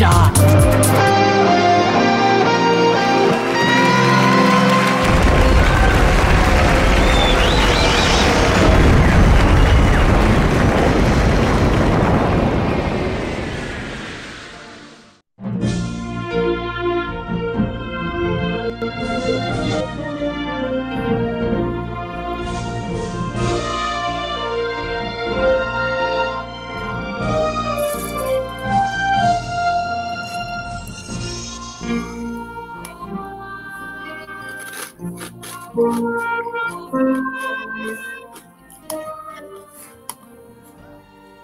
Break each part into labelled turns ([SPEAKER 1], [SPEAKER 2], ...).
[SPEAKER 1] ya.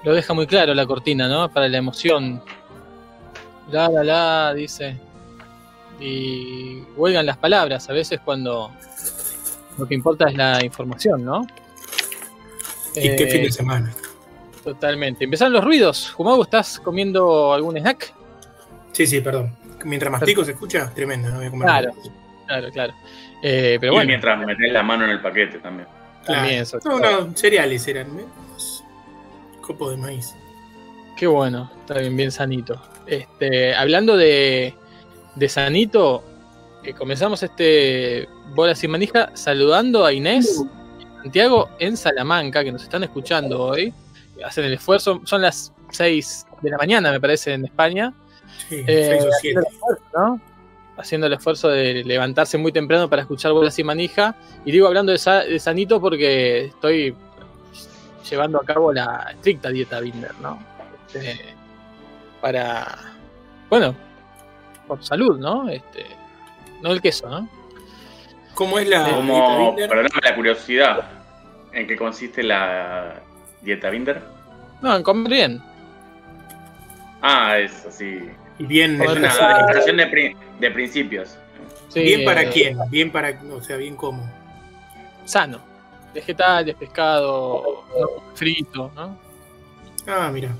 [SPEAKER 2] Lo deja muy claro la cortina, ¿no? Para la emoción. La, la, la, dice. Y huelgan las palabras a veces cuando lo que importa es la información, ¿no?
[SPEAKER 3] ¿Y qué
[SPEAKER 2] Eh,
[SPEAKER 3] fin de semana?
[SPEAKER 2] Totalmente. Empezaron los ruidos. Jumago, ¿estás comiendo algún snack?
[SPEAKER 3] Sí, sí, perdón. Mientras mastico se escucha, tremendo, no voy a comer
[SPEAKER 2] Claro. Claro, claro. Eh, pero
[SPEAKER 4] y
[SPEAKER 2] bueno,
[SPEAKER 4] mientras metés la mano en el paquete también.
[SPEAKER 3] Claro.
[SPEAKER 2] también sobre
[SPEAKER 3] No,
[SPEAKER 2] todo.
[SPEAKER 3] no, cereales eran. ¿eh? Copo de maíz.
[SPEAKER 2] Qué bueno, está bien, bien sanito. Este, hablando de, de sanito, eh, comenzamos este bola sin manija saludando a Inés y Santiago en Salamanca, que nos están escuchando hoy. Hacen el esfuerzo, son las 6 de la mañana, me parece, en España.
[SPEAKER 3] Sí,
[SPEAKER 2] Eh,
[SPEAKER 3] seis o
[SPEAKER 2] haciendo
[SPEAKER 3] siete.
[SPEAKER 2] el esfuerzo, ¿no? Haciendo el esfuerzo de levantarse muy temprano para escuchar bola sin manija. Y digo hablando de, sa- de sanito porque estoy llevando a cabo la estricta dieta Binder, ¿no? Este, para, bueno, por salud, ¿no? Este, no el queso, ¿no?
[SPEAKER 3] ¿Cómo es la dieta
[SPEAKER 4] Como,
[SPEAKER 3] Binder?
[SPEAKER 4] perdóname la curiosidad, ¿en qué consiste la dieta Binder?
[SPEAKER 2] No, en comer bien.
[SPEAKER 4] Ah, es así.
[SPEAKER 3] Y bien,
[SPEAKER 4] Es una demostración de, pri- de principios.
[SPEAKER 2] Sí,
[SPEAKER 3] bien para
[SPEAKER 2] eh,
[SPEAKER 3] quién, bien para, o sea, bien cómo.
[SPEAKER 2] Sano. Vegetales, pescado, frito, ¿no?
[SPEAKER 3] Ah, mira.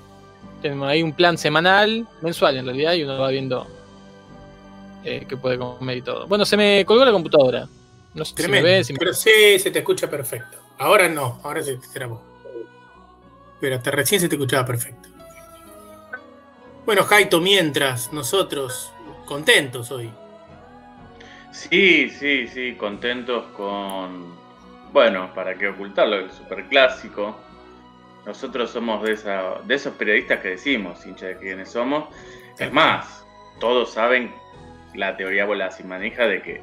[SPEAKER 2] Tenemos ahí un plan semanal, mensual en realidad, y uno va viendo eh, qué puede comer y todo. Bueno, se me colgó la computadora. No sé si me
[SPEAKER 3] Tremendo.
[SPEAKER 2] ves. si me-
[SPEAKER 3] Pero sí, se te escucha perfecto. Ahora no, ahora se te trabó. Pero hasta recién se te escuchaba perfecto. Bueno, Jaito, mientras nosotros contentos hoy.
[SPEAKER 4] Sí, sí, sí, contentos con. Bueno, para qué ocultarlo, el superclásico. Nosotros somos de, esa, de esos periodistas que decimos, hincha de quienes somos. Es más, todos saben la teoría bola sin manija de que,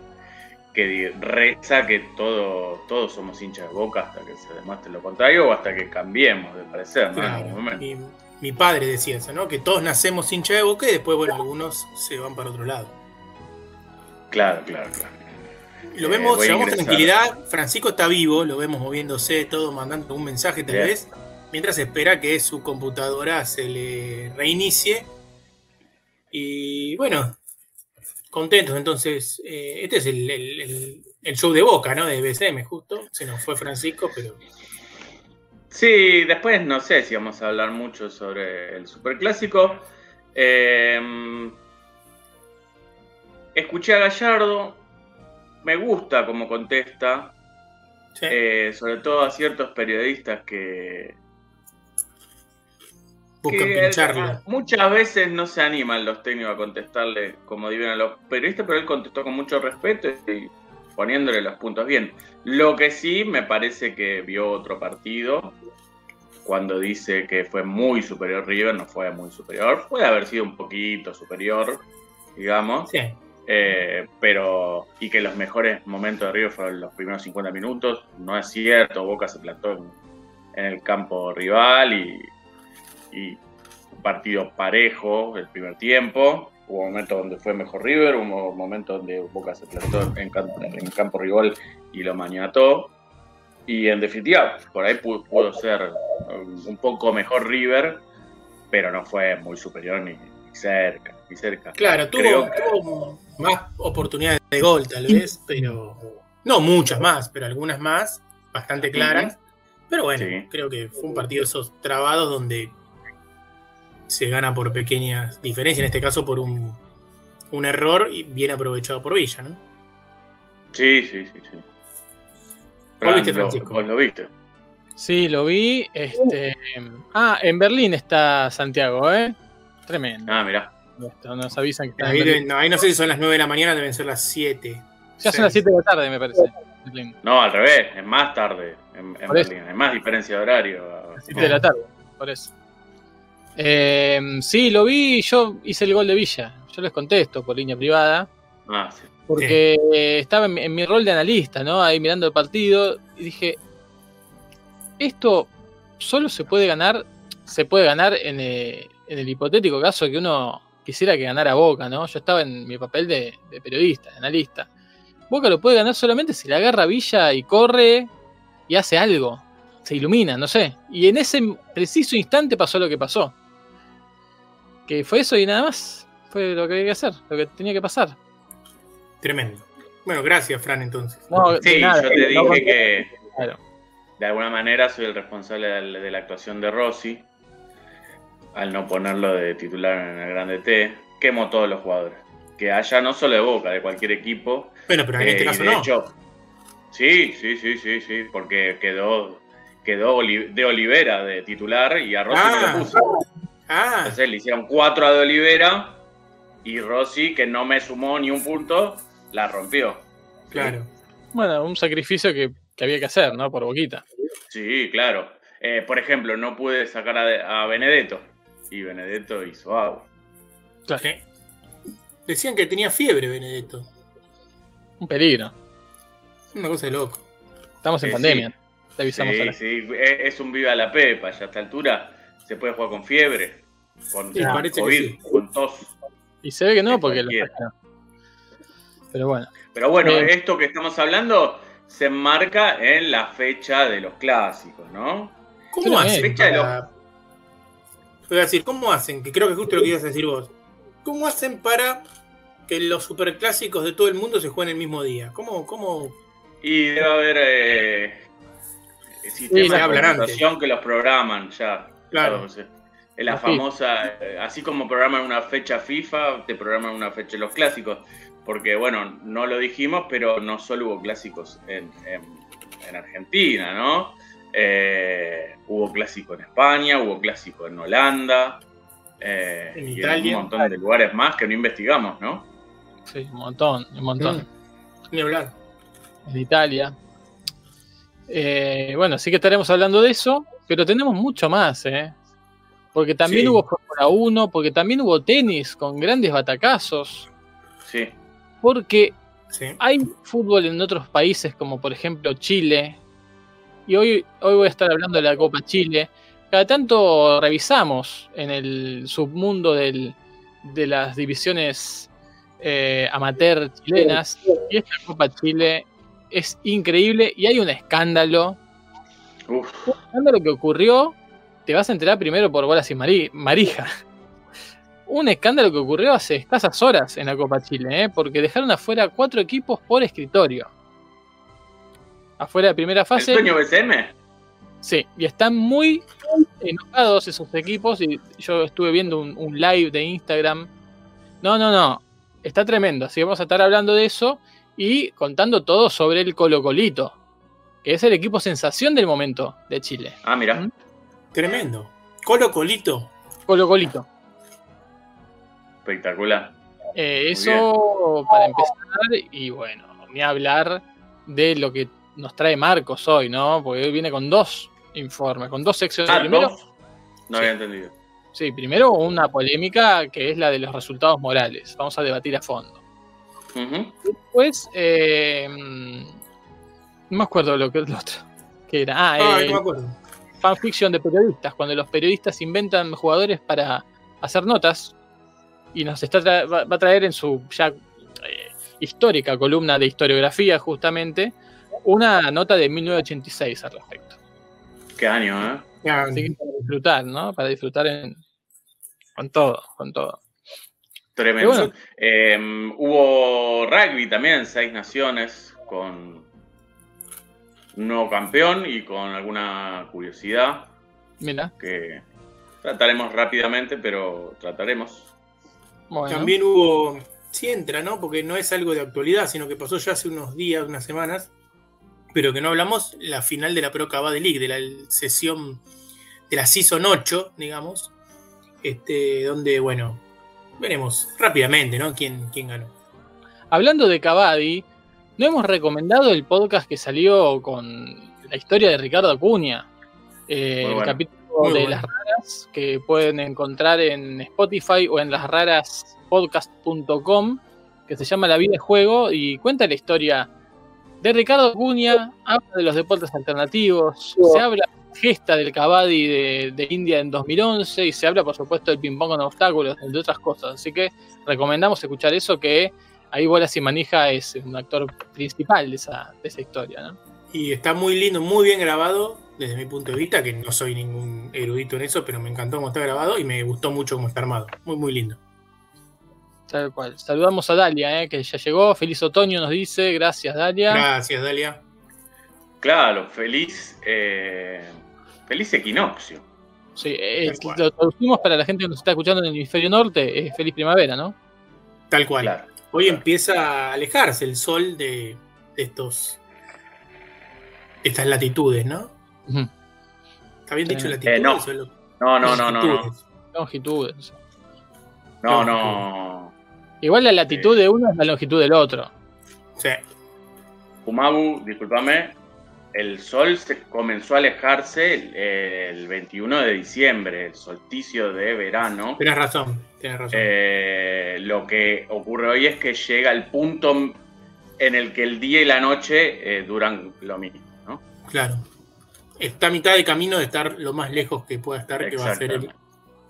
[SPEAKER 4] que reza que todo, todos somos hinchas de boca hasta que se demuestre lo contrario o hasta que cambiemos de parecer, ¿no?
[SPEAKER 3] Claro, mi, mi padre decía eso, ¿no? Que todos nacemos hincha de boca y después, bueno, algunos se van para otro lado.
[SPEAKER 4] Claro, claro, claro.
[SPEAKER 3] Lo
[SPEAKER 4] Eh,
[SPEAKER 3] vemos,
[SPEAKER 4] a
[SPEAKER 3] llevamos tranquilidad. Francisco está vivo, lo vemos moviéndose, todo, mandando un mensaje tal
[SPEAKER 4] Bien.
[SPEAKER 3] vez, mientras espera que su computadora se le reinicie. Y bueno, contentos. Entonces, eh, este es el, el- el- el show de Boca, ¿no? De BCM, justo. Se nos fue Francisco, pero
[SPEAKER 4] Sí, después no sé si vamos a hablar mucho sobre el superclásico. Eh, escuché a Gallardo, me gusta cómo contesta,
[SPEAKER 3] sí,
[SPEAKER 4] eh, sobre todo a ciertos periodistas que,
[SPEAKER 3] buscan
[SPEAKER 4] que,
[SPEAKER 3] pincharle.
[SPEAKER 4] muchas veces no se animan los técnicos a contestarle como deben a los periodistas, pero él contestó con mucho respeto y poniéndole los puntos bien. Lo que sí me parece que vio otro partido cuando dice que fue muy superior River, no fue muy superior, puede haber sido un poquito superior, digamos,
[SPEAKER 3] Sí,
[SPEAKER 4] eh, pero y que los mejores momentos de River fueron los primeros 50 minutos, no es cierto, Boca se plantó en, el campo rival y, un partido parejo el primer tiempo, hubo momentos donde fue mejor River, hubo momentos donde Boca se plantó en campo, campo rival y lo maniató, y en definitiva, por ahí pudo, pudo ser um, un poco mejor River, pero no fue muy superior ni, ni cerca, ni cerca.
[SPEAKER 3] Claro, tuvo, más oportunidades de gol, tal vez, pero no muchas más, pero algunas más, bastante claras. Pero bueno,
[SPEAKER 4] Sí.
[SPEAKER 3] creo que fue un partido de esos trabados donde se gana por pequeñas diferencias, en este caso por un, un error y bien aprovechado por Villa, ¿no?
[SPEAKER 4] Sí, sí, sí, sí.
[SPEAKER 3] ¿Vos viste,
[SPEAKER 4] Fran, lo-
[SPEAKER 3] Francisco?
[SPEAKER 4] vos lo viste.
[SPEAKER 2] Sí, lo vi. Este, ah, en Berlín está Santiago, ¿eh? Tremendo.
[SPEAKER 4] Ah, mirá.
[SPEAKER 2] Nos avisan que
[SPEAKER 3] Ahí, deben- no, ahí no sé si son las 9 de la mañana, deben ser las 7.
[SPEAKER 2] Ya son las 7 de la tarde, me parece.
[SPEAKER 4] No, al revés, es más tarde en. Berlín, hay más diferencia de horario.
[SPEAKER 2] 7 de la tarde, por eso. Eh, sí, lo vi. Yo hice el gol de Villa. Yo les contesto por línea privada.
[SPEAKER 4] Ah, sí.
[SPEAKER 2] Porque eh, estaba en, mi- en mi rol de analista, ¿no? Ahí mirando el partido. Y dije. Esto solo se puede ganar. Se puede ganar en, eh, en el hipotético caso que uno quisiera que ganara Boca, ¿no? Yo estaba en mi papel de, de periodista, de analista. Boca lo puede ganar solamente si le agarra a Villa y corre y hace algo. Se ilumina, no sé. Y en ese preciso instante pasó lo que pasó. Que fue eso y nada más. Fue lo que había que hacer, lo que tenía que pasar.
[SPEAKER 3] Tremendo. Bueno, gracias, Fran, entonces.
[SPEAKER 2] No,
[SPEAKER 4] Sí,
[SPEAKER 2] nada,
[SPEAKER 4] yo te
[SPEAKER 2] no,
[SPEAKER 4] dije que
[SPEAKER 2] claro.
[SPEAKER 4] de alguna manera soy el responsable de, de la actuación de Rossi al no ponerlo de titular en el Grande T. Quemo todos los jugadores. Que haya no solo de Boca, de cualquier equipo.
[SPEAKER 3] Bueno, pero en
[SPEAKER 4] Eh,
[SPEAKER 3] este
[SPEAKER 4] y
[SPEAKER 3] caso
[SPEAKER 4] de
[SPEAKER 3] no.
[SPEAKER 4] hecho, sí, sí, sí, sí, sí, porque quedó, quedó de Olivera de titular y a Rossi no
[SPEAKER 3] Ah.
[SPEAKER 4] lo puso.
[SPEAKER 3] ah,
[SPEAKER 4] Entonces le hicieron cuatro a de Olivera y Rossi, que no me sumó ni un punto, la rompió.
[SPEAKER 3] claro.
[SPEAKER 2] Bueno, un sacrificio que, que había que hacer, ¿no? Por Boquita.
[SPEAKER 4] Sí, claro. Eh, por ejemplo, no pude sacar a, a Benedetto y Benedetto hizo agua.
[SPEAKER 2] Claro,
[SPEAKER 3] Sí. Decían que tenía fiebre, Benedetto.
[SPEAKER 2] un peligro.
[SPEAKER 3] Una cosa de loco.
[SPEAKER 2] Estamos en
[SPEAKER 4] Eh,
[SPEAKER 2] pandemia.
[SPEAKER 4] sí.
[SPEAKER 2] Te avisamos
[SPEAKER 4] Sí,
[SPEAKER 2] ahora.
[SPEAKER 4] sí, es es un viva la pepa, ya a esta altura se puede jugar con fiebre, con
[SPEAKER 3] Sí,
[SPEAKER 4] COVID,
[SPEAKER 3] sí.
[SPEAKER 4] con tos.
[SPEAKER 2] Y se ve que no, porque lo. Pero bueno.
[SPEAKER 4] Pero bueno,
[SPEAKER 2] Bien.
[SPEAKER 4] esto que estamos hablando se enmarca en la fecha de los clásicos, ¿no?
[SPEAKER 3] ¿Cómo
[SPEAKER 2] también.
[SPEAKER 4] Fecha de
[SPEAKER 3] para... Voy a decir, ¿cómo hacen? Que creo que es justo lo que ibas a decir vos. ¿Cómo hacen para que los superclásicos de todo el mundo se jueguen el mismo día? ¿Cómo, cómo?
[SPEAKER 4] Y debe haber eh, sistemas
[SPEAKER 3] se
[SPEAKER 4] de computación que los programan ya.
[SPEAKER 3] Claro.
[SPEAKER 4] Es la famosa, eh, así como programan una fecha FIFA, te programan una fecha los clásicos. Porque, bueno, no lo dijimos, pero no solo hubo clásicos en, en- en Argentina, ¿no? Eh, hubo clásico en España, hubo clásico en Holanda, eh,
[SPEAKER 3] En
[SPEAKER 4] y
[SPEAKER 3] Italia.
[SPEAKER 4] en un montón de lugares más que no investigamos, ¿no?
[SPEAKER 2] Sí, un montón, un montón.
[SPEAKER 3] Mm, Ni hablar.
[SPEAKER 2] En Italia. Eh, bueno, sí que estaremos hablando de eso, pero tenemos mucho más, ¿eh? Porque también
[SPEAKER 3] Sí.
[SPEAKER 2] hubo Fórmula 1, porque también hubo tenis con grandes batacazos,
[SPEAKER 4] Sí.
[SPEAKER 2] porque
[SPEAKER 3] Sí.
[SPEAKER 2] hay fútbol en otros países como por ejemplo Chile, y hoy, hoy voy a estar hablando de la Copa Chile. Cada tanto revisamos en el submundo del- de las divisiones eh, amateur chilenas, y esta Copa Chile es increíble y hay un escándalo.
[SPEAKER 4] Uf,
[SPEAKER 2] Un escándalo que ocurrió, te vas a enterar primero por bolas y Mari- Marija. Un escándalo que ocurrió hace escasas horas en la Copa Chile, ¿eh? porque dejaron afuera cuatro equipos por escritorio. Afuera de primera
[SPEAKER 4] ¿El
[SPEAKER 2] fase.
[SPEAKER 4] sueño BCM?
[SPEAKER 2] Sí, y están muy enojados esos equipos. Y yo estuve viendo un, un live de Instagram. No, no, no. Está tremendo. Así que vamos a estar hablando de eso y contando todo sobre el Colo Colito, que es el equipo sensación del momento de Chile.
[SPEAKER 4] Ah, mira.
[SPEAKER 2] ¿Mm?
[SPEAKER 3] Tremendo. Colo Colito.
[SPEAKER 2] Colo Colito.
[SPEAKER 4] Espectacular.
[SPEAKER 2] Eh, eso para empezar, y bueno, ni hablar de lo que nos trae Marcos hoy, ¿no? Porque hoy viene con dos informes, con dos secciones. Primero.
[SPEAKER 4] No
[SPEAKER 2] Sí.
[SPEAKER 4] había entendido.
[SPEAKER 2] Sí, primero una polémica que es la de los resultados morales. Vamos a debatir a fondo. Después, eh, no me acuerdo lo que lo otro. que era? Ah,
[SPEAKER 3] Ah,
[SPEAKER 2] eh,
[SPEAKER 3] no me acuerdo.
[SPEAKER 2] fanfiction de periodistas, cuando los periodistas inventan jugadores para hacer notas y nos está va a traer en su ya eh, histórica columna de historiografía justamente una nota de 1986 al respecto.
[SPEAKER 4] Qué año, ¿eh?
[SPEAKER 2] Así que para disfrutar, ¿no? Para disfrutar en- con todo, con todo.
[SPEAKER 4] Tremendo.
[SPEAKER 2] Bueno.
[SPEAKER 4] Eh, hubo rugby también, seis naciones, con un nuevo campeón y con alguna curiosidad
[SPEAKER 2] Mira,
[SPEAKER 4] que trataremos rápidamente, pero trataremos.
[SPEAKER 2] bueno.
[SPEAKER 3] También hubo, sí entra, ¿no? Porque no es algo de actualidad, sino que pasó ya hace unos días, unas semanas, pero que no hablamos, la final de la Pro Kabaddi League, de la sesión, de la Season 8, digamos, este, donde, bueno, veremos rápidamente, ¿no? ¿Quién, quién ganó?
[SPEAKER 2] Hablando de Cavadi, no hemos recomendado el podcast que salió con la historia de Ricardo Acuña. Eh, el capítulo
[SPEAKER 3] Muy
[SPEAKER 2] de
[SPEAKER 3] bueno.
[SPEAKER 2] las raras que pueden encontrar en Spotify o en lasraraspodcast.com que se llama La vida de juego y cuenta la historia de Ricardo Acuña, habla de los deportes alternativos, se habla de la gesta del Cavadi de, de India en 2011 y se habla por supuesto del ping pong con obstáculos, entre otras cosas. Así que recomendamos escuchar eso que ahí Bolas y Manija es un actor principal de esa, de esa historia, ¿no?
[SPEAKER 3] Y está muy lindo, muy bien grabado, desde mi punto de vista, que no soy ningún erudito en eso, pero me encantó cómo está grabado y me gustó mucho cómo está armado. Muy, muy lindo.
[SPEAKER 2] Tal cual. Saludamos a Dalia, ¿eh? que ya llegó. Feliz otoño nos dice. Gracias, Dalia.
[SPEAKER 3] Gracias, Dalia.
[SPEAKER 4] Claro, feliz, eh, feliz equinoccio.
[SPEAKER 2] Sí, eh, lo traducimos para la gente que nos está escuchando en el hemisferio norte. Es feliz primavera, ¿no?
[SPEAKER 3] Tal cual.
[SPEAKER 4] Claro.
[SPEAKER 3] Hoy empieza a alejarse el sol de, de estos estas latitudes, ¿no?
[SPEAKER 2] Ujú.
[SPEAKER 3] ¿Está bien dicho latitudes?
[SPEAKER 4] Eh, no.
[SPEAKER 3] o lo-
[SPEAKER 4] No, no, no, no, no.
[SPEAKER 3] longitudes?
[SPEAKER 2] Longitudes.
[SPEAKER 4] No, no.
[SPEAKER 2] Igual la latitud de uno es la longitud del otro.
[SPEAKER 3] Sí.
[SPEAKER 4] Fumabu, discúlpame, el sol se comenzó a alejarse el, el 21 de diciembre, el solsticio de verano.
[SPEAKER 3] Tienes razón, tienes razón.
[SPEAKER 4] Eh, lo que ocurre hoy es que llega al punto en el que el día y la noche eh, duran lo mismo, ¿no?
[SPEAKER 3] Claro. Está a mitad de camino de estar lo más lejos que pueda estar, que va a ser el
[SPEAKER 4] Exactamente.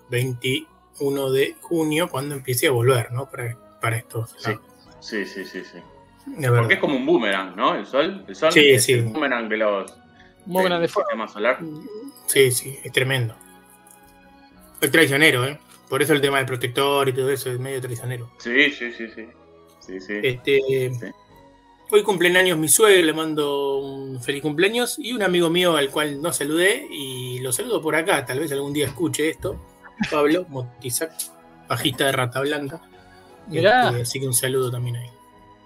[SPEAKER 3] 21 de junio, cuando empiece a volver, ¿no? Para, para estos.
[SPEAKER 4] Sí. Sí, sí, sí, sí.
[SPEAKER 3] De verdad.
[SPEAKER 4] Porque es como un boomerang, ¿no? El sol, el sol
[SPEAKER 3] Sí,
[SPEAKER 4] es
[SPEAKER 3] sí.
[SPEAKER 4] el boomerang de los
[SPEAKER 2] grande fuego.
[SPEAKER 4] sistema solar.
[SPEAKER 3] Sí, sí, es tremendo. Es traicionero, ¿eh? Por eso el tema del protector y todo eso es medio traicionero.
[SPEAKER 4] Sí, sí, sí, sí. Sí, sí.
[SPEAKER 3] Este,
[SPEAKER 4] Sí.
[SPEAKER 3] Hoy cumpleaños mi suegro, le mando un feliz cumpleaños y un amigo mío al cual no saludé y lo saludo por acá, tal vez algún día escuche esto, Pablo Motizac, bajista de Rata Blanca.
[SPEAKER 2] Mirá.
[SPEAKER 3] Este, así que un saludo también ahí.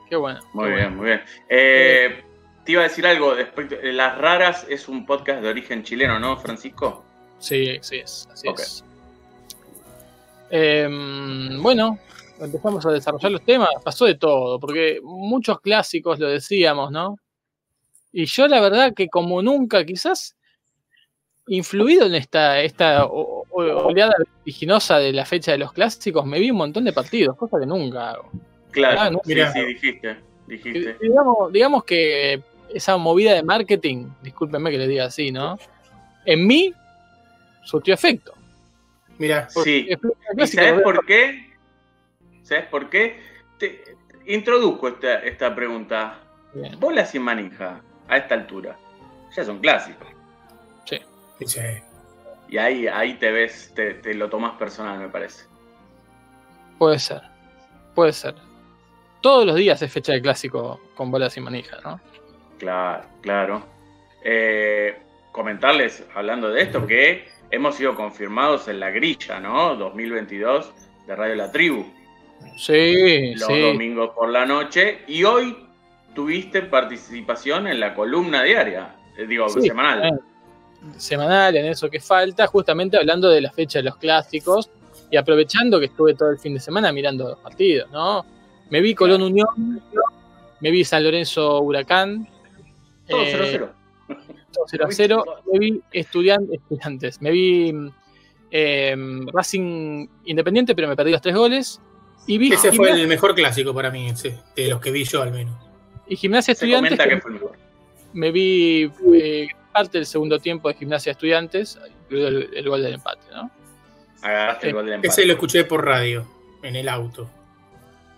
[SPEAKER 2] Qué bueno.
[SPEAKER 4] Muy
[SPEAKER 2] qué
[SPEAKER 4] bien,
[SPEAKER 2] bueno.
[SPEAKER 4] muy bien. Eh, te iba a decir algo respecto. Las Raras es un podcast de origen chileno, ¿no, Francisco?
[SPEAKER 2] Sí, sí es. Así
[SPEAKER 4] Ok.
[SPEAKER 2] es. Em, bueno, empezamos a desarrollar los temas. Pasó de todo, porque muchos clásicos lo decíamos, ¿no? Y yo la verdad que como nunca, quizás influido en esta, esta oleada vertiginosa de la fecha de los clásicos, me vi un montón de partidos, cosa que nunca hago.
[SPEAKER 4] Claro,
[SPEAKER 2] Ah, no,
[SPEAKER 4] sí,
[SPEAKER 3] mirá.
[SPEAKER 4] sí, dijiste. Dijiste.
[SPEAKER 2] Digamos, digamos que esa movida de marketing, discúlpenme que le diga así, ¿no? En mí surtió efecto.
[SPEAKER 3] Mira,
[SPEAKER 4] Sí. ¿Y sabes por qué? ¿Sabes por qué? Te introduzco esta, esta pregunta.
[SPEAKER 2] Bien.
[SPEAKER 4] Bola sin manija, a esta altura, ya son clásicos.
[SPEAKER 3] dice,
[SPEAKER 4] Y ahí, ahí te ves, te, te lo tomas personal, me parece.
[SPEAKER 2] Puede ser. Puede ser. Todos los días es fecha de clásico con bolas y manija, ¿no?
[SPEAKER 4] Claro, claro. Eh, comentarles, hablando de esto, que hemos sido confirmados en la grilla, ¿no? 2022 de Radio La Tribu,
[SPEAKER 2] Sí,
[SPEAKER 4] los
[SPEAKER 2] sí.
[SPEAKER 4] domingos por la noche. Y hoy tuviste participación en la columna diaria, eh, digo,
[SPEAKER 2] Sí,
[SPEAKER 4] semanal.
[SPEAKER 2] eh, Semanal, en eso que falta, justamente hablando de la fecha de los clásicos y aprovechando que estuve todo el fin de semana mirando los partidos, ¿no? Me vi Colón Unión, me vi San Lorenzo Huracán.
[SPEAKER 4] Todo
[SPEAKER 2] eh,
[SPEAKER 4] 0-0.
[SPEAKER 2] todo 0 a 0. Me vi estudian- estudiantes. Me vi eh, Racing Independiente, pero me perdí los tres goles. Y vi
[SPEAKER 3] ese fue el mejor clásico para mí, ese, de los que vi yo al menos.
[SPEAKER 2] y Gimnasia
[SPEAKER 4] Se
[SPEAKER 2] Estudiantes.
[SPEAKER 4] comenta
[SPEAKER 2] que
[SPEAKER 4] que fue el mejor.
[SPEAKER 2] me vi eh, parte del segundo tiempo de Gimnasia Estudiantes, incluido el, el gol del empate, ¿no?
[SPEAKER 4] Agarraste el gol del empate.
[SPEAKER 3] Ese lo escuché por radio, en el auto.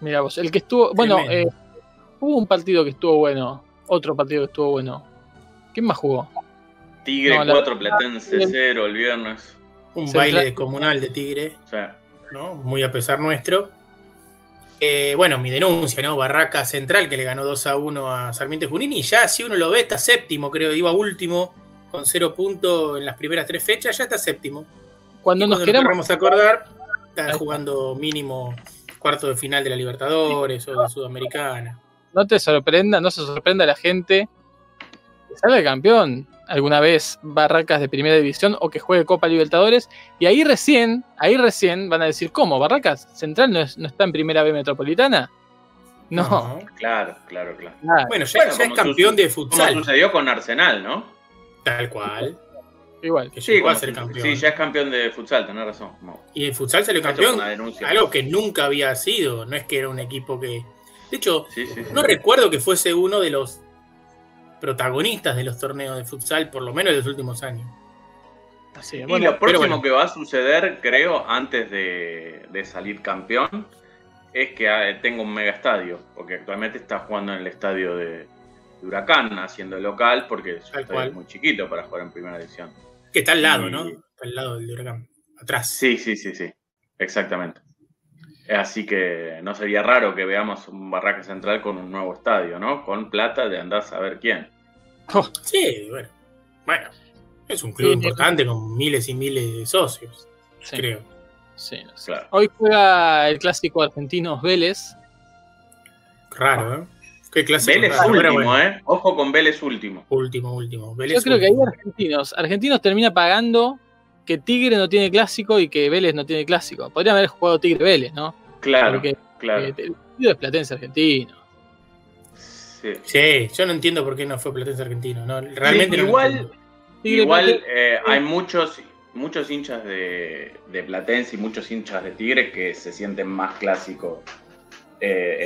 [SPEAKER 2] Mira vos, el que estuvo. Bueno, eh, hubo un partido que estuvo bueno, otro partido que estuvo bueno. ¿Quién más jugó?
[SPEAKER 4] Tigre
[SPEAKER 2] No, la-
[SPEAKER 4] 4, Platense 0 el viernes.
[SPEAKER 3] Un
[SPEAKER 2] Central-
[SPEAKER 3] baile comunal de Tigre,
[SPEAKER 4] O sea,
[SPEAKER 3] ¿no? Muy a pesar nuestro. Eh, bueno, mi denuncia, ¿no? Barraca Central que le ganó 2 a 1 a Sarmiento Junín y ya si uno lo ve está séptimo, creo, iba último con cero puntos en las primeras tres fechas, ya está séptimo.
[SPEAKER 2] Cuando
[SPEAKER 3] Y
[SPEAKER 2] nos
[SPEAKER 3] cuando
[SPEAKER 2] queramos
[SPEAKER 3] queramos acordar, está jugando mínimo cuarto de final de la Libertadores o de Sudamericana.
[SPEAKER 2] no te sorprenda, no se sorprenda la gente que salga campeón alguna vez Barracas de primera división o que juegue Copa Libertadores y ahí recién, ahí recién van a decir, ¿cómo? ¿Barracas Central no, es- no está en primera B Metropolitana? No,
[SPEAKER 4] Claro, claro, claro.
[SPEAKER 3] Bueno, ya,
[SPEAKER 4] Bueno,
[SPEAKER 3] ya es
[SPEAKER 4] como
[SPEAKER 3] campeón
[SPEAKER 4] su-
[SPEAKER 3] de
[SPEAKER 4] Como
[SPEAKER 3] futsal.
[SPEAKER 4] sucedió con Arsenal, ¿no?
[SPEAKER 3] Tal cual.
[SPEAKER 2] igual.
[SPEAKER 3] Que
[SPEAKER 4] Sí,
[SPEAKER 3] llegó a
[SPEAKER 4] como
[SPEAKER 3] ser campeón.
[SPEAKER 4] sí, ya es campeón de futsal, tenés razón. Como-
[SPEAKER 3] Y el futsal salió campeón. Algo que nunca había sido. No es que era un equipo que. De hecho,
[SPEAKER 4] Sí, sí, sí.
[SPEAKER 3] no recuerdo que fuese uno de los protagonistas de los torneos de futsal, por lo menos de los últimos años.
[SPEAKER 2] Así,
[SPEAKER 4] Y
[SPEAKER 2] bueno,
[SPEAKER 4] lo próximo
[SPEAKER 3] bueno.
[SPEAKER 4] que va a suceder, creo, antes de, de salir campeón, es que ah, tenga un mega estadio, porque actualmente está jugando en el estadio de, de Huracán, haciendo local, porque su estadio
[SPEAKER 3] cual.
[SPEAKER 4] es muy chiquito para jugar en primera división.
[SPEAKER 3] Que está al lado,
[SPEAKER 4] Y-
[SPEAKER 3] ¿no? Está al lado del huracán. Atrás.
[SPEAKER 4] Sí, sí, sí, sí, exactamente. Así que no sería raro que veamos un Barraca Central con un nuevo estadio, ¿no? Con plata de andar a saber quién.
[SPEAKER 3] Sí, bueno. Bueno. Es un club
[SPEAKER 2] Sí,
[SPEAKER 3] importante con miles y miles de socios,
[SPEAKER 2] sí,
[SPEAKER 3] creo.
[SPEAKER 2] sí, no sé.
[SPEAKER 4] Claro.
[SPEAKER 2] Hoy juega el clásico argentino Vélez.
[SPEAKER 3] Raro, ¿eh? Qué clásico.
[SPEAKER 4] Vélez
[SPEAKER 3] raro,
[SPEAKER 4] último,
[SPEAKER 3] bueno.
[SPEAKER 4] ¿eh? Ojo con Vélez último.
[SPEAKER 3] Último, último.
[SPEAKER 2] Yo
[SPEAKER 3] Vélez
[SPEAKER 2] creo que hay
[SPEAKER 3] último.
[SPEAKER 2] argentinos. Argentinos termina pagando que Tigre no tiene clásico y que Vélez no tiene clásico. Podrían haber jugado Tigre Vélez, ¿no?
[SPEAKER 4] Claro,
[SPEAKER 2] Porque
[SPEAKER 4] claro.
[SPEAKER 2] eh, el partido es platense argentino.
[SPEAKER 4] Sí.
[SPEAKER 3] Sí, yo no entiendo por qué no fue Platense Argentino. No, realmente
[SPEAKER 4] Sí,
[SPEAKER 3] no lo
[SPEAKER 4] igual- Igual eh, hay muchos, muchos hinchas de, de Platense y muchos hinchas de Tigre que se sienten más clásicos eh,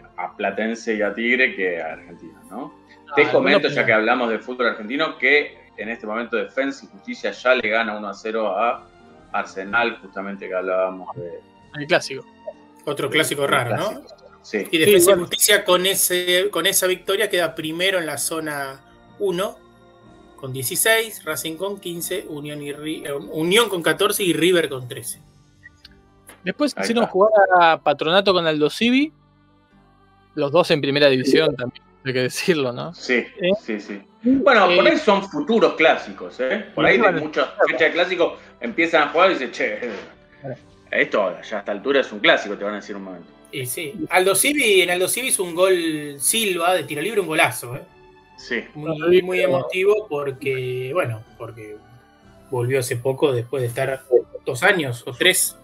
[SPEAKER 4] eh, a Platense y a Tigre que a Argentina, ¿no? Te
[SPEAKER 2] Ah,
[SPEAKER 4] comento, ya que hablamos de fútbol argentino, que en este momento Defensa y Justicia ya le gana 1 a 0 a Arsenal, justamente que hablábamos de.
[SPEAKER 2] El clásico.
[SPEAKER 3] Otro clásico raro, ¿no?
[SPEAKER 4] Sí.
[SPEAKER 3] Y Defensa
[SPEAKER 2] Sí,
[SPEAKER 3] y. Justicia con, ese, con esa victoria queda primero en la zona 1 con 16, Racing con 15, Unión, y eh, Unión con 14 y River con 13.
[SPEAKER 2] Después
[SPEAKER 4] Ahí
[SPEAKER 2] hicieron
[SPEAKER 4] está.
[SPEAKER 2] jugar a Patronato con Aldo Civi. Los dos en primera división también, hay que decirlo, ¿no?
[SPEAKER 4] Sí,
[SPEAKER 2] ¿Eh?
[SPEAKER 4] sí, sí. Bueno,
[SPEAKER 2] Eh,
[SPEAKER 4] por ahí son futuros clásicos, ¿eh? Por ahí de
[SPEAKER 2] Vale.
[SPEAKER 4] muchas fechas de clásicos empiezan a jugar y dicen, che, esto ya a esta altura es un clásico, te van a decir un momento.
[SPEAKER 3] Y sí, Aldo Civi, en Aldo Civi hizo un gol Silva de tiro libre, un golazo, ¿eh?
[SPEAKER 4] Sí,
[SPEAKER 3] muy, muy emotivo porque, bueno, porque volvió hace poco después de estar dos años o tres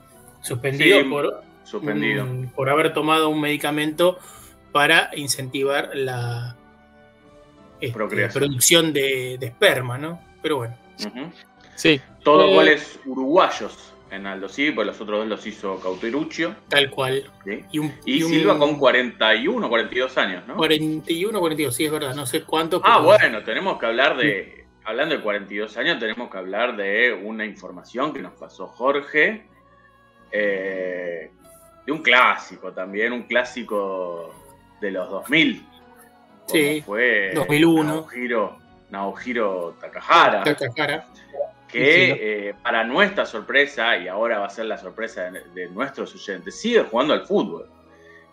[SPEAKER 3] suspendido
[SPEAKER 4] Sí,
[SPEAKER 3] por,
[SPEAKER 4] suspendido.
[SPEAKER 3] un- por haber tomado un medicamento para incentivar la este,
[SPEAKER 4] Procreación.
[SPEAKER 3] producción de, de esperma, ¿no? Pero bueno,
[SPEAKER 4] Ujú.
[SPEAKER 2] Sí.
[SPEAKER 4] Todos
[SPEAKER 2] Eh,
[SPEAKER 4] goles uruguayos en Aldo sí, pues los otros dos los hizo Cauteruccio.
[SPEAKER 3] tal cual.
[SPEAKER 4] ¿sí?
[SPEAKER 3] Y, un,
[SPEAKER 4] Y,
[SPEAKER 3] un
[SPEAKER 4] Silva con 41, 42 años, ¿no?
[SPEAKER 3] 41, 42, sí, es verdad, no sé cuánto.
[SPEAKER 4] Ah,
[SPEAKER 3] pero-
[SPEAKER 4] bueno, tenemos que hablar de. Hablando de 42 años, tenemos que hablar de una información que nos pasó Jorge. eh, de un clásico también, un clásico de los 2000.
[SPEAKER 3] Sí,
[SPEAKER 4] Fue
[SPEAKER 3] 2001.
[SPEAKER 4] Naohiro, Naohiro Takahara.
[SPEAKER 3] Takahara.
[SPEAKER 4] que
[SPEAKER 2] Sí, ¿no?
[SPEAKER 4] eh, para nuestra sorpresa, y ahora va a ser la sorpresa de, de nuestros oyentes, sigue jugando al fútbol.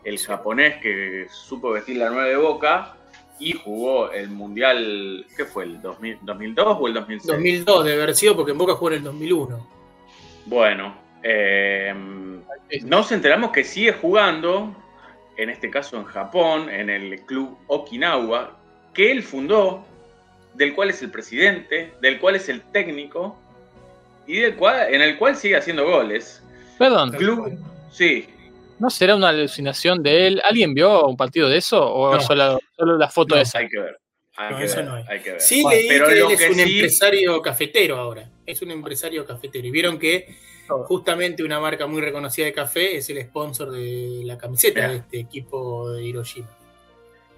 [SPEAKER 4] El japonés que supo vestir la nueve de boca y jugó el mundial, ¿qué fue? ¿El 2000 2002 o el 2006?
[SPEAKER 3] 2002 de haber sido porque en Boca jugó en el 2001.
[SPEAKER 4] Bueno, eh, nos enteramos que sigue jugando, en este caso en Japón, en el club Okinawa, que él fundó, del cual es el presidente, del cual es el técnico y del cual, en el cual sigue haciendo goles.
[SPEAKER 2] Perdón,
[SPEAKER 4] Club, sí,
[SPEAKER 2] ¿no será una alucinación de él? ¿Alguien vio un partido de eso o
[SPEAKER 3] No.
[SPEAKER 2] solo, solo la foto
[SPEAKER 3] No,
[SPEAKER 2] esa?
[SPEAKER 4] hay que ver. Hay
[SPEAKER 3] No,
[SPEAKER 4] que
[SPEAKER 3] eso
[SPEAKER 4] ver,
[SPEAKER 3] no es.
[SPEAKER 4] hay que ver.
[SPEAKER 3] Sí, leí
[SPEAKER 4] pero
[SPEAKER 3] que él es
[SPEAKER 4] que
[SPEAKER 3] un
[SPEAKER 4] sí-
[SPEAKER 3] empresario cafetero ahora. Es un empresario cafetero. Y vieron que Justamente una marca muy reconocida de café es el sponsor de la camiseta de este equipo de Hiroshima.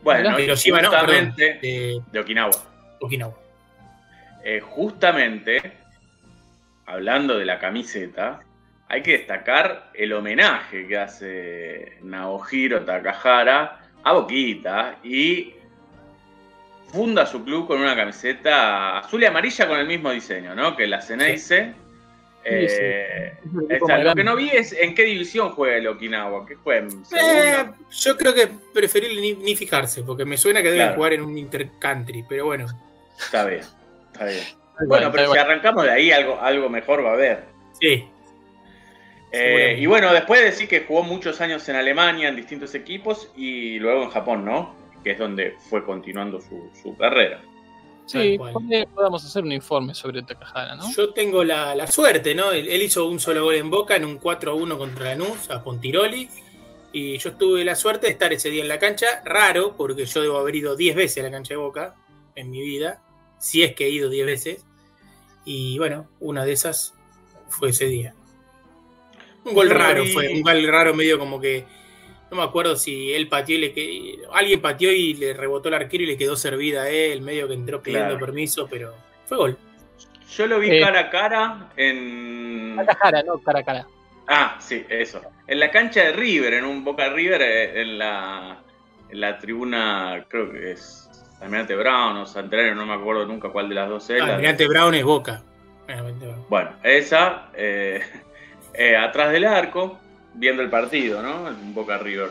[SPEAKER 4] Bueno,
[SPEAKER 3] Hiroshima, no, perdón,
[SPEAKER 4] justamente
[SPEAKER 3] de
[SPEAKER 4] de Okinawa.
[SPEAKER 3] Okinawa.
[SPEAKER 4] Eh, justamente, hablando de la camiseta, hay que destacar el homenaje que hace Naohiro Takahara a Boquita y funda su club con una camiseta azul y amarilla con el mismo diseño, ¿no? Que la Ceneice, Eh, Lo que no vi es en qué división juega el Okinawa. ¿Qué juega? ¿En
[SPEAKER 3] Eh, yo creo que preferible ni, ni fijarse, porque me suena que deben
[SPEAKER 4] Claro.
[SPEAKER 3] jugar en un intercountry, pero bueno.
[SPEAKER 4] Está bien, está bien. Bueno, pero si arrancamos de ahí, algo, algo mejor va a haber.
[SPEAKER 3] Sí.
[SPEAKER 4] Eh, y bueno, después de decir que jugó muchos años en Alemania en distintos equipos y luego en Japón, ¿no? Que es donde fue continuando su, su carrera.
[SPEAKER 2] Sí, podamos hacer un informe sobre Takahara, ¿no?
[SPEAKER 3] Yo tengo la, la suerte, ¿no? Él, él hizo un solo gol en Boca en un 4-1 contra Lanús a Pontiroli. Y yo tuve la suerte de estar ese día en la cancha. Raro, porque yo debo haber ido 10 veces a la cancha de Boca en mi vida. Si es que he ido 10 veces. Y bueno, una de esas fue ese día. Un gol raro fue. Un gol raro medio como que. No me acuerdo si él pateó y le que Alguien pateó y le rebotó el arquero y le quedó servida a él. Medio que entró pidiendo
[SPEAKER 4] Claro.
[SPEAKER 3] permiso, pero fue gol.
[SPEAKER 4] Yo lo vi
[SPEAKER 2] Eh.
[SPEAKER 4] cara a cara en.
[SPEAKER 2] Takahara, no cara a cara.
[SPEAKER 4] Ah, sí, eso. En la cancha de River, en un Boca River, eh, en la, en la tribuna, creo que es Almirante Brown o Santelano, no me acuerdo nunca cuál de las dos.
[SPEAKER 3] Ah,
[SPEAKER 4] la-
[SPEAKER 3] Almirante Brown es Boca.
[SPEAKER 4] Bueno, esa, eh, eh, atrás del arco, viendo el partido, ¿no? En Boca River.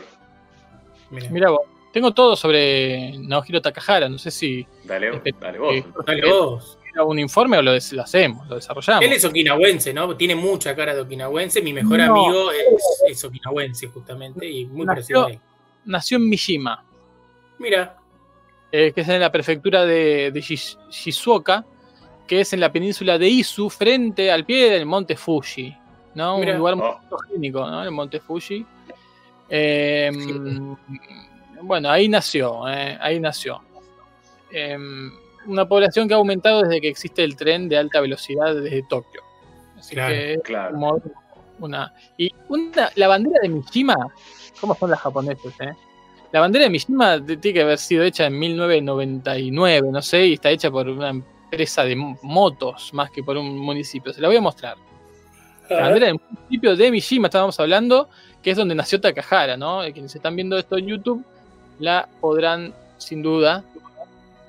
[SPEAKER 3] Mirá.
[SPEAKER 2] Mira vos, tengo todo sobre Naohiro Takahara, no sé si
[SPEAKER 4] Dale, dale vos.
[SPEAKER 2] eh,
[SPEAKER 3] Dale vos.
[SPEAKER 2] era un informe o lo, hacemos, lo desarrollamos.
[SPEAKER 3] Él es okinawense, ¿no? Tiene mucha cara de okinawense. Mi mejor
[SPEAKER 2] No.
[SPEAKER 3] amigo es, es okinawense, justamente, y muy
[SPEAKER 2] Nació-
[SPEAKER 3] parecido a él.
[SPEAKER 2] Nació en Mishima,
[SPEAKER 3] Mira,
[SPEAKER 2] eh, que es en la prefectura de, de Shiz- Shizuoka, que es en la península de Izu, frente al pie del monte Fuji, ¿no?
[SPEAKER 3] Mira.
[SPEAKER 2] Un lugar muy
[SPEAKER 4] Oh.
[SPEAKER 2] fotogénico, ¿no? El monte Fuji. Eh, bueno, ahí nació, eh, ahí nació. Eh, una población que ha aumentado desde que existe el tren de alta velocidad desde Tokio. Así
[SPEAKER 3] Claro,
[SPEAKER 2] que
[SPEAKER 4] Claro.
[SPEAKER 2] como una. Y una, la bandera de Mishima, ¿cómo son las japoneses, eh? La bandera de Mishima de- tiene que haber sido hecha en 1999, no sé, y está hecha por una empresa de mo- motos más que por un municipio. Se la voy a mostrar. La bandera del municipio de Mishima, estábamos hablando, que es donde nació Takahara, ¿no? Eh, Quienes están viendo esto en YouTube la podrán, sin duda,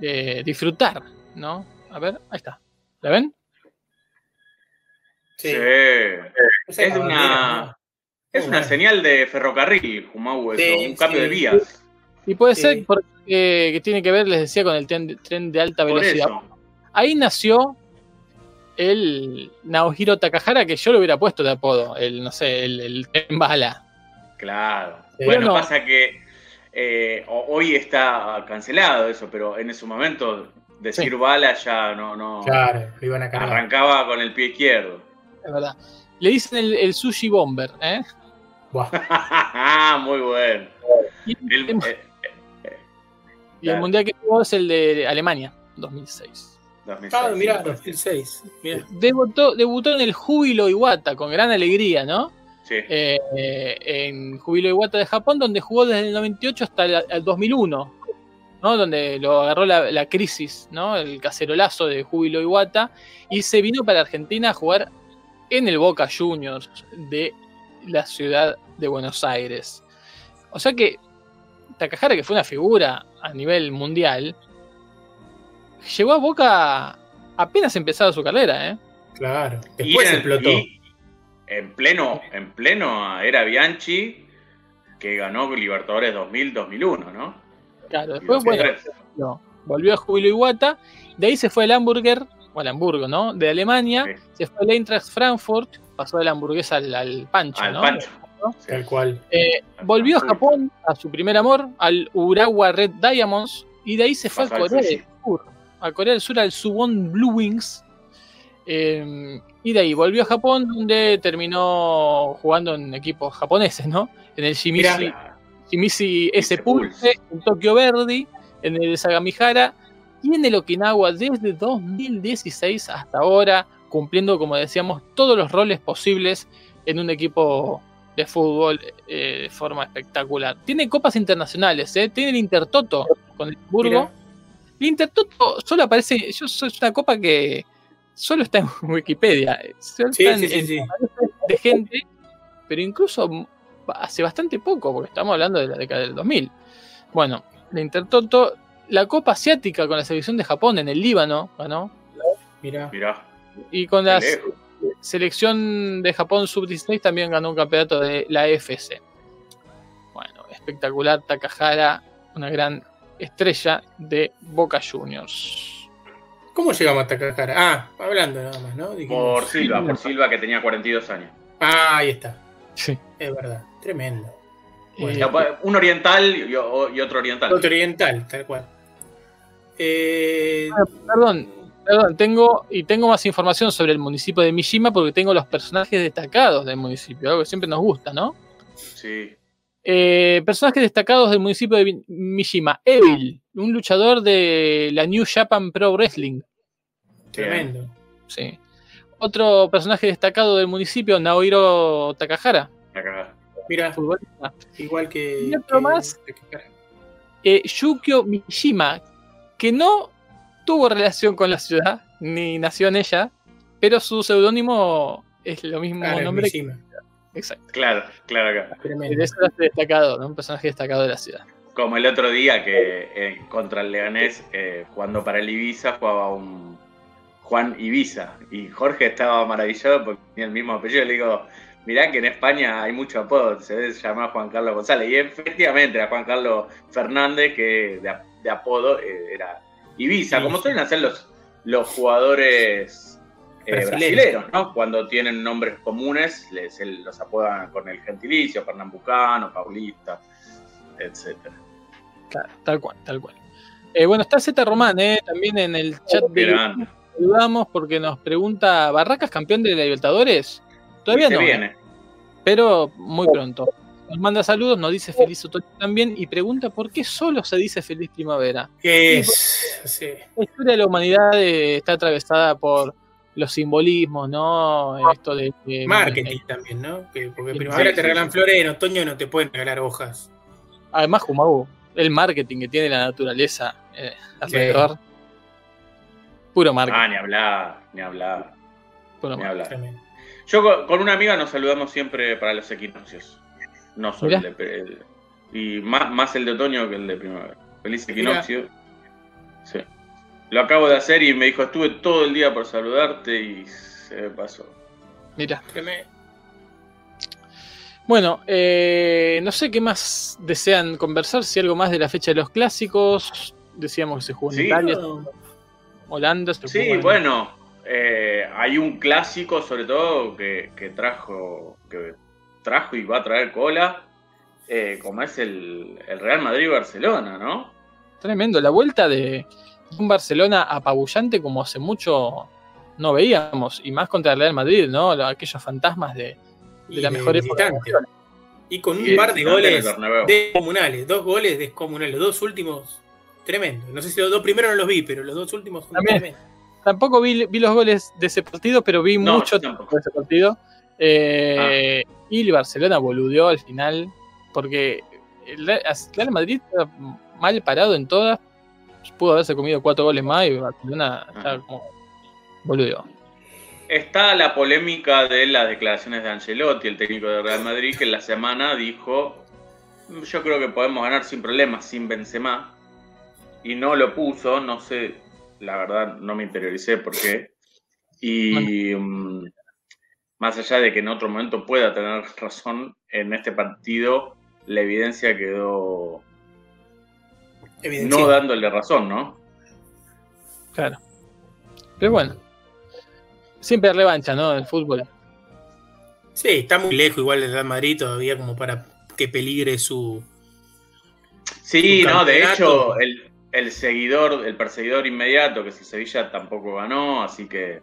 [SPEAKER 2] eh, disfrutar, ¿no? A ver, ahí está. ¿La ven?
[SPEAKER 3] sí.
[SPEAKER 4] Sí.
[SPEAKER 3] Esa
[SPEAKER 4] es una-
[SPEAKER 3] bandera, ¿no?
[SPEAKER 4] Es una señal de ferrocarril, Jumau, eso,
[SPEAKER 3] Sí,
[SPEAKER 4] un cambio
[SPEAKER 3] sí.
[SPEAKER 4] de vías.
[SPEAKER 2] Y puede
[SPEAKER 3] Sí.
[SPEAKER 2] ser porque que tiene que ver, les decía, con el tren de, tren de alta
[SPEAKER 4] Por
[SPEAKER 2] velocidad.
[SPEAKER 4] eso.
[SPEAKER 2] Ahí nació el Naohiro Takahara, que yo lo hubiera puesto de apodo, el, no sé, el, el tren bala.
[SPEAKER 4] Claro. Bueno,
[SPEAKER 2] No.
[SPEAKER 4] pasa que eh, ho- hoy está cancelado eso, pero en ese momento decir
[SPEAKER 2] Sí.
[SPEAKER 4] bala ya no, no
[SPEAKER 3] Claro, lo iban a cargar.
[SPEAKER 4] arrancaba con el pie izquierdo.
[SPEAKER 2] Es verdad. Le dicen el, el sushi bomber, ¿eh?
[SPEAKER 3] Buah.
[SPEAKER 4] Muy bueno.
[SPEAKER 2] Y,
[SPEAKER 4] El-
[SPEAKER 2] el,
[SPEAKER 4] eh,
[SPEAKER 2] y el
[SPEAKER 4] claro.
[SPEAKER 2] mundial que tuvo es el de Alemania, 2006.
[SPEAKER 4] 2006,
[SPEAKER 3] Ah, mirá,
[SPEAKER 4] sí.
[SPEAKER 3] 2006. Mirá.
[SPEAKER 2] Debutó, debutó en el Júbilo Iwata, con gran alegría, ¿no?
[SPEAKER 4] Sí.
[SPEAKER 2] Eh, eh, en Júbilo Iwata de Japón, donde jugó desde el 98 hasta el, el 2001, ¿no? Donde lo agarró la, la crisis, ¿no? El cacerolazo de Júbilo Iwata, y se vino para Argentina a jugar en el Boca Juniors de la ciudad de Buenos Aires. O sea que Takahara, que fue una figura a nivel mundial, llegó a Boca apenas empezado su carrera, ¿eh?
[SPEAKER 3] Claro.
[SPEAKER 4] Y
[SPEAKER 3] Después
[SPEAKER 4] en-
[SPEAKER 3] explotó.
[SPEAKER 4] y en pleno, en pleno era Bianchi que ganó Libertadores 2000-2001, ¿no?
[SPEAKER 2] Claro,
[SPEAKER 4] Y
[SPEAKER 2] después, bueno,
[SPEAKER 4] 2003.
[SPEAKER 2] no, volvió a Júbilo Iwata, de ahí se fue al Hamburger, o al Hamburgo, ¿no? De Alemania,
[SPEAKER 4] Sí.
[SPEAKER 2] se fue al Eintracht Frankfurt, pasó de la hamburguesa al, al pancho,
[SPEAKER 4] Al
[SPEAKER 2] ¿no?
[SPEAKER 4] Pancho.
[SPEAKER 3] Tal cual.
[SPEAKER 2] Eh, volvió a Japón, a su primer amor, al Urawa Red Diamonds, y de ahí se fue a
[SPEAKER 4] Pasó al
[SPEAKER 2] Corea del Sur, a Corea del Sur al Suwon Blue Wings, eh, y de ahí volvió a Japón, donde terminó jugando en equipos japoneses, ¿no? En el Shimizu. Shimizu S Pulse, en Tokio Verdy, en el Sagamihara y en el Okinawa desde 2016 hasta ahora, cumpliendo, como decíamos, todos los roles posibles en un equipo de fútbol eh, de forma espectacular. Tiene copas internacionales, ¿eh? tiene el Intertoto con el Burgo. El Intertoto solo aparece, yo soy una copa que solo está en Wikipedia, solo
[SPEAKER 3] Sí,
[SPEAKER 2] está en-
[SPEAKER 3] sí, sí,
[SPEAKER 2] en-
[SPEAKER 3] sí.
[SPEAKER 2] de gente, pero incluso hace bastante poco, porque estamos hablando de la década del 2000. Bueno, la Intertoto, la Copa Asiática con la selección de Japón en el Líbano, ganó,
[SPEAKER 3] Mirá.
[SPEAKER 4] Mirá,
[SPEAKER 2] y con
[SPEAKER 4] lejos.
[SPEAKER 2] selección de Japón sub-16 también ganó un campeonato de la FC. Bueno, espectacular Takahara, una gran estrella de Boca Juniors.
[SPEAKER 3] ¿Cómo llegamos a Takahara? Ah, hablando nada más, ¿no? Dijimos-
[SPEAKER 4] Por Silva, por Silva que tenía 42 años.
[SPEAKER 3] Ah, ahí está.
[SPEAKER 2] Sí.
[SPEAKER 3] Es verdad. Tremendo.
[SPEAKER 2] Eh,
[SPEAKER 4] pues, Un oriental y, otro oriental.
[SPEAKER 3] Otro oriental, tal cual. Eh,
[SPEAKER 2] perdón, perdón, tengo y tengo más información sobre el municipio de Mishima porque tengo los personajes destacados del municipio, algo que siempre nos gusta, ¿no?
[SPEAKER 4] Sí.
[SPEAKER 2] Eh, personajes destacados del municipio de Mi- Mishima. Evil, un luchador de la New Japan Pro Wrestling.
[SPEAKER 3] tremendo.
[SPEAKER 2] Sí. Otro personaje destacado del municipio, Naohiro Takahara,
[SPEAKER 4] Acá.
[SPEAKER 3] Mira,
[SPEAKER 2] futbolista.
[SPEAKER 3] igual que.
[SPEAKER 2] Y otro
[SPEAKER 3] que-
[SPEAKER 2] más.
[SPEAKER 3] Takahara.
[SPEAKER 2] Eh, Yukio Mishima, que no tuvo relación con la ciudad, ni nació en ella, pero su seudónimo es lo mismo
[SPEAKER 3] Claro,
[SPEAKER 2] nombre. que-
[SPEAKER 3] Mishima.
[SPEAKER 2] Exacto.
[SPEAKER 4] Claro, claro.
[SPEAKER 3] Tremendo.
[SPEAKER 2] Ese era destacado, ¿no? un personaje destacado de la ciudad.
[SPEAKER 4] Como el otro día que eh, contra el Leganés, eh, jugando para el Ibiza, jugaba un Juan Ibiza. Y Jorge estaba maravillado porque tenía el mismo apellido. Le digo, mirá que en España hay mucho apodo, se debe llamar Juan Carlos González. Y efectivamente era Juan Carlos Fernández, que de, de apodo eh, era Ibiza, como suelen hacer los, los jugadores eh, ¿no? Cuando tienen nombres comunes, les, los apodan con el gentilicio, Pernambucano, Paulista, etcétera.
[SPEAKER 2] Claro, tal cual, tal cual. Eh, bueno, está Z Román, eh, también en el chat de
[SPEAKER 4] Grande.
[SPEAKER 2] saludamos porque nos pregunta, ¿Barracas campeón de la Libertadores? Todavía no,
[SPEAKER 4] viene.
[SPEAKER 2] pero muy pronto. Nos manda saludos, nos dice feliz otoño también y pregunta por qué solo se dice feliz primavera.
[SPEAKER 3] Que es. sí.
[SPEAKER 2] La historia de la humanidad eh, está atravesada por los simbolismos, ¿no? Esto de, de-
[SPEAKER 3] Marketing también, ¿no? Que, porque en primavera
[SPEAKER 4] sí,
[SPEAKER 3] te regalan
[SPEAKER 4] sí.
[SPEAKER 3] flores, en otoño no te pueden regalar hojas.
[SPEAKER 2] Además, Jumagu, el marketing que tiene la naturaleza eh, alrededor. Puro marketing.
[SPEAKER 4] Ah, ni hablar, ni hablar,
[SPEAKER 2] puro
[SPEAKER 4] ni
[SPEAKER 2] marketing.
[SPEAKER 4] hablar.
[SPEAKER 3] Tremendo.
[SPEAKER 4] Yo con, con una amiga nos saludamos siempre para los equinoccios. No solo el de, el- y más, más el de otoño que el de primavera. Feliz equinoccio. Sí. Lo acabo de hacer y me dijo, estuve todo el día por saludarte y se me pasó.
[SPEAKER 2] Mira.
[SPEAKER 3] Tremendo.
[SPEAKER 2] Bueno, eh, no sé qué más desean conversar, si algo más de la fecha de los clásicos. Decíamos que se jugó en
[SPEAKER 4] Sí.
[SPEAKER 2] Italia,
[SPEAKER 3] No,
[SPEAKER 2] Holanda. Se
[SPEAKER 4] Sí,
[SPEAKER 2] jugó en-
[SPEAKER 4] bueno, eh, hay un clásico sobre todo que, que trajo que trajo y va a traer cola, eh, como es el, el Real Madrid-Barcelona, ¿no?
[SPEAKER 2] Tremendo. La vuelta de un Barcelona apabullante como hace mucho no veíamos. Y más contra el Real Madrid, ¿no? Lo- Aquellos fantasmas de, la
[SPEAKER 3] de
[SPEAKER 2] mejor época.
[SPEAKER 3] Y con un
[SPEAKER 4] Y
[SPEAKER 3] par de goles descomunales. Dos goles descomunales. Los dos últimos, tremendo. No sé si los dos primeros no los vi, pero los dos últimos son
[SPEAKER 2] También.
[SPEAKER 3] tremendos.
[SPEAKER 2] Tampoco vi, vi los goles de ese partido, pero vi
[SPEAKER 4] No,
[SPEAKER 2] mucho
[SPEAKER 4] tampoco.
[SPEAKER 2] de ese partido. Eh, Y el Barcelona boludeó al final, porque el Real Real Madrid estaba mal parado en todas. Pudo haberse comido cuatro goles más y Barcelona estaba
[SPEAKER 4] Ajá.
[SPEAKER 2] como boludeó.
[SPEAKER 4] Está la polémica de las declaraciones de Ancelotti, el técnico de Real Madrid, que en la semana dijo, yo creo que podemos ganar sin problemas, sin Benzema, y no lo puso, no sé, la verdad no me interioricé por qué. Y mm, más allá de que en otro momento pueda tener razón, en este partido la evidencia quedó
[SPEAKER 3] Evidencia.
[SPEAKER 4] no dándole razón, ¿no?
[SPEAKER 2] Claro. Pero bueno. Siempre revancha, ¿no? El fútbol.
[SPEAKER 3] Sí, está muy lejos igual del Real Madrid todavía como para que peligre su...
[SPEAKER 4] Sí,
[SPEAKER 3] Su
[SPEAKER 4] no, de hecho, el, el seguidor, el perseguidor inmediato, que es el Sevilla, tampoco ganó, así que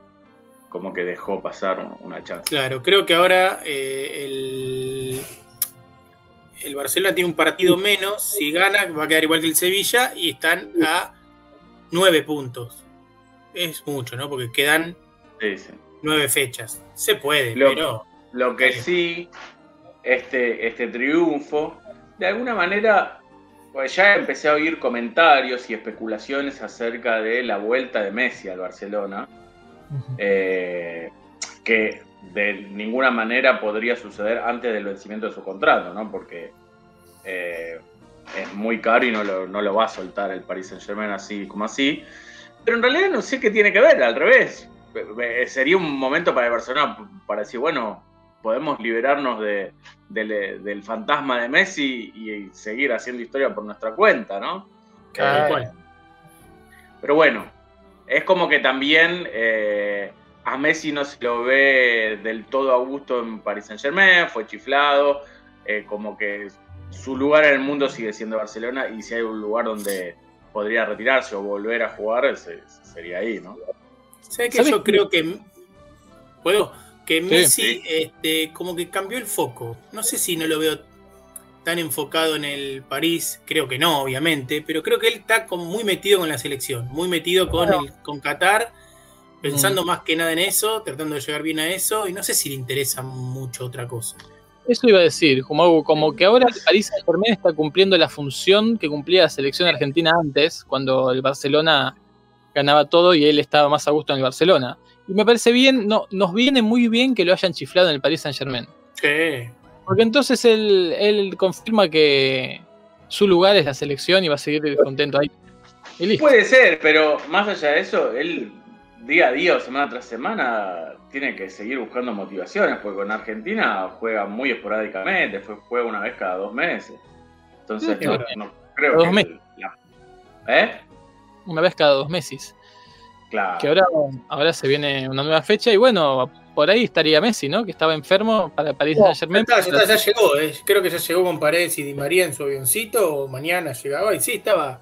[SPEAKER 4] como que dejó pasar un- una chance.
[SPEAKER 3] Claro, creo que ahora eh, el, el Barcelona tiene un partido menos. Si gana, va a quedar igual que el Sevilla y están a nueve puntos. Es mucho, ¿no? Porque quedan
[SPEAKER 4] Sí, sí.
[SPEAKER 3] nueve fechas. Se puede,
[SPEAKER 4] Lo-
[SPEAKER 3] pero
[SPEAKER 4] Lo que sí, este, este triunfo, de alguna manera, pues ya empecé a oír comentarios y especulaciones acerca de la vuelta de Messi al Barcelona, eh, que de ninguna manera podría suceder antes del vencimiento de su contrato, ¿no? Porque eh, es muy caro y no lo, no lo va a soltar el Paris Saint Germain así como así. Pero en realidad no sé qué tiene que ver, al revés. sería un momento para el Barcelona para decir, bueno, podemos liberarnos de, del, del fantasma de Messi y, seguir haciendo historia por nuestra cuenta, ¿no? Eh,
[SPEAKER 3] cual.
[SPEAKER 4] Pero bueno, es como que también eh, a Messi no se lo ve del todo a gusto en Paris Saint Germain, fue chiflado, eh, como que su lugar en el mundo sigue siendo Barcelona y si hay un lugar donde podría retirarse o volver a jugar, sería ahí, ¿no?
[SPEAKER 3] ¿Sabes que
[SPEAKER 2] ¿Sabes
[SPEAKER 3] yo creo que. ¿Puedo? Que Messi,
[SPEAKER 4] sí.
[SPEAKER 3] este, como que cambió el foco. No sé si no lo veo tan enfocado en el París, creo que no, obviamente, pero creo que él está como muy metido con la selección, muy metido con, el, con Qatar, pensando más que nada en eso, tratando de llegar bien a eso, y no sé si le interesa mucho otra cosa.
[SPEAKER 2] Eso iba a decir, como, como que ahora el Paris Saint Germain está cumpliendo la función que cumplía la selección argentina antes, cuando el Barcelona ganaba todo y él estaba más a gusto en el Barcelona. Y me parece bien, no, nos viene muy bien que lo hayan chiflado en el Paris Saint Germain.
[SPEAKER 3] Sí.
[SPEAKER 2] Porque entonces él, él confirma que su lugar es la selección y va a seguir contento ahí. Y listo.
[SPEAKER 4] Puede ser, pero más allá de eso, él día a día o semana tras semana tiene que seguir buscando motivaciones, porque con Argentina juega muy esporádicamente, fue- juega una vez cada dos meses. Entonces,
[SPEAKER 2] Sí,
[SPEAKER 4] no,
[SPEAKER 2] bueno.
[SPEAKER 4] no creo
[SPEAKER 2] Dos
[SPEAKER 4] que...
[SPEAKER 2] meses.
[SPEAKER 4] la- ¿Eh?
[SPEAKER 2] Una vez cada dos meses.
[SPEAKER 4] Claro.
[SPEAKER 2] Que ahora, ahora se viene una nueva fecha y bueno, por ahí estaría Messi, ¿no? Que estaba enfermo para
[SPEAKER 3] Ya
[SPEAKER 2] Germain.
[SPEAKER 3] está, ya, está, ya llegó, eh. creo que ya llegó con Paredes y Di María en su avioncito, o mañana llegaba, y sí, estaba.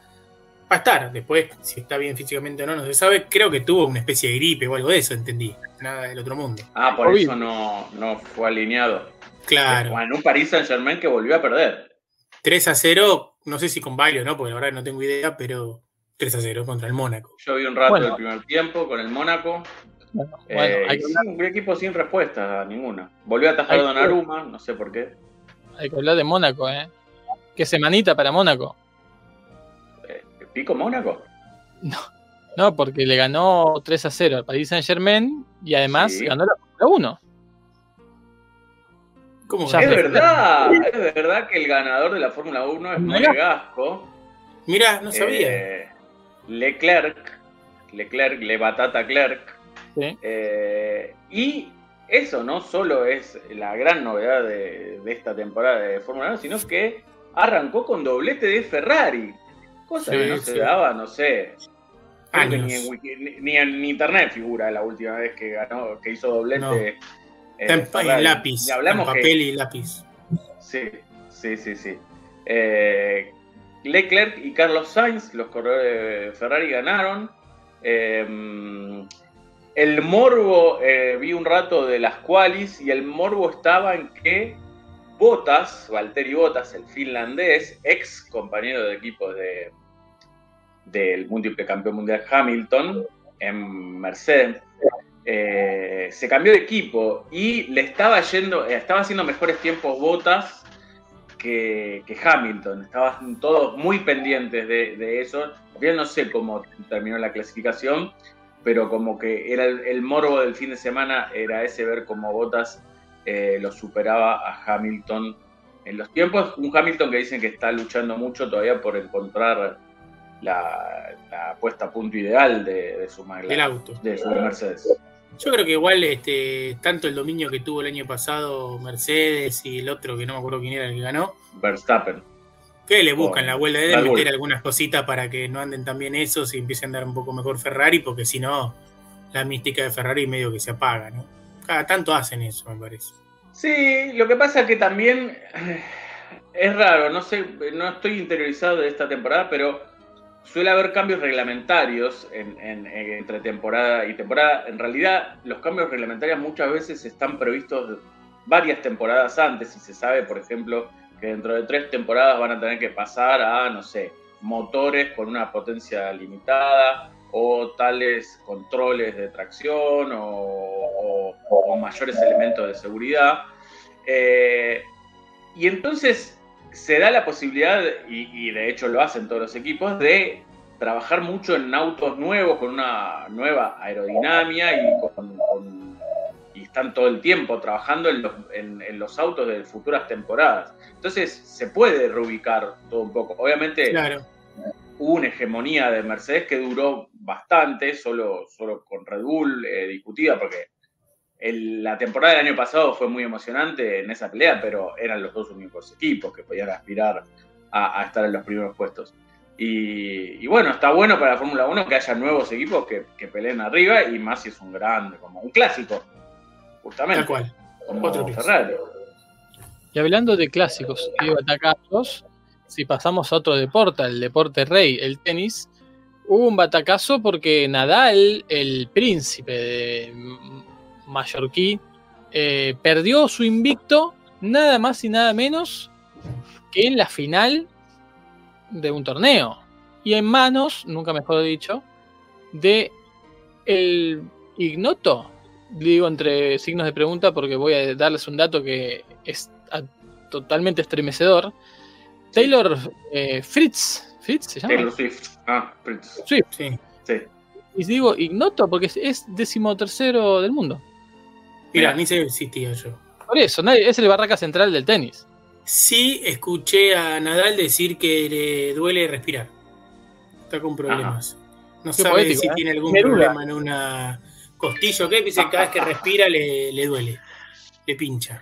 [SPEAKER 3] Va a estar, después, si está bien físicamente o no, no se sabe. Creo que tuvo una especie de gripe o algo de eso, entendí. Nada del otro mundo.
[SPEAKER 4] Ah, por
[SPEAKER 2] COVID.
[SPEAKER 4] eso no, no fue alineado.
[SPEAKER 3] Claro.
[SPEAKER 4] En un Paris Saint Germain que volvió a perder.
[SPEAKER 3] 3 a 0, no sé si con baile o no, porque la verdad no tengo idea, pero 3 a 0 contra el Mónaco.
[SPEAKER 4] Yo vi un rato
[SPEAKER 2] Bueno.
[SPEAKER 4] del primer tiempo con el Mónaco.
[SPEAKER 2] Bueno,
[SPEAKER 4] eh,
[SPEAKER 2] hay, que
[SPEAKER 4] un equipo sin respuesta a ninguna. Volvió a atajar
[SPEAKER 2] Hay
[SPEAKER 4] a
[SPEAKER 2] que-
[SPEAKER 4] Donnarumma, no sé por qué.
[SPEAKER 2] hay que hablar de Mónaco, ¿eh? Qué semanita para Mónaco.
[SPEAKER 4] ¿Pico Mónaco?
[SPEAKER 2] No, porque le ganó 3 a 0 al Paris Saint Germain y además
[SPEAKER 4] Sí.
[SPEAKER 2] ganó la Fórmula 1.
[SPEAKER 3] ¿Cómo
[SPEAKER 2] Ya
[SPEAKER 3] que-
[SPEAKER 4] Es
[SPEAKER 2] fue.
[SPEAKER 4] verdad, es verdad que el ganador de la Fórmula 1 es
[SPEAKER 2] Mirá.
[SPEAKER 4] Monegasco.
[SPEAKER 3] Mirá, no sabía.
[SPEAKER 4] Eh, Leclerc, Leclerc, Le Batata Clerc.
[SPEAKER 2] Sí.
[SPEAKER 4] Eh, y eso no solo es la gran novedad de, de esta temporada de Fórmula 1, sino que arrancó con doblete de Ferrari. Cosa que no
[SPEAKER 3] sí.
[SPEAKER 4] se daba, no sé. que
[SPEAKER 3] Años.
[SPEAKER 4] ni, en, Wiki- ni- ni en internet figura la última vez que ganó, que hizo doblete.
[SPEAKER 3] No.
[SPEAKER 4] eh,
[SPEAKER 3] Está en, lápiz,
[SPEAKER 4] Y hablamos
[SPEAKER 3] en
[SPEAKER 4] que-
[SPEAKER 3] papel y lápiz.
[SPEAKER 4] Sí, sí, sí, sí. Eh, Leclerc y Carlos Sainz, los corredores de Ferrari, ganaron. Eh, el morbo, eh, vi un rato de las qualis y el morbo estaba en que Bottas, Valtteri Bottas, el finlandés, ex compañero de equipo de, del múltiple campeón mundial Hamilton en Mercedes, eh, se cambió de equipo y le estaba yendo, eh, estaba haciendo mejores tiempos Bottas que, Hamilton. Estaban todos muy pendientes de, eso. Bien no sé cómo terminó la clasificación, pero como que era el, el morbo del fin de semana era ese ver cómo Bottas eh, lo superaba a Hamilton en los tiempos. Un Hamilton que dicen que está luchando mucho todavía por encontrar la, la puesta a punto ideal de, de su McLaren,
[SPEAKER 3] Del auto.
[SPEAKER 4] de su Mercedes.
[SPEAKER 3] Yo creo que igual este, tanto el dominio que tuvo el año pasado Mercedes y el otro que no me acuerdo quién era el que ganó,
[SPEAKER 4] Verstappen.
[SPEAKER 3] que le buscan
[SPEAKER 4] Oh,
[SPEAKER 3] la vuelta de
[SPEAKER 4] Bull.
[SPEAKER 3] meter algunas cositas para que no anden tan bien esos y empiece a andar un poco mejor Ferrari, porque si no, la mística de Ferrari medio que se apaga, ¿no? Cada tanto hacen eso, me parece.
[SPEAKER 4] Sí, lo que pasa es que también eh, es raro, no sé, no estoy interiorizado de esta temporada, pero suele haber cambios reglamentarios en- en- en- entre temporada y temporada. En realidad, los cambios reglamentarios muchas veces están previstos varias temporadas antes y se sabe, por ejemplo, que dentro de tres temporadas van a tener que pasar a, no sé, motores con una potencia limitada o tales controles de tracción o, mayores elementos de seguridad. Eh, y entonces se da la posibilidad, y, de hecho lo hacen todos los equipos, de trabajar mucho en autos nuevos, con una nueva aerodinámica y, con- y están todo el tiempo trabajando en los, en los autos de futuras temporadas. Entonces se puede reubicar todo un poco. Obviamente
[SPEAKER 3] Claro.
[SPEAKER 4] Hubo una hegemonía de Mercedes que duró bastante, solo, solo con Red Bull eh, discutida, porque el- la temporada del año pasado fue muy emocionante en esa pelea, pero eran los dos únicos equipos que podían aspirar a, a estar en los primeros puestos. Y, y bueno, está bueno para la Fórmula 1 que haya nuevos equipos que, que peleen arriba y más si es un grande, como un clásico, justamente.
[SPEAKER 3] Tal cual.
[SPEAKER 4] Como
[SPEAKER 3] Otro.
[SPEAKER 4] Ferrari.
[SPEAKER 2] Y hablando de clásicos y de batacasos, si pasamos a otro deporte, el deporte rey, el tenis, hubo un batacazo porque Nadal, el príncipe de Mallorquí, eh, perdió su invicto nada más y nada menos que en la final de un torneo. Y en manos, nunca mejor dicho, de el ignoto, digo entre signos de pregunta porque voy a darles un dato que es totalmente estremecedor. Taylor eh, Fritz, Fritz se llama.
[SPEAKER 4] Taylor Swift. Ah, Prince.
[SPEAKER 3] Sí.
[SPEAKER 4] Sí.
[SPEAKER 2] Y digo ignoto porque es, es decimotercero del mundo.
[SPEAKER 3] Mira, ni sé existía yo.
[SPEAKER 2] Por eso, nadie- es el barraca central del tenis.
[SPEAKER 3] Sí escuché a Nadal decir que le duele respirar. Está con problemas. No
[SPEAKER 2] Qué
[SPEAKER 3] sabe
[SPEAKER 2] poético,
[SPEAKER 3] si
[SPEAKER 2] ¿eh?
[SPEAKER 3] tiene algún problema en una costilla o qué. Dice que cada vez que respira le, le duele. Le pincha.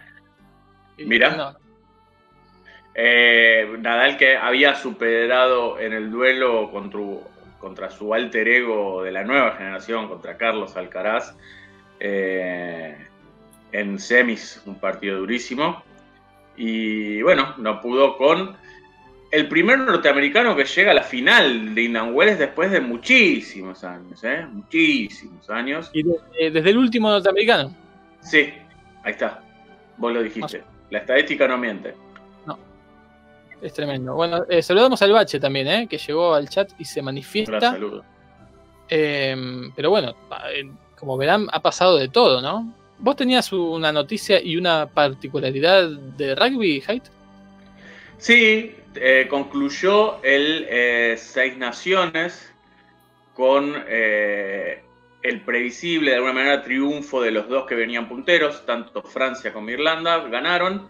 [SPEAKER 4] Mira. Eh, Nadal que había superado en el duelo contra, contra su alter ego de la nueva generación, contra Carlos Alcaraz, eh, en semis, un partido durísimo. Y bueno, no pudo con el primer norteamericano que llega a la final de Indian Wells después de muchísimos años, ¿eh? Muchísimos años.
[SPEAKER 2] y de- eh, desde el último norteamericano.
[SPEAKER 4] Sí, ahí está. Vos lo dijiste. La estadística no miente.
[SPEAKER 2] Es tremendo. Bueno, eh, saludamos al Bache también, eh, que llegó al chat y se
[SPEAKER 4] Un
[SPEAKER 2] manifiesta.
[SPEAKER 4] saludo.
[SPEAKER 2] Eh, pero bueno, eh, como verán, ha pasado de todo, ¿no? ¿Vos tenías una noticia y una particularidad de rugby, Haidt?
[SPEAKER 4] Sí, eh, concluyó el eh, Seis Naciones con eh, el previsible, de alguna manera, triunfo de los dos que venían punteros, tanto Francia como Irlanda, ganaron.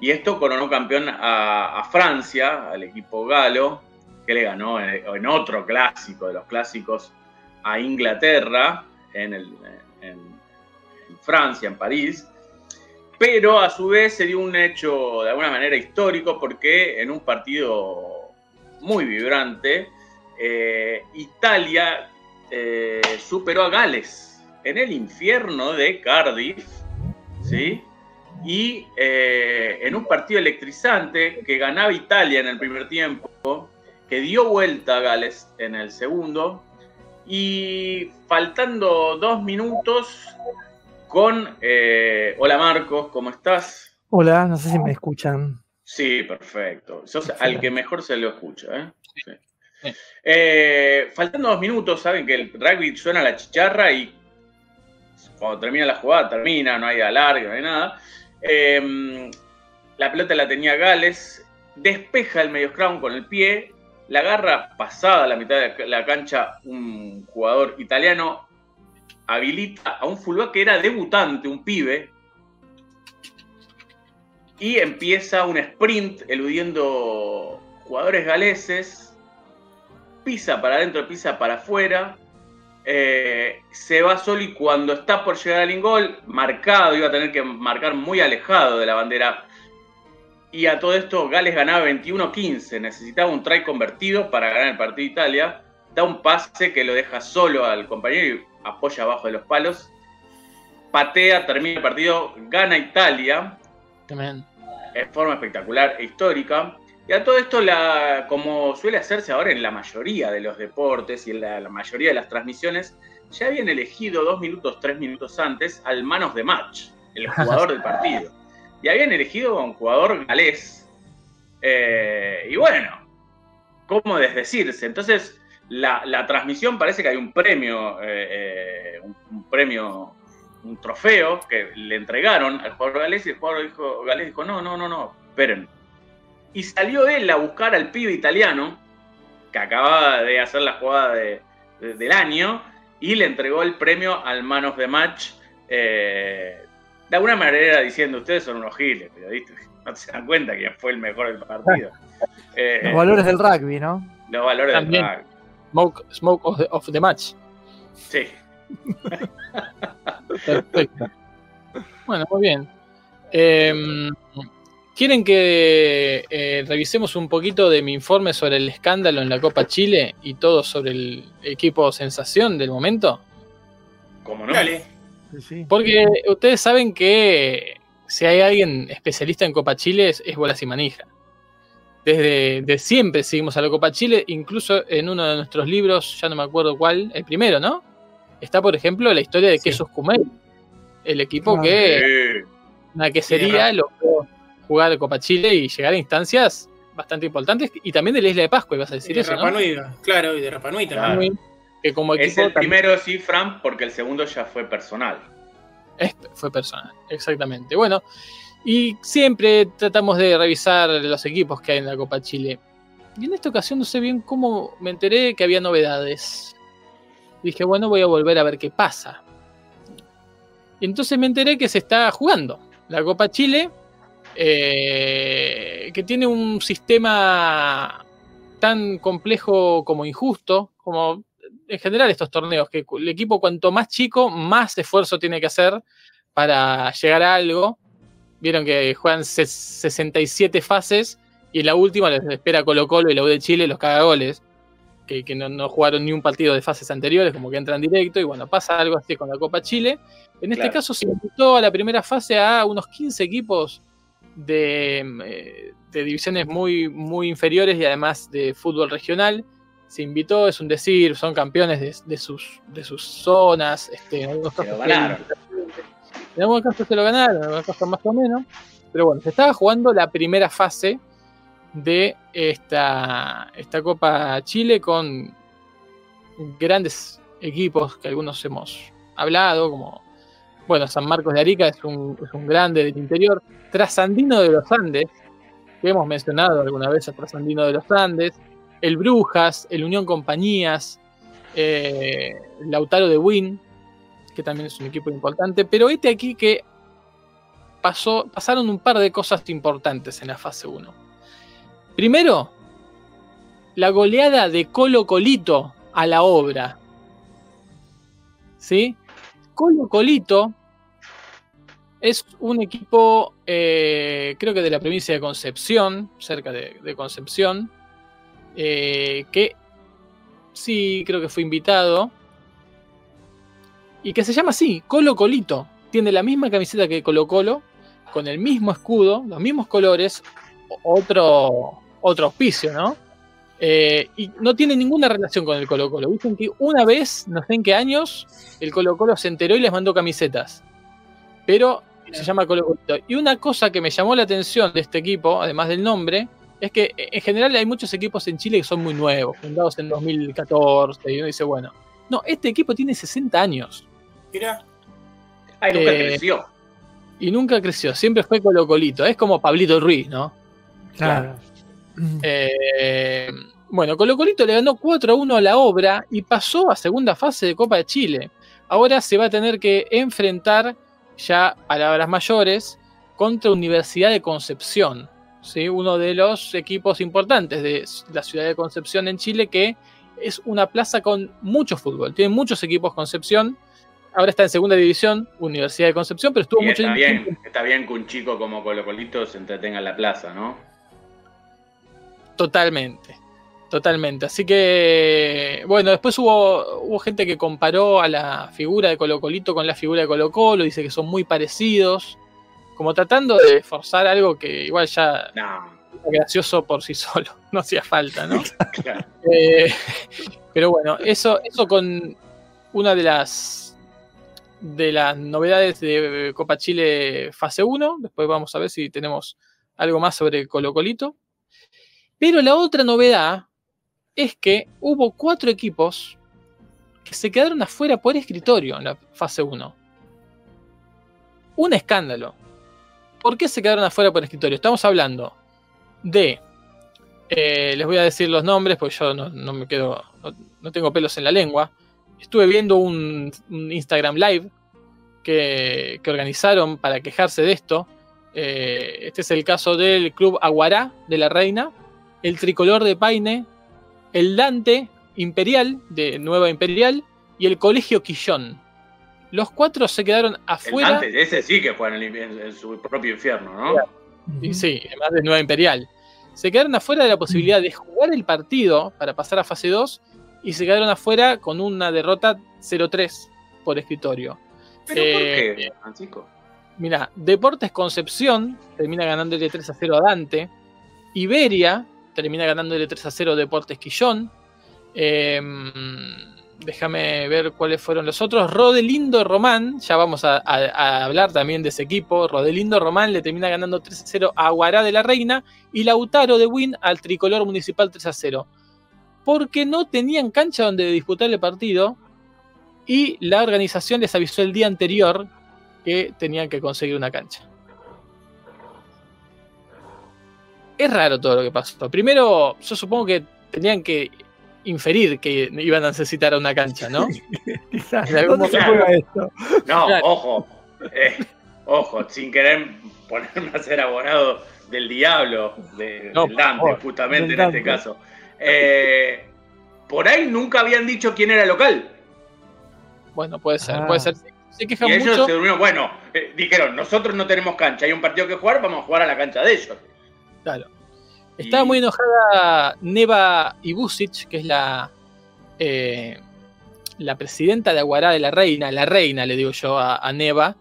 [SPEAKER 4] Y esto coronó campeón a, Francia, al equipo galo, que le ganó en, otro clásico de los clásicos a Inglaterra, en Francia, en París. Pero a su vez se dio un hecho de alguna manera histórico porque en un partido muy vibrante, eh, Italia eh, superó a Gales en el infierno de Cardiff, ¿sí? Y eh, en un partido electrizante que ganaba Italia en el primer tiempo, que dio vuelta a Gales en el segundo, y faltando dos minutos con... eh, hola Marcos, ¿cómo estás?
[SPEAKER 5] Hola, no sé si me escuchan.
[SPEAKER 4] Sí, perfecto. Sos al que mejor se lo escucha. ¿eh? Sí.
[SPEAKER 2] Sí.
[SPEAKER 4] Eh, faltando dos minutos, saben que el rugby suena la chicharra y cuando termina la jugada, termina, no hay alargue, no hay nada. Eh, la pelota la tenía Gales, despeja el medio scrum con el pie, la agarra pasada la mitad de la cancha un jugador italiano, habilita a un fullback que era debutante, un pibe, y empieza un sprint eludiendo jugadores galeses, pisa para adentro, pisa para afuera, eh, se va solo y cuando está por llegar al ingol, marcado, iba a tener que marcar muy alejado de la bandera. Y a todo esto Gales ganaba 21-15, necesitaba un try convertido para ganar el partido de Italia, da un pase que lo deja solo al compañero y apoya abajo de los palos, patea, termina el partido, gana Italia,
[SPEAKER 2] Tremendo.
[SPEAKER 4] en forma espectacular e histórica. Y a todo esto, la, como suele hacerse ahora en la mayoría de los deportes y en la, la mayoría de las transmisiones, ya habían elegido dos minutos, tres minutos antes al manos de match, el jugador del partido. Y habían elegido a un jugador galés. Eh, y bueno, ¿cómo desdecirse? Entonces, la, la transmisión parece que hay un premio, eh, eh, un, un premio, un trofeo que le entregaron al jugador galés y el jugador dijo, galés dijo, no, no, no, no, esperen. Y salió él a buscar al pibe italiano, que acababa de hacer la jugada de- de- del año, y le entregó el premio al Man of the Match, eh, de alguna manera diciendo, ustedes son unos giles, periodistas, no se dan cuenta quién fue el mejor del partido. Eh,
[SPEAKER 5] Los valores del rugby, ¿no?
[SPEAKER 4] Los valores
[SPEAKER 2] También.
[SPEAKER 4] del rugby.
[SPEAKER 2] Smoke, smoke of, the, of the match.
[SPEAKER 4] Sí.
[SPEAKER 2] Perfecto. Bueno, muy bien. Em, ¿Quieren que eh, revisemos un poquito de mi informe sobre el escándalo en la Copa Chile y todo sobre el equipo sensación del momento?
[SPEAKER 4] ¿Cómo no?
[SPEAKER 3] Dale.
[SPEAKER 2] Porque ustedes saben que si hay alguien especialista en Copa Chile es, es Bolas y Manija. Desde de siempre seguimos a la Copa Chile, incluso en uno de nuestros libros, ya no me acuerdo cuál, el primero, ¿no? Está, por ejemplo, la historia de
[SPEAKER 3] Sí.
[SPEAKER 2] Quesos Cumel, el equipo
[SPEAKER 5] Ah.
[SPEAKER 2] que
[SPEAKER 4] Sí.
[SPEAKER 2] una quesería logró jugar Copa Chile y llegar a instancias bastante importantes, y también de la Isla de Pascua, ibas a
[SPEAKER 3] Y
[SPEAKER 2] decir
[SPEAKER 3] de
[SPEAKER 2] eso,
[SPEAKER 3] Rapa
[SPEAKER 2] ¿no?
[SPEAKER 3] Nui, claro, y de Rapa Nui también.
[SPEAKER 4] Claro.
[SPEAKER 2] Que como equipo
[SPEAKER 4] Es el
[SPEAKER 2] también-
[SPEAKER 4] primero, sí, Fran, porque el segundo ya fue personal.
[SPEAKER 2] Este fue personal, exactamente. Bueno, y siempre tratamos de revisar los equipos que hay en la Copa Chile. Y en esta ocasión no sé bien cómo me enteré que había novedades. Dije, bueno, voy a volver a ver qué pasa. Y entonces me enteré que se está jugando la Copa Chile, eh, que tiene un sistema tan complejo como injusto, como en general estos torneos, que el equipo cuanto más chico, más esfuerzo tiene que hacer para llegar a algo. Vieron que juegan ses- 67 fases y en la última les espera Colo Colo y la U de Chile los cagagoles, que, que no, no jugaron ni un partido de fases anteriores, como que entran directo, y bueno, pasa algo así con la Copa Chile. En este
[SPEAKER 4] Claro.
[SPEAKER 2] caso se invitó a la primera fase a unos 15 equipos de, eh, de divisiones muy, muy inferiores y además de fútbol regional. Se invitó, es un decir, son campeones de, de sus, de sus zonas. Este, en algunos
[SPEAKER 4] Se lo
[SPEAKER 2] casos
[SPEAKER 4] ganaron.
[SPEAKER 2] en algunos casos se lo ganaron, en algunos casos más o menos. Pero bueno, se estaba jugando la primera fase de esta, esta Copa Chile con grandes equipos que algunos hemos hablado, como bueno, San Marcos de Arica es un, es un grande del interior, Trasandino de los Andes, que hemos mencionado alguna vez a Trasandino de los Andes, el Brujas, el Unión Compañías, eh, Lautaro de Win, que también es un equipo importante, pero este aquí que pasó, pasaron un par de cosas importantes en la fase 1. Primero, la goleada de Colo Colito a la obra. ¿Sí? Colo Colito es un equipo, eh, creo que de la provincia de Concepción, cerca de, Concepción, eh, que sí, creo que fue invitado, y que se llama así, Colo Colito. Tiene la misma camiseta que Colo Colo, con el mismo escudo, los mismos colores, otro, otro auspicio, ¿no? Eh, y no tiene ninguna relación con el Colo Colo. Dicen que una vez, no sé en qué años, el Colo Colo se enteró y les mandó camisetas. Pero se llama Colo Colito. Y una cosa que me llamó la atención de este equipo, además del nombre, es que eh, en general hay muchos equipos en Chile que son muy nuevos, fundados en 2014, y uno dice, bueno, no, este equipo tiene 60 años
[SPEAKER 3] Mirá,
[SPEAKER 4] Ay, nunca
[SPEAKER 2] Eh,
[SPEAKER 4] creció.
[SPEAKER 2] y nunca creció, siempre fue Colo Colito, es como Pablito Ruiz, ¿no?
[SPEAKER 5] Claro.
[SPEAKER 2] Eh, bueno, Colo Colito le ganó 4 a 1 a la obra y pasó a segunda fase de Copa de Chile. Ahora se va a tener que enfrentar, ya palabras mayores, contra Universidad de Concepción, ¿sí? uno de los equipos importantes de la ciudad de Concepción en Chile, que es una plaza con mucho fútbol. Tiene muchos equipos Concepción. Ahora está en segunda división, Universidad de Concepción, pero estuvo
[SPEAKER 4] Y
[SPEAKER 2] mucho
[SPEAKER 4] está
[SPEAKER 2] tiempo
[SPEAKER 4] bien, está bien que un chico como Colo Colito se entretenga en la plaza, ¿no?
[SPEAKER 2] Totalmente, totalmente. Así que, bueno, después hubo, hubo gente que comparó a la figura de Colo Colito con la figura de Colo Colo, dice que son muy parecidos, como tratando de forzar algo que igual ya
[SPEAKER 4] No,
[SPEAKER 2] era gracioso por sí solo, no hacía falta, ¿no?
[SPEAKER 4] claro.
[SPEAKER 2] Eh, pero bueno, eso, eso con una de las de las novedades de Copa Chile fase 1. Después vamos a ver si tenemos algo más sobre Colo Colito. Pero la otra novedad es que hubo cuatro equipos que se quedaron afuera por escritorio en la fase 1. Un escándalo. ¿Por qué se quedaron afuera por escritorio? Estamos hablando de eh, les voy a decir los nombres porque yo no, no me quedo, no, tengo pelos en la lengua. Estuve viendo un, un Instagram Live que, que organizaron para quejarse de esto. Eh, este es el caso del Club Aguará de la Reina, el Tricolor de Paine, el Dante Imperial, de Nueva Imperial, y el Colegio Quillón. Los cuatro se quedaron
[SPEAKER 4] El
[SPEAKER 2] afuera.
[SPEAKER 4] Dante, ese sí que fue en, el- en- en su propio infierno, ¿no?
[SPEAKER 2] Sí, además de Nueva Imperial. Se quedaron afuera de la posibilidad de jugar el partido para pasar a fase 2 y se quedaron afuera con una derrota 0-3 por escritorio.
[SPEAKER 4] ¿Pero por
[SPEAKER 2] Eh,
[SPEAKER 4] qué, Francisco?
[SPEAKER 2] Mira, Deportes Concepción termina ganándole 3 a 0 a Dante. Iberia termina ganándole 3 a 0 a Deportes Quillón. Em, déjame ver cuáles fueron los otros. Rodelindo Román, ya vamos a hablar también de ese equipo. Rodelindo Román le termina ganando 3 a 0 a Guará de la Reina. Y Lautaro de Win al tricolor municipal 3 a 0. Porque no tenían cancha donde disputar el partido. Y la organización les avisó el día anterior que tenían que conseguir una cancha. Es raro todo lo que pasó. Primero, yo supongo que tenían que inferir que iban a necesitar una cancha, ¿no?
[SPEAKER 5] Quizás.
[SPEAKER 2] En algún
[SPEAKER 5] ¿Dónde se
[SPEAKER 4] momento-
[SPEAKER 5] juega esto?
[SPEAKER 4] No,
[SPEAKER 2] Claro.
[SPEAKER 4] ojo. eh, ojo, sin querer ponerme a ser abonado del diablo, de,
[SPEAKER 2] No,
[SPEAKER 4] del Dante,
[SPEAKER 5] favor,
[SPEAKER 4] justamente
[SPEAKER 5] del
[SPEAKER 4] en este caso. Eh, por ahí nunca habían dicho quién era local.
[SPEAKER 2] Bueno, puede ser,
[SPEAKER 5] Ah.
[SPEAKER 2] puede ser. Se quejan
[SPEAKER 4] Y ellos
[SPEAKER 2] mucho.
[SPEAKER 4] se durmieron, bueno, eh, dijeron, nosotros no tenemos cancha, hay un partido que jugar, vamos a jugar a la cancha de ellos.
[SPEAKER 2] Claro. Estaba
[SPEAKER 4] Y-
[SPEAKER 2] muy enojada Neva Ibusic, que es la, eh, la presidenta de Aguará de la Reina, la reina, le digo yo a, a Neva.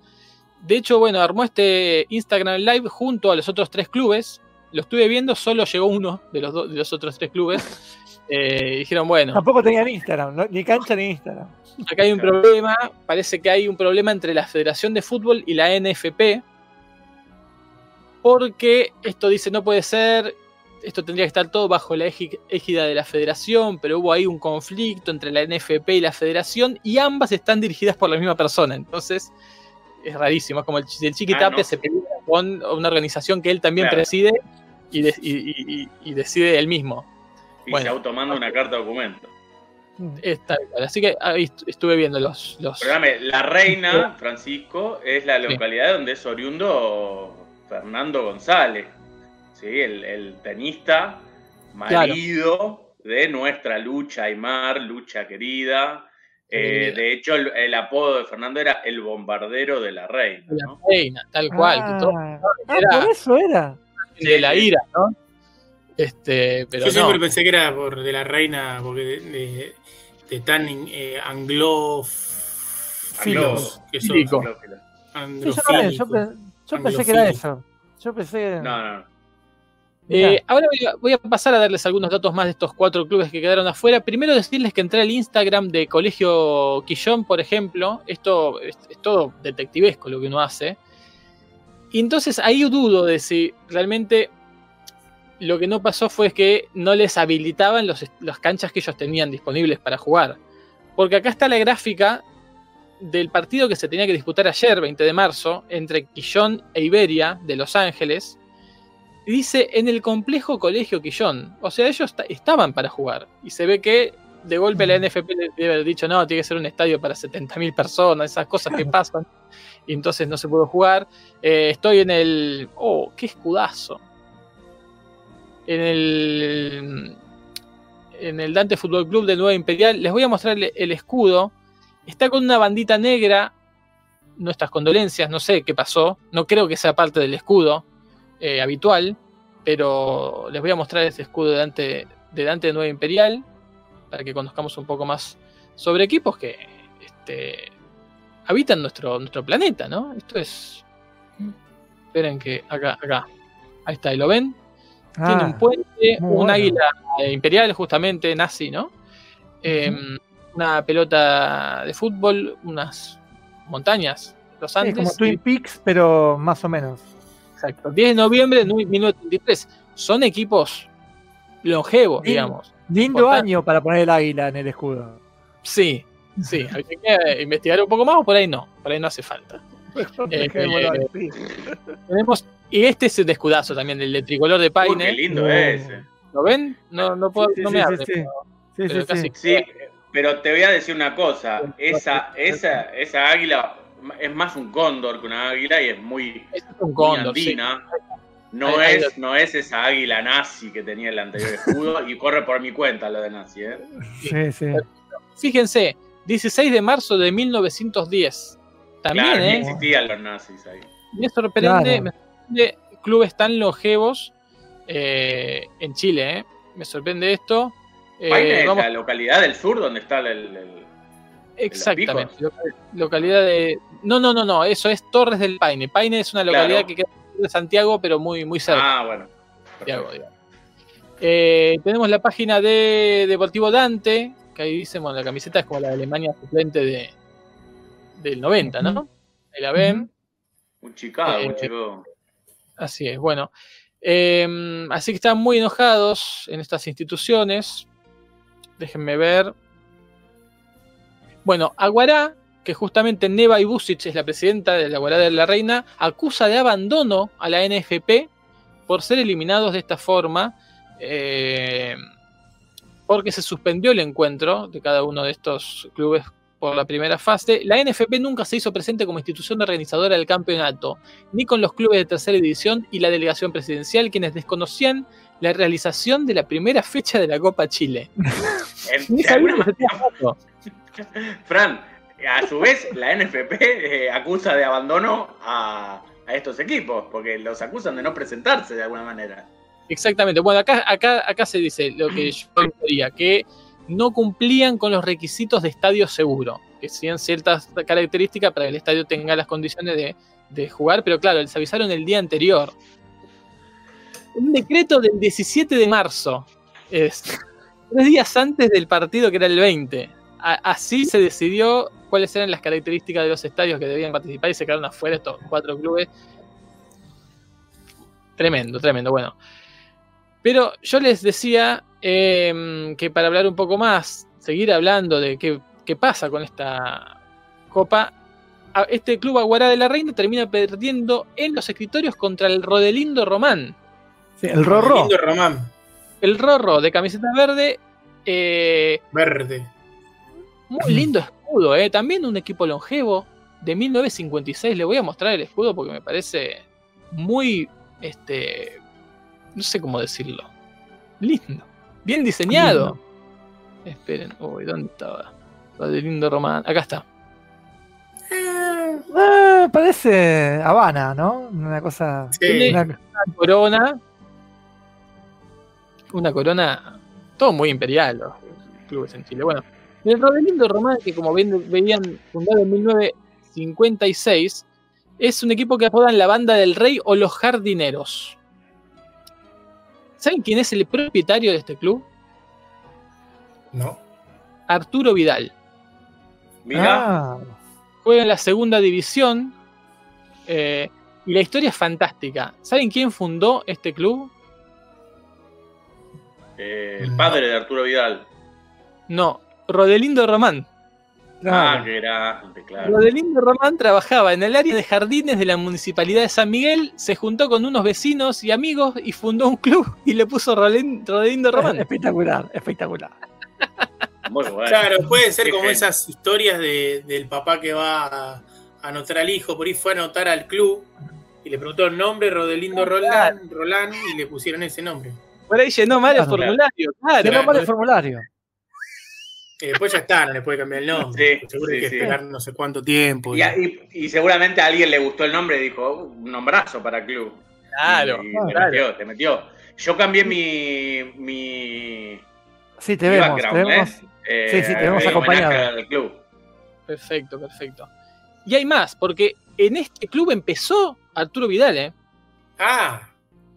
[SPEAKER 2] De hecho, bueno, armó este Instagram Live junto a los otros tres clubes. Lo estuve viendo, solo llegó uno de los, do- de los otros tres clubes. Eh, dijeron, bueno,
[SPEAKER 5] Tampoco tenían Instagram, ¿no? ni cancha ni Instagram.
[SPEAKER 2] acá hay un problema. Parece que hay un problema entre la Federación de Fútbol y la NFP. Porque esto dice no puede ser. Esto tendría que estar todo bajo la égi- égida de la Federación, pero hubo ahí un conflicto entre la NFP y la Federación y ambas están dirigidas por la misma persona. Entonces es rarísimo. Es como el, el Chiqui
[SPEAKER 4] Ah,
[SPEAKER 2] Tapia
[SPEAKER 4] no.
[SPEAKER 2] se pelea con una organización que él también
[SPEAKER 4] Claro.
[SPEAKER 2] preside y, de- y- y- y- y decide él mismo.
[SPEAKER 4] Y
[SPEAKER 2] Bueno.
[SPEAKER 4] se automanda una carta de documento.
[SPEAKER 2] Es tal cual. Así que ahí est- estuve viendo los. los
[SPEAKER 4] Perdóname, la reina, Francisco, es la localidad donde es oriundo Fernando González, ¿sí? el, el tenista, marido de nuestra lucha Aymar, lucha querida. Eh, de hecho, el, el apodo de Fernando era el bombardero de la reina.
[SPEAKER 2] la
[SPEAKER 4] ¿no?
[SPEAKER 2] reina, tal cual. que todo
[SPEAKER 5] Ah, ah,
[SPEAKER 2] era-
[SPEAKER 5] por eso era.
[SPEAKER 2] de la ira, ¿no? Este, pero
[SPEAKER 3] Yo siempre
[SPEAKER 2] no.
[SPEAKER 3] pensé que era por de la reina, porque de, de- de tan eh, anglófilos que son.
[SPEAKER 5] Yo, también, yo pensé que era eso. Yo pensé.
[SPEAKER 4] No, no, no.
[SPEAKER 2] Eh, ahora voy a, voy a pasar a darles algunos datos más de estos cuatro clubes que quedaron afuera. Primero decirles que entré al Instagram de Colegio Quillón, por ejemplo. Esto es, es todo detectivesco lo que uno hace. Y entonces ahí dudo de si realmente lo que no pasó fue que no les habilitaban los, las canchas que ellos tenían disponibles para jugar. Porque acá está la gráfica del partido que se tenía que disputar ayer, 20 de marzo, entre Quillón e Iberia de Los Ángeles. Dice en el complejo Colegio Quillón. O sea, ellos ta- estaban para jugar. Y se ve que de golpe la NFP le debe haber dicho, no, tiene que ser un estadio para 70.000 personas, esas cosas que pasan. Y entonces no se pudo jugar. Eh, estoy en el... Oh, qué escudazo. En el... En el Dante Fútbol Club de Nueva Imperial. Les voy a mostrar el escudo. Está con una bandita negra. Nuestras condolencias, no sé qué pasó. No creo que sea parte del escudo eh, habitual, pero les voy a mostrar este escudo de Dante, de Nueva Imperial para que conozcamos un poco más sobre equipos que este, habitan nuestro, nuestro planeta, ¿no? Esto es. Esperen que acá, acá. Ahí está, ¿y lo ven? Tiene
[SPEAKER 5] Ah,
[SPEAKER 2] un puente, un
[SPEAKER 5] bueno.
[SPEAKER 2] águila imperial, justamente nazi, ¿no? Eh, Una pelota de fútbol, unas montañas, los
[SPEAKER 5] sí,
[SPEAKER 2] Andes.
[SPEAKER 5] como
[SPEAKER 2] y-
[SPEAKER 5] Twin Peaks, pero más o menos.
[SPEAKER 2] Exacto. 10 de noviembre de 1933. Son equipos longevos, digamos.
[SPEAKER 5] Lindo
[SPEAKER 2] Importante.
[SPEAKER 5] año para poner el águila en el escudo.
[SPEAKER 2] Sí, sí. Habría que eh, investigar un poco más o por ahí no. Por ahí no hace falta. Eh, eh. Tenemos. Y este es el escudazo también, el de tricolor de
[SPEAKER 4] Uy,
[SPEAKER 2] Paine.
[SPEAKER 4] qué lindo
[SPEAKER 5] No.
[SPEAKER 4] es.
[SPEAKER 2] ¿Lo ven? No, no, puedo,
[SPEAKER 5] Sí,
[SPEAKER 2] no
[SPEAKER 5] sí,
[SPEAKER 2] me
[SPEAKER 5] sí,
[SPEAKER 2] abre.
[SPEAKER 5] sí.
[SPEAKER 2] pero-
[SPEAKER 5] Sí,
[SPEAKER 2] pero
[SPEAKER 5] sí,
[SPEAKER 2] casi-
[SPEAKER 5] sí.
[SPEAKER 4] Sí, pero te voy a decir una cosa. Esa, esa, esa águila es más un cóndor que una águila y es muy,
[SPEAKER 2] es un
[SPEAKER 4] muy
[SPEAKER 2] cóndor, sí.
[SPEAKER 4] andina. No es, no es esa águila nazi que tenía el anterior escudo y corre por mi cuenta lo de nazi, ¿eh?
[SPEAKER 5] Sí, sí.
[SPEAKER 2] Fíjense, 16 de marzo de 1910. También,
[SPEAKER 4] claro,
[SPEAKER 2] ¿eh?
[SPEAKER 4] existían los nazis ahí.
[SPEAKER 2] Me sorprende,
[SPEAKER 5] Claro.
[SPEAKER 2] me sorprende clubes tan longevos eh, en Chile, ¿eh? Me sorprende esto. Eh,
[SPEAKER 4] Paine es
[SPEAKER 2] vamos-
[SPEAKER 4] la localidad del sur donde está el, el- el-
[SPEAKER 2] exactamente. loca- Localidad de. No, no, no, no. Eso es Torres del Paine. Paine es una localidad
[SPEAKER 4] Claro.
[SPEAKER 2] que queda al sur de Santiago, pero muy, muy cerca.
[SPEAKER 4] Ah, bueno.
[SPEAKER 2] Santiago. Eh, tenemos la página de Deportivo Dante, que ahí dice, bueno, la camiseta es como la de Alemania suplente de, del 90, ¿no? Ahí la ven.
[SPEAKER 4] Un Chicago,
[SPEAKER 2] Eh,
[SPEAKER 4] un chico.
[SPEAKER 2] Así es, bueno. Eh, así que están muy enojados en estas instituciones. Déjenme ver. Bueno, Aguará, que justamente Neva Ibusic es la presidenta de la Aguará de la Reina, acusa de abandono a la NFP por ser eliminados de esta forma. eh, porque se suspendió el encuentro de cada uno de estos clubes por la primera fase. La NFP nunca se hizo presente como institución organizadora del campeonato ni con los clubes de tercera división y la delegación presidencial, quienes desconocían la realización de la primera fecha de la Copa Chile.
[SPEAKER 4] Fran, a su vez, la NFP eh, acusa de abandono a, a estos equipos, porque los acusan de no presentarse de alguna manera.
[SPEAKER 2] Exactamente. Bueno, acá, acá, acá se dice lo que yo quería, que no cumplían con los requisitos de estadio seguro, que siguen ciertas características para que el estadio tenga las condiciones de, de jugar, pero claro, les avisaron el día anterior. Un decreto del 17 de marzo, es tres días antes del partido que era el 20. A- así se decidió cuáles eran las características de los estadios que debían participar y se quedaron afuera estos cuatro clubes. Tremendo, tremendo. Bueno, pero yo les decía eh, que para hablar un poco más, seguir hablando de qué, qué pasa con esta copa, este club Aguará de la Reina termina perdiendo en los escritorios contra el Rodelindo Román.
[SPEAKER 5] Sí, el Rorro.
[SPEAKER 3] Lindo Román,
[SPEAKER 2] El Rorro de camiseta verde, eh,
[SPEAKER 3] verde.
[SPEAKER 2] muy lindo escudo, eh. también un equipo longevo de 1956. Le voy a mostrar el escudo porque me parece muy, este, no sé cómo decirlo, lindo, bien diseñado. Esperen, uy, ¿dónde estaba? Rodelindo Román, acá está.
[SPEAKER 5] Eh, parece Habana, ¿no? Una cosa.
[SPEAKER 3] Sí.
[SPEAKER 5] una-
[SPEAKER 2] Una corona, una corona, todo muy imperial los clubes en Chile. Bueno, el Rodelindo Román, que como ven, veían fundado en 1956, es un equipo que apodan la banda del rey o los jardineros. ¿Saben quién es el propietario de este club?
[SPEAKER 3] ¿No?
[SPEAKER 2] Arturo Vidal.
[SPEAKER 4] Mira,
[SPEAKER 5] Ah,
[SPEAKER 2] Juega en la segunda división eh, y la historia es fantástica. ¿Saben quién fundó este club?
[SPEAKER 4] Eh, el padre de Arturo Vidal.
[SPEAKER 2] No, Rodelindo Román.
[SPEAKER 4] Ah, qué grande, claro.
[SPEAKER 2] Rodelindo Román trabajaba en el área de jardines de la municipalidad de San Miguel, se juntó con unos vecinos y amigos y fundó un club y le puso Rodelindo Román.
[SPEAKER 5] Espectacular, espectacular.
[SPEAKER 4] Muy bueno.
[SPEAKER 3] Claro, puede ser como esas historias de- del papá que va a, a anotar al hijo, por ahí fue a anotar al club y le preguntó el nombre, Rodelindo Roland, Roland, y le pusieron ese nombre.
[SPEAKER 2] Por ahí llenó mal el
[SPEAKER 5] Claro.
[SPEAKER 2] formulario, claro.
[SPEAKER 3] Claro.
[SPEAKER 5] mal el formulario.
[SPEAKER 3] Y después ya está, no le puede cambiar el nombre.
[SPEAKER 4] Sí,
[SPEAKER 3] Seguro
[SPEAKER 4] sí,
[SPEAKER 3] hay que
[SPEAKER 4] sí.
[SPEAKER 3] esperar no sé cuánto tiempo.
[SPEAKER 4] Y, y- y seguramente a alguien le gustó el nombre y dijo, "Uh, un nombrazo para el club.
[SPEAKER 2] Claro,
[SPEAKER 4] Y
[SPEAKER 5] claro.
[SPEAKER 4] te metió, te metió. Yo cambié mi, mi,
[SPEAKER 5] Sí, te
[SPEAKER 4] mi
[SPEAKER 5] vemos, te vemos.
[SPEAKER 4] ¿eh? Eh,
[SPEAKER 5] Sí, sí, te vemos acompañado.
[SPEAKER 4] al club.
[SPEAKER 2] Perfecto, perfecto. Y hay más, porque en este club empezó Arturo Vidal, ¿eh?
[SPEAKER 3] Ah,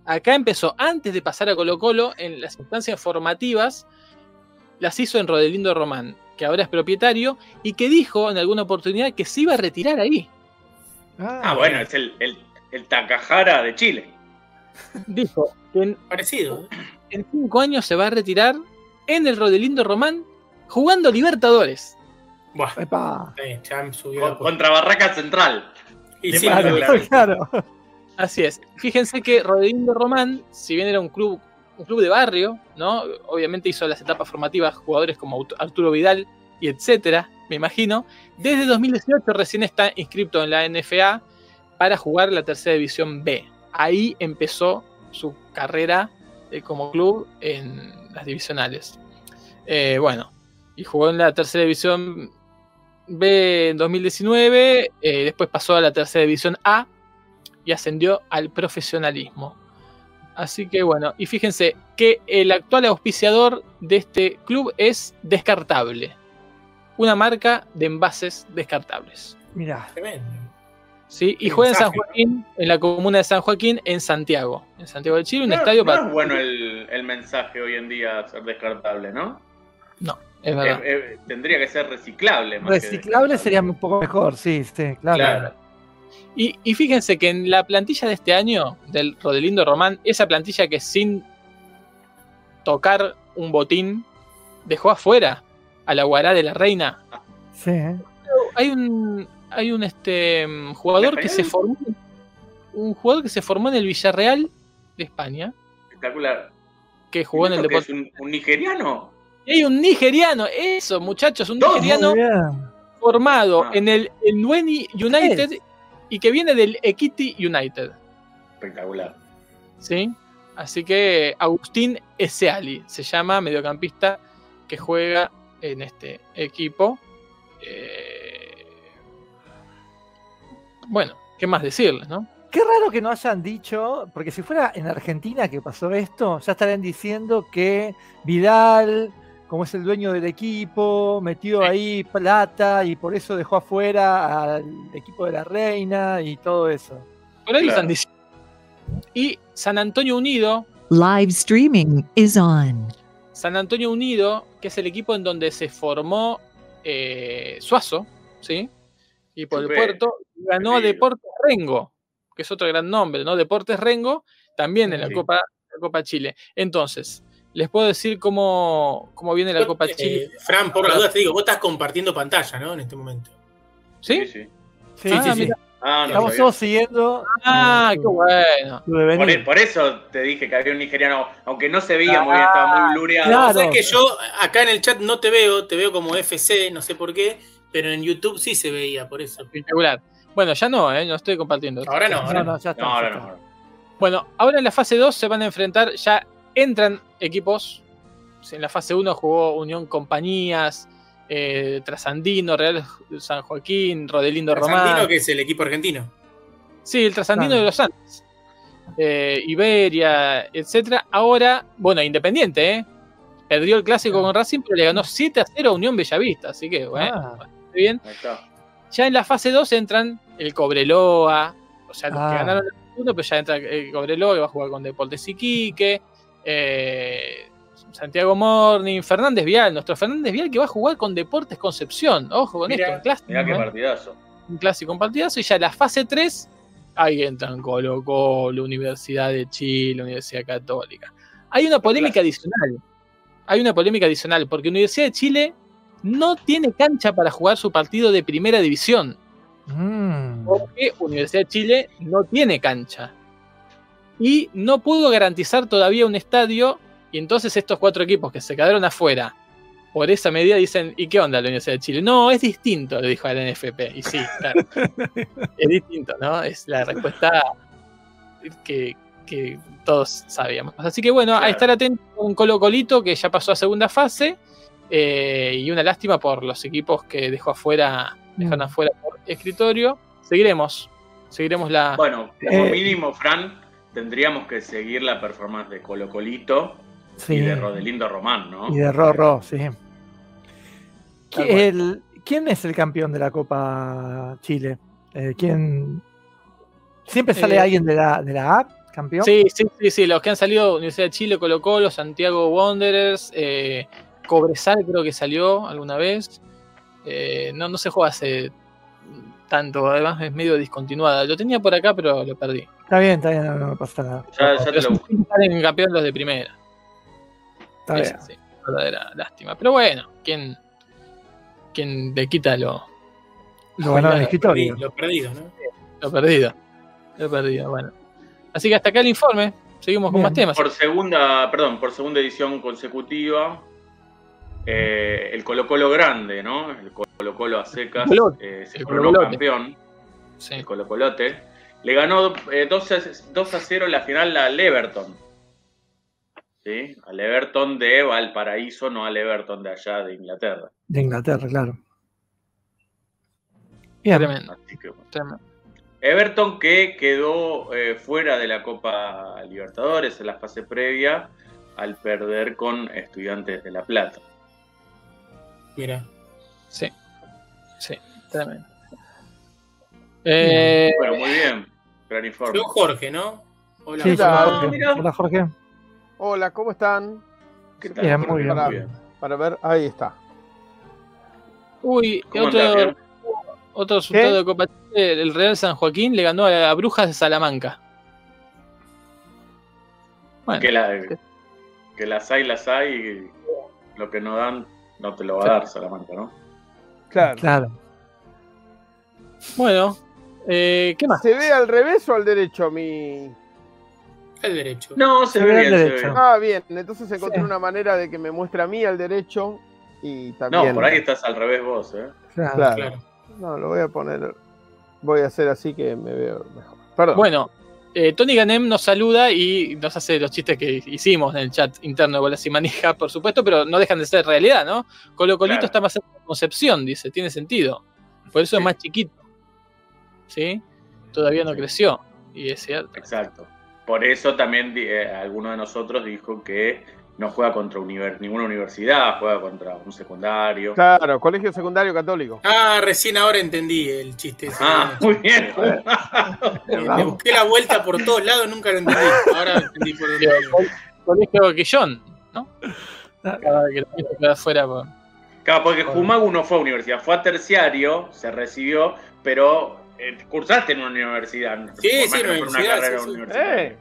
[SPEAKER 2] Acá empezó, antes de pasar a Colo Colo, en las instancias formativas, las hizo en Rodelindo Román, que ahora es propietario, y que dijo en alguna oportunidad que se iba a retirar ahí.
[SPEAKER 4] Ah, bueno, es el, el, el Takahara de Chile.
[SPEAKER 2] Dijo que en,
[SPEAKER 3] parecido. ¿eh?
[SPEAKER 2] en cinco años se va a retirar en el Rodelindo Román jugando Libertadores.
[SPEAKER 3] Buah,
[SPEAKER 5] Epa.
[SPEAKER 3] la
[SPEAKER 4] contra Barraca Central.
[SPEAKER 3] Y sí,
[SPEAKER 4] claro.
[SPEAKER 2] Así es. Fíjense que Rodelindo Román, si bien era un club, un club de barrio, ¿no? Obviamente hizo las etapas formativas jugadores como Arturo Vidal y etcétera, me imagino. Desde 2018 recién está inscrito en la NFA para jugar la tercera división B. Ahí empezó su carrera eh, como club en las divisionales. Eh, bueno, y jugó en la tercera división B en 2019, eh, después pasó a la tercera división A y ascendió al profesionalismo. Así que bueno, y fíjense que el actual auspiciador de este club es Descartable, una marca de envases descartables.
[SPEAKER 5] Mirá.
[SPEAKER 3] Tremendo.
[SPEAKER 2] ¿sí? Y juega en San
[SPEAKER 3] ¿no?
[SPEAKER 2] Joaquín, en la comuna de San Joaquín, en Santiago, en Santiago de Chile, un
[SPEAKER 4] No,
[SPEAKER 2] estadio
[SPEAKER 4] no
[SPEAKER 2] para...
[SPEAKER 4] es bueno el, el mensaje hoy en día ser descartable, ¿no?
[SPEAKER 2] Es verdad.
[SPEAKER 4] Eh, eh, tendría que ser reciclable. Más
[SPEAKER 5] Reciclable sería un poco mejor, sí, sí, claro.
[SPEAKER 4] Claro.
[SPEAKER 2] Y, y fíjense que en la plantilla de este año del Rodelindo Román, esa plantilla que sin tocar un botín dejó afuera a la Guará de la Reina.
[SPEAKER 5] Sí, ¿eh?
[SPEAKER 2] Hay un, hay un este, jugador
[SPEAKER 4] ¿En
[SPEAKER 2] que se formó, un jugador que se formó en el Villarreal de España,
[SPEAKER 4] Espectacular.
[SPEAKER 2] que jugó en el
[SPEAKER 4] ¿Eso que
[SPEAKER 2] deporte.
[SPEAKER 4] es un, un nigeriano?
[SPEAKER 2] Y hay un nigeriano, eso, muchachos, un
[SPEAKER 4] Dos.
[SPEAKER 2] nigeriano formado
[SPEAKER 4] Ah.
[SPEAKER 2] en el, el Nueni United y que viene del Equity United.
[SPEAKER 4] Espectacular.
[SPEAKER 2] ¿sí? Así que Agustín Eseali se llama mediocampista que juega en este equipo. Eh, bueno, ¿qué más decirles, no?
[SPEAKER 5] Qué raro que no hayan dicho, porque si fuera en Argentina que pasó esto, ya estarían diciendo que Vidal, como es el dueño del equipo, metió ahí plata y por eso dejó afuera al equipo de la reina y todo eso.
[SPEAKER 2] Por ahí lo
[SPEAKER 4] Claro.
[SPEAKER 2] están diciendo. Y San Antonio Unido,
[SPEAKER 6] Live streaming is on.
[SPEAKER 2] San Antonio Unido, que es el equipo en donde se formó eh, Suazo, ¿sí? Y por el puerto, ganó a. Deportes Rengo, que es otro gran nombre, ¿no? Deportes Rengo, también en la
[SPEAKER 4] Sí.
[SPEAKER 2] Copa, la Copa Chile. Entonces, les puedo decir cómo, cómo viene la Copa
[SPEAKER 3] Eh,
[SPEAKER 2] Chile.
[SPEAKER 3] Fran, por las dudas te digo, vos estás compartiendo pantalla, ¿no? En este momento.
[SPEAKER 2] ¿Sí?
[SPEAKER 4] sí.
[SPEAKER 5] Sí,
[SPEAKER 3] Sí,
[SPEAKER 2] Ah,
[SPEAKER 3] sí, sí.
[SPEAKER 4] Ah, no
[SPEAKER 5] Estamos
[SPEAKER 4] sabía.
[SPEAKER 5] todos siguiendo.
[SPEAKER 2] Ah, qué bueno.
[SPEAKER 4] Por, e- por eso te dije que había un nigeriano, aunque no se veía muy bien, estaba muy blureado.
[SPEAKER 5] claro.
[SPEAKER 3] Sabes que yo acá en el chat no te veo, te veo como FC, no sé por qué, pero en YouTube sí se veía, por eso.
[SPEAKER 2] Espectacular. Bueno, ya no, ¿eh? No estoy compartiendo.
[SPEAKER 3] Ahora no, ahora
[SPEAKER 5] No, no, ya está.
[SPEAKER 4] No,
[SPEAKER 5] ya
[SPEAKER 4] ahora
[SPEAKER 5] está.
[SPEAKER 4] no.
[SPEAKER 2] Bueno, ahora en la fase 2 se van a enfrentar, ya entran equipos. En la fase 1 jugó Unión Compañías, eh, Trasandino, Real San Joaquín, Rodelindo
[SPEAKER 3] Trasandino,
[SPEAKER 2] Román.
[SPEAKER 3] que es el equipo argentino.
[SPEAKER 2] Sí, el Trasandino
[SPEAKER 5] Claro.
[SPEAKER 2] de los Andes. Eh, Iberia, etcétera. Ahora, bueno, Independiente, ¿eh? Perdió el clásico con Racing, pero le ganó 7 a 0 a Unión Bellavista. Así que, bueno,
[SPEAKER 5] Ah.
[SPEAKER 2] bastante bien. Ya en la fase 2 entran el Cobreloa, o sea, los
[SPEAKER 5] Ah.
[SPEAKER 2] que ganaron el uno, pero ya entra el Cobreloa que va a jugar con Deportes Iquique, eh, Santiago Morning, Fernández Vial, nuestro Fernández Vial que va a jugar con Deportes Concepción, ojo con
[SPEAKER 3] Mirá,
[SPEAKER 2] esto, un clásico,
[SPEAKER 4] Mirá qué partidazo.
[SPEAKER 2] un clásico, un partidazo, y ya en la fase 3, ahí entran Colo Colo, Universidad de Chile, Universidad Católica. Hay una polémica adicional, hay una polémica adicional, porque Universidad de Chile no tiene cancha para jugar su partido de primera división
[SPEAKER 5] Mm.
[SPEAKER 2] porque Universidad de Chile no tiene cancha. Y no pudo garantizar todavía un estadio. Y entonces estos cuatro equipos que se quedaron afuera por esa medida dicen, ¿y qué onda la Universidad de Chile? No, es distinto, le dijo al NFP. Y sí, claro. es distinto, ¿no? Es la respuesta que, que todos sabíamos. Así que bueno, a estar atento con Colo Colito, que ya pasó a segunda fase. eh, y una lástima por los equipos que dejó afuera, dejaron
[SPEAKER 5] Mm.
[SPEAKER 2] afuera por escritorio. Seguiremos, seguiremos la.
[SPEAKER 4] Bueno, como
[SPEAKER 5] Eh.
[SPEAKER 4] mínimo, Fran, tendríamos que seguir la performance de Colo Colito
[SPEAKER 5] Sí.
[SPEAKER 4] y de Rodelindo Román, ¿no?
[SPEAKER 5] Y de Rorro, sí.
[SPEAKER 2] Tal
[SPEAKER 5] ¿Qui- el- ¿Quién es el campeón de la Copa Chile? Eh, ¿Quién? ¿Siempre sale
[SPEAKER 2] Eh,
[SPEAKER 5] alguien de la, de la A, campeón?
[SPEAKER 2] Sí, sí, sí, sí, los que han salido, Universidad de Chile, Colo Colo, Santiago Wanderers, eh, Cobresal creo que salió alguna vez. Eh, no, no se juega hace tanto, además es medio discontinuada. Lo tenía por acá, pero lo perdí.
[SPEAKER 5] Está bien, está bien, no, no pasa nada.
[SPEAKER 4] Ya, ya te lo busco.
[SPEAKER 2] salen campeones los de primera.
[SPEAKER 5] Está
[SPEAKER 2] Esa,
[SPEAKER 5] bien.
[SPEAKER 2] sí, verdadera lástima. Pero bueno, ¿quién, quién le quita lo,
[SPEAKER 5] Lo ganó en el escritorio.
[SPEAKER 3] Lo perdido, ¿no?
[SPEAKER 2] lo perdido? Lo perdido, bueno. Así que hasta acá el informe. Seguimos con
[SPEAKER 5] Bien.
[SPEAKER 2] más temas.
[SPEAKER 4] Por segunda, perdón, por segunda edición consecutiva, eh, el Colo Colo grande, ¿no? El Colo Colo a secas
[SPEAKER 2] Colo-
[SPEAKER 4] eh, se coronó campeón,
[SPEAKER 2] Sí.
[SPEAKER 4] el Colo Colote, le ganó eh, 2, a, 2 a 0 en la final al Everton. ¿Sí? Al Everton de Valparaíso, no al Everton de allá de Inglaterra.
[SPEAKER 5] De Inglaterra, claro. Bien.
[SPEAKER 2] Tremendo,
[SPEAKER 4] Así que, bueno.
[SPEAKER 2] tremendo.
[SPEAKER 4] Everton que quedó eh, fuera de la Copa Libertadores en la fase previa al perder con Estudiantes de La Plata.
[SPEAKER 3] Mira.
[SPEAKER 2] Sí, sí, tremendo. Eh,
[SPEAKER 4] Bueno, muy bien. Gran informe.
[SPEAKER 3] Jorge, ¿no? Hola.
[SPEAKER 5] Sí,
[SPEAKER 7] Hola.
[SPEAKER 5] Jorge. Hola, Jorge.
[SPEAKER 7] Hola, ¿cómo están?
[SPEAKER 4] ¿Qué tal?
[SPEAKER 5] Bien, muy bien.
[SPEAKER 7] Para ver, ahí está.
[SPEAKER 2] uy,
[SPEAKER 4] ¿Cómo
[SPEAKER 2] otro,
[SPEAKER 4] andás,
[SPEAKER 2] otro resultado de Copa Chile, el Real San Joaquín le ganó a Brujas de Salamanca. Bueno,
[SPEAKER 4] Que, la, que las hay, las hay. y lo que no dan, no te lo va a dar Salamanca, ¿no?
[SPEAKER 7] Claro.
[SPEAKER 5] Claro.
[SPEAKER 2] bueno eh, ¿qué más?
[SPEAKER 7] ¿Se ve al revés o al derecho mi.?
[SPEAKER 3] El derecho.
[SPEAKER 4] No, se,
[SPEAKER 5] Se
[SPEAKER 4] ve
[SPEAKER 5] al
[SPEAKER 4] se ve
[SPEAKER 5] derecho.
[SPEAKER 7] Ah, bien. Entonces encontré
[SPEAKER 5] Sí.
[SPEAKER 7] una manera de que me muestre a mí al derecho y también.
[SPEAKER 4] No, por ahí estás al revés vos, ¿eh?
[SPEAKER 5] Claro.
[SPEAKER 7] Claro.
[SPEAKER 3] Claro.
[SPEAKER 7] No, lo voy a poner. Voy a hacer así que me veo mejor. Perdón.
[SPEAKER 2] Bueno, eh, Tony Ganem nos saluda y nos hace los chistes que hicimos en el chat interno de Bolas y Manija, por supuesto, pero no dejan de ser realidad, ¿no? Colo Colito
[SPEAKER 4] Claro.
[SPEAKER 2] está más cerca de Concepción, dice, tiene sentido. Por eso es más chiquito. ¿Sí? Todavía no creció. Y es cierto.
[SPEAKER 4] Exacto. Por eso también eh, alguno de nosotros dijo que no juega contra univer- ninguna universidad, juega contra un secundario.
[SPEAKER 7] Claro, colegio secundario católico.
[SPEAKER 3] Ah, recién ahora entendí el chiste. ese.
[SPEAKER 4] Ah, muy bien.
[SPEAKER 3] Me, me busqué la vuelta por todos lados, nunca lo entendí. Ahora entendí por dónde.
[SPEAKER 2] Colegio Quillón, ¿no? Cada vez que lo queda
[SPEAKER 4] Claro, porque Jumagu no fue a universidad, fue a terciario, se recibió, pero eh, cursaste en una universidad.
[SPEAKER 3] Sí, sí,
[SPEAKER 4] no
[SPEAKER 3] universidad,
[SPEAKER 4] carrera
[SPEAKER 3] sí, sí.
[SPEAKER 4] universitaria.
[SPEAKER 7] ¡Eh!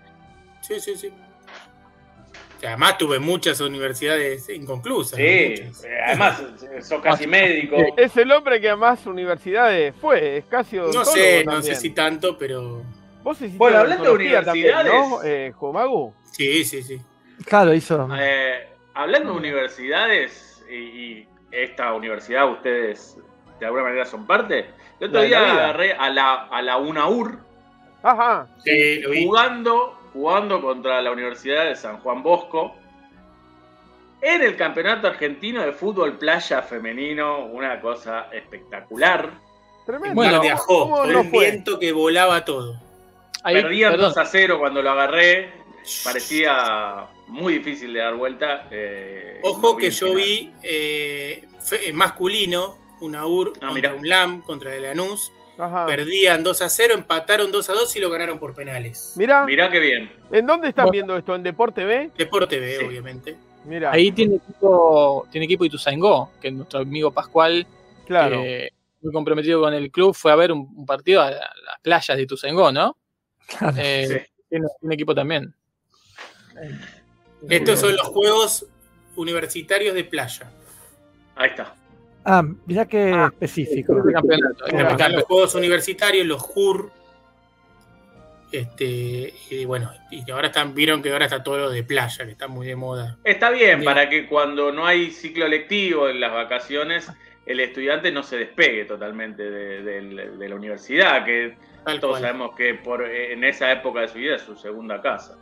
[SPEAKER 3] Sí, sí, sí. O sea, además tuve muchas universidades inconclusas.
[SPEAKER 4] Sí,
[SPEAKER 3] muchas.
[SPEAKER 4] eh, además eh, sos casi médico.
[SPEAKER 7] Es el hombre que a más universidades fue. Es casi
[SPEAKER 3] No sé, no
[SPEAKER 7] también.
[SPEAKER 3] sé si tanto, pero.
[SPEAKER 7] Vos hiciste
[SPEAKER 4] Bueno, hablando de
[SPEAKER 7] también, ¿no?
[SPEAKER 4] universidades.
[SPEAKER 7] Eh, Jomagu.
[SPEAKER 3] Sí, sí, sí.
[SPEAKER 5] Claro, hizo.
[SPEAKER 4] Eh, hablando de universidades, y, y esta universidad ustedes de alguna manera son parte, el otro
[SPEAKER 7] La la
[SPEAKER 4] día
[SPEAKER 7] vida.
[SPEAKER 4] agarré a la, a la UNAUR
[SPEAKER 7] Ajá.
[SPEAKER 3] Sí, vi.
[SPEAKER 4] jugando, jugando contra la Universidad de San Juan Bosco en el Campeonato Argentino de Fútbol Playa Femenino, una cosa espectacular.
[SPEAKER 7] Tremendo.
[SPEAKER 2] Bueno,
[SPEAKER 3] Viajó
[SPEAKER 7] ¿Cómo
[SPEAKER 3] por
[SPEAKER 7] no
[SPEAKER 3] un
[SPEAKER 7] fue?
[SPEAKER 3] viento que volaba todo.
[SPEAKER 2] Ahí,
[SPEAKER 4] Perdían
[SPEAKER 2] perdón,
[SPEAKER 4] 2 a 0 cuando lo agarré, parecía muy difícil de dar vuelta. eh,
[SPEAKER 3] Ojo
[SPEAKER 4] no
[SPEAKER 3] que yo
[SPEAKER 4] final.
[SPEAKER 3] vi eh, fe- masculino, una UR
[SPEAKER 4] Ah,
[SPEAKER 3] contra
[SPEAKER 4] mirá.
[SPEAKER 3] un LAM, contra el Lanús.
[SPEAKER 7] Ajá.
[SPEAKER 3] Perdían 2 a 0, empataron 2 a 2 y lo ganaron por penales.
[SPEAKER 7] Mirá,
[SPEAKER 4] Mirá qué bien.
[SPEAKER 7] ¿en dónde están
[SPEAKER 2] Bueno.
[SPEAKER 7] viendo esto? ¿En Deporte B?
[SPEAKER 3] Deporte B,
[SPEAKER 4] Sí.
[SPEAKER 3] obviamente.
[SPEAKER 7] Mira,
[SPEAKER 2] ahí tiene equipo, tiene equipo Ituzaingó, que nuestro amigo Pascual,
[SPEAKER 7] claro.
[SPEAKER 2] que muy comprometido con el club, fue a ver un, un partido a, la- a las playas de Ituzaingó, ¿no?
[SPEAKER 5] Claro.
[SPEAKER 2] Eh,
[SPEAKER 4] Sí.
[SPEAKER 2] tiene, tiene equipo también.
[SPEAKER 3] Estos son los Juegos Universitarios de Playa.
[SPEAKER 4] Ahí está.
[SPEAKER 5] Ah, mirá qué específico.
[SPEAKER 2] Este campeonato.
[SPEAKER 3] Están
[SPEAKER 2] campeonato.
[SPEAKER 3] los Juegos Universitarios, los JUR. Este, y bueno, y ahora están, vieron que ahora está todo lo de playa, que está muy de moda.
[SPEAKER 4] Está bien, para que cuando no hay ciclo lectivo en las vacaciones, el estudiante no se despegue totalmente de, de- de la universidad, que
[SPEAKER 3] Tal
[SPEAKER 4] todos
[SPEAKER 3] cual.
[SPEAKER 4] sabemos que por, en esa época de su vida es su segunda casa.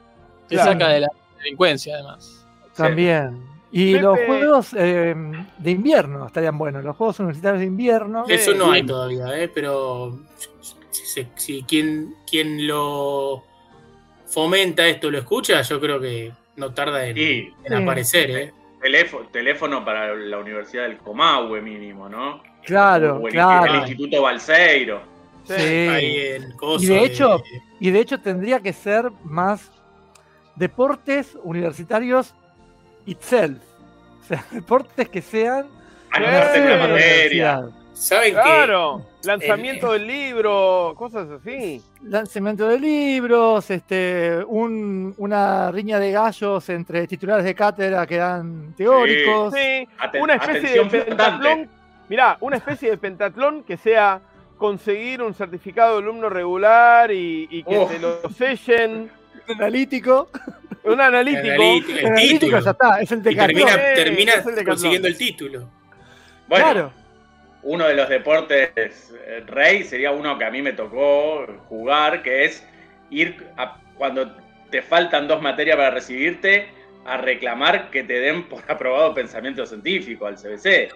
[SPEAKER 2] Se
[SPEAKER 7] Claro.
[SPEAKER 2] saca de la delincuencia, además.
[SPEAKER 5] También. Y
[SPEAKER 7] Pepe.
[SPEAKER 5] los juegos eh, de invierno estarían buenos. Los juegos universitarios de invierno.
[SPEAKER 3] Eso no
[SPEAKER 5] Sí.
[SPEAKER 3] hay todavía, ¿eh? pero si, se- si quien, quien lo fomenta esto lo escucha, yo creo que no tarda en,
[SPEAKER 4] Y
[SPEAKER 3] en
[SPEAKER 5] Sí.
[SPEAKER 3] aparecer. ¿eh?
[SPEAKER 4] teléfono, teléfono para la Universidad del Comahue mínimo, ¿no?
[SPEAKER 5] Claro,
[SPEAKER 4] O el,
[SPEAKER 5] claro.
[SPEAKER 4] el Instituto Balseiro.
[SPEAKER 7] Sí.
[SPEAKER 3] Ahí en Coso
[SPEAKER 5] Y de hecho-
[SPEAKER 3] de-
[SPEAKER 5] Y de hecho tendría que ser más deportes universitarios itself. O sea, deportes que sean
[SPEAKER 4] Anotarse en la
[SPEAKER 7] Sí.
[SPEAKER 4] materia.
[SPEAKER 3] ¿Saben
[SPEAKER 7] Claro, lanzamiento del libro, cosas así.
[SPEAKER 5] Lanzamiento de libros, este, un- una riña de gallos entre titulares de cátedra que dan teóricos.
[SPEAKER 7] Sí,
[SPEAKER 4] Aten-
[SPEAKER 7] una especie de pentatlón. Mirá, una especie de pentatlón que sea conseguir un certificado de alumno regular y, y que
[SPEAKER 4] Uf.
[SPEAKER 7] te lo sellen.
[SPEAKER 5] analítico.
[SPEAKER 7] Un analítico.
[SPEAKER 3] analítico,
[SPEAKER 5] El
[SPEAKER 3] el
[SPEAKER 5] analítico ya está, es el
[SPEAKER 3] Y
[SPEAKER 5] decatlón.
[SPEAKER 3] termina, termina
[SPEAKER 7] es el Decathlon.
[SPEAKER 3] consiguiendo el título.
[SPEAKER 4] Bueno,
[SPEAKER 5] Claro.
[SPEAKER 4] uno de los deportes eh, rey sería uno que a mí me tocó jugar, que es ir a- cuando te faltan dos materias para recibirte a reclamar que te den por aprobado pensamiento científico al CBC.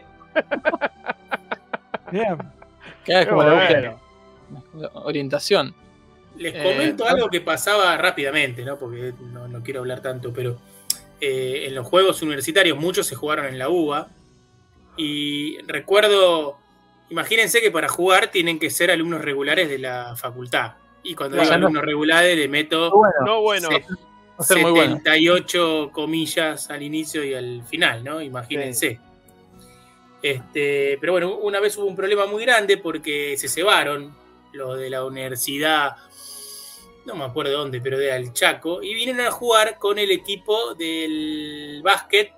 [SPEAKER 5] Bien.
[SPEAKER 7] Qué
[SPEAKER 2] como la
[SPEAKER 7] bueno.
[SPEAKER 2] orientación.
[SPEAKER 3] Les
[SPEAKER 2] Eh,
[SPEAKER 3] comento algo que pasaba rápidamente, ¿no? Porque no, no quiero hablar tanto, pero eh, en los juegos universitarios muchos se jugaron en la UBA. Y recuerdo, imagínense que para jugar tienen que ser alumnos regulares de la facultad. Y cuando
[SPEAKER 2] Claro,
[SPEAKER 3] digo
[SPEAKER 2] no.
[SPEAKER 3] alumnos regulares le meto
[SPEAKER 5] Bueno,
[SPEAKER 7] No, bueno.
[SPEAKER 3] se-
[SPEAKER 2] Va a ser muy bueno.
[SPEAKER 3] 78 comillas al inicio y al final, ¿no? Imagínense. Este, pero bueno, una vez hubo un problema muy grande porque se cebaron los de la universidad, no me acuerdo dónde, pero de Al Chaco, y vinieron a jugar con el equipo del básquet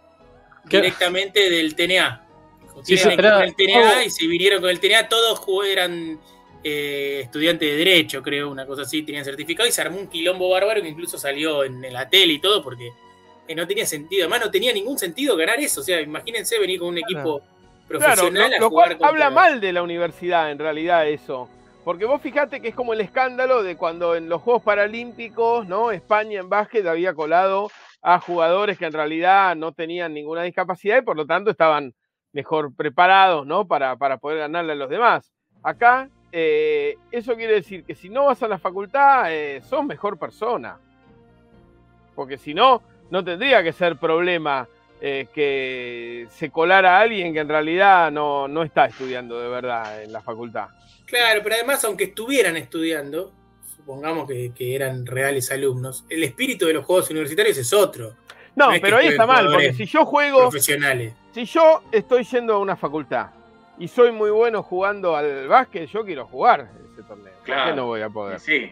[SPEAKER 2] ¿Qué?
[SPEAKER 3] directamente del TNA.
[SPEAKER 2] Sí, sí,
[SPEAKER 3] en el TNA y se vinieron con el TNA, todos eran eh, estudiantes de Derecho, creo, una cosa así, tenían certificado y se armó un quilombo bárbaro que incluso salió en, en la tele y todo porque eh, no tenía sentido. Además, no tenía ningún sentido ganar eso. O sea, imagínense venir con un equipo
[SPEAKER 7] Claro,
[SPEAKER 3] profesional
[SPEAKER 7] lo,
[SPEAKER 3] a
[SPEAKER 7] lo
[SPEAKER 3] jugar
[SPEAKER 7] cual
[SPEAKER 3] contra-
[SPEAKER 7] habla mal de la universidad en realidad eso. Porque vos fijate que es como el escándalo de cuando en los Juegos Paralímpicos, ¿no? España en básquet había colado a jugadores que en realidad no tenían ninguna discapacidad y por lo tanto estaban mejor preparados, ¿no? Para, para poder ganarle a los demás. Acá, eh, eso quiere decir que si no vas a la facultad, eh, sos mejor persona. Porque si no, no tendría que ser problema eh, que se colara a alguien que en realidad no, no está estudiando de verdad en la facultad.
[SPEAKER 3] Claro, pero además, aunque estuvieran estudiando, supongamos que, que eran reales alumnos, el espíritu de los juegos universitarios es otro,
[SPEAKER 7] No,
[SPEAKER 3] No es que
[SPEAKER 7] pero ahí está mal, porque si yo juego,
[SPEAKER 3] profesionales.
[SPEAKER 7] si yo estoy yendo a una facultad y soy muy bueno jugando al básquet, yo quiero jugar ese torneo. ¿Por qué
[SPEAKER 4] Claro.
[SPEAKER 7] no voy a poder?
[SPEAKER 4] sí,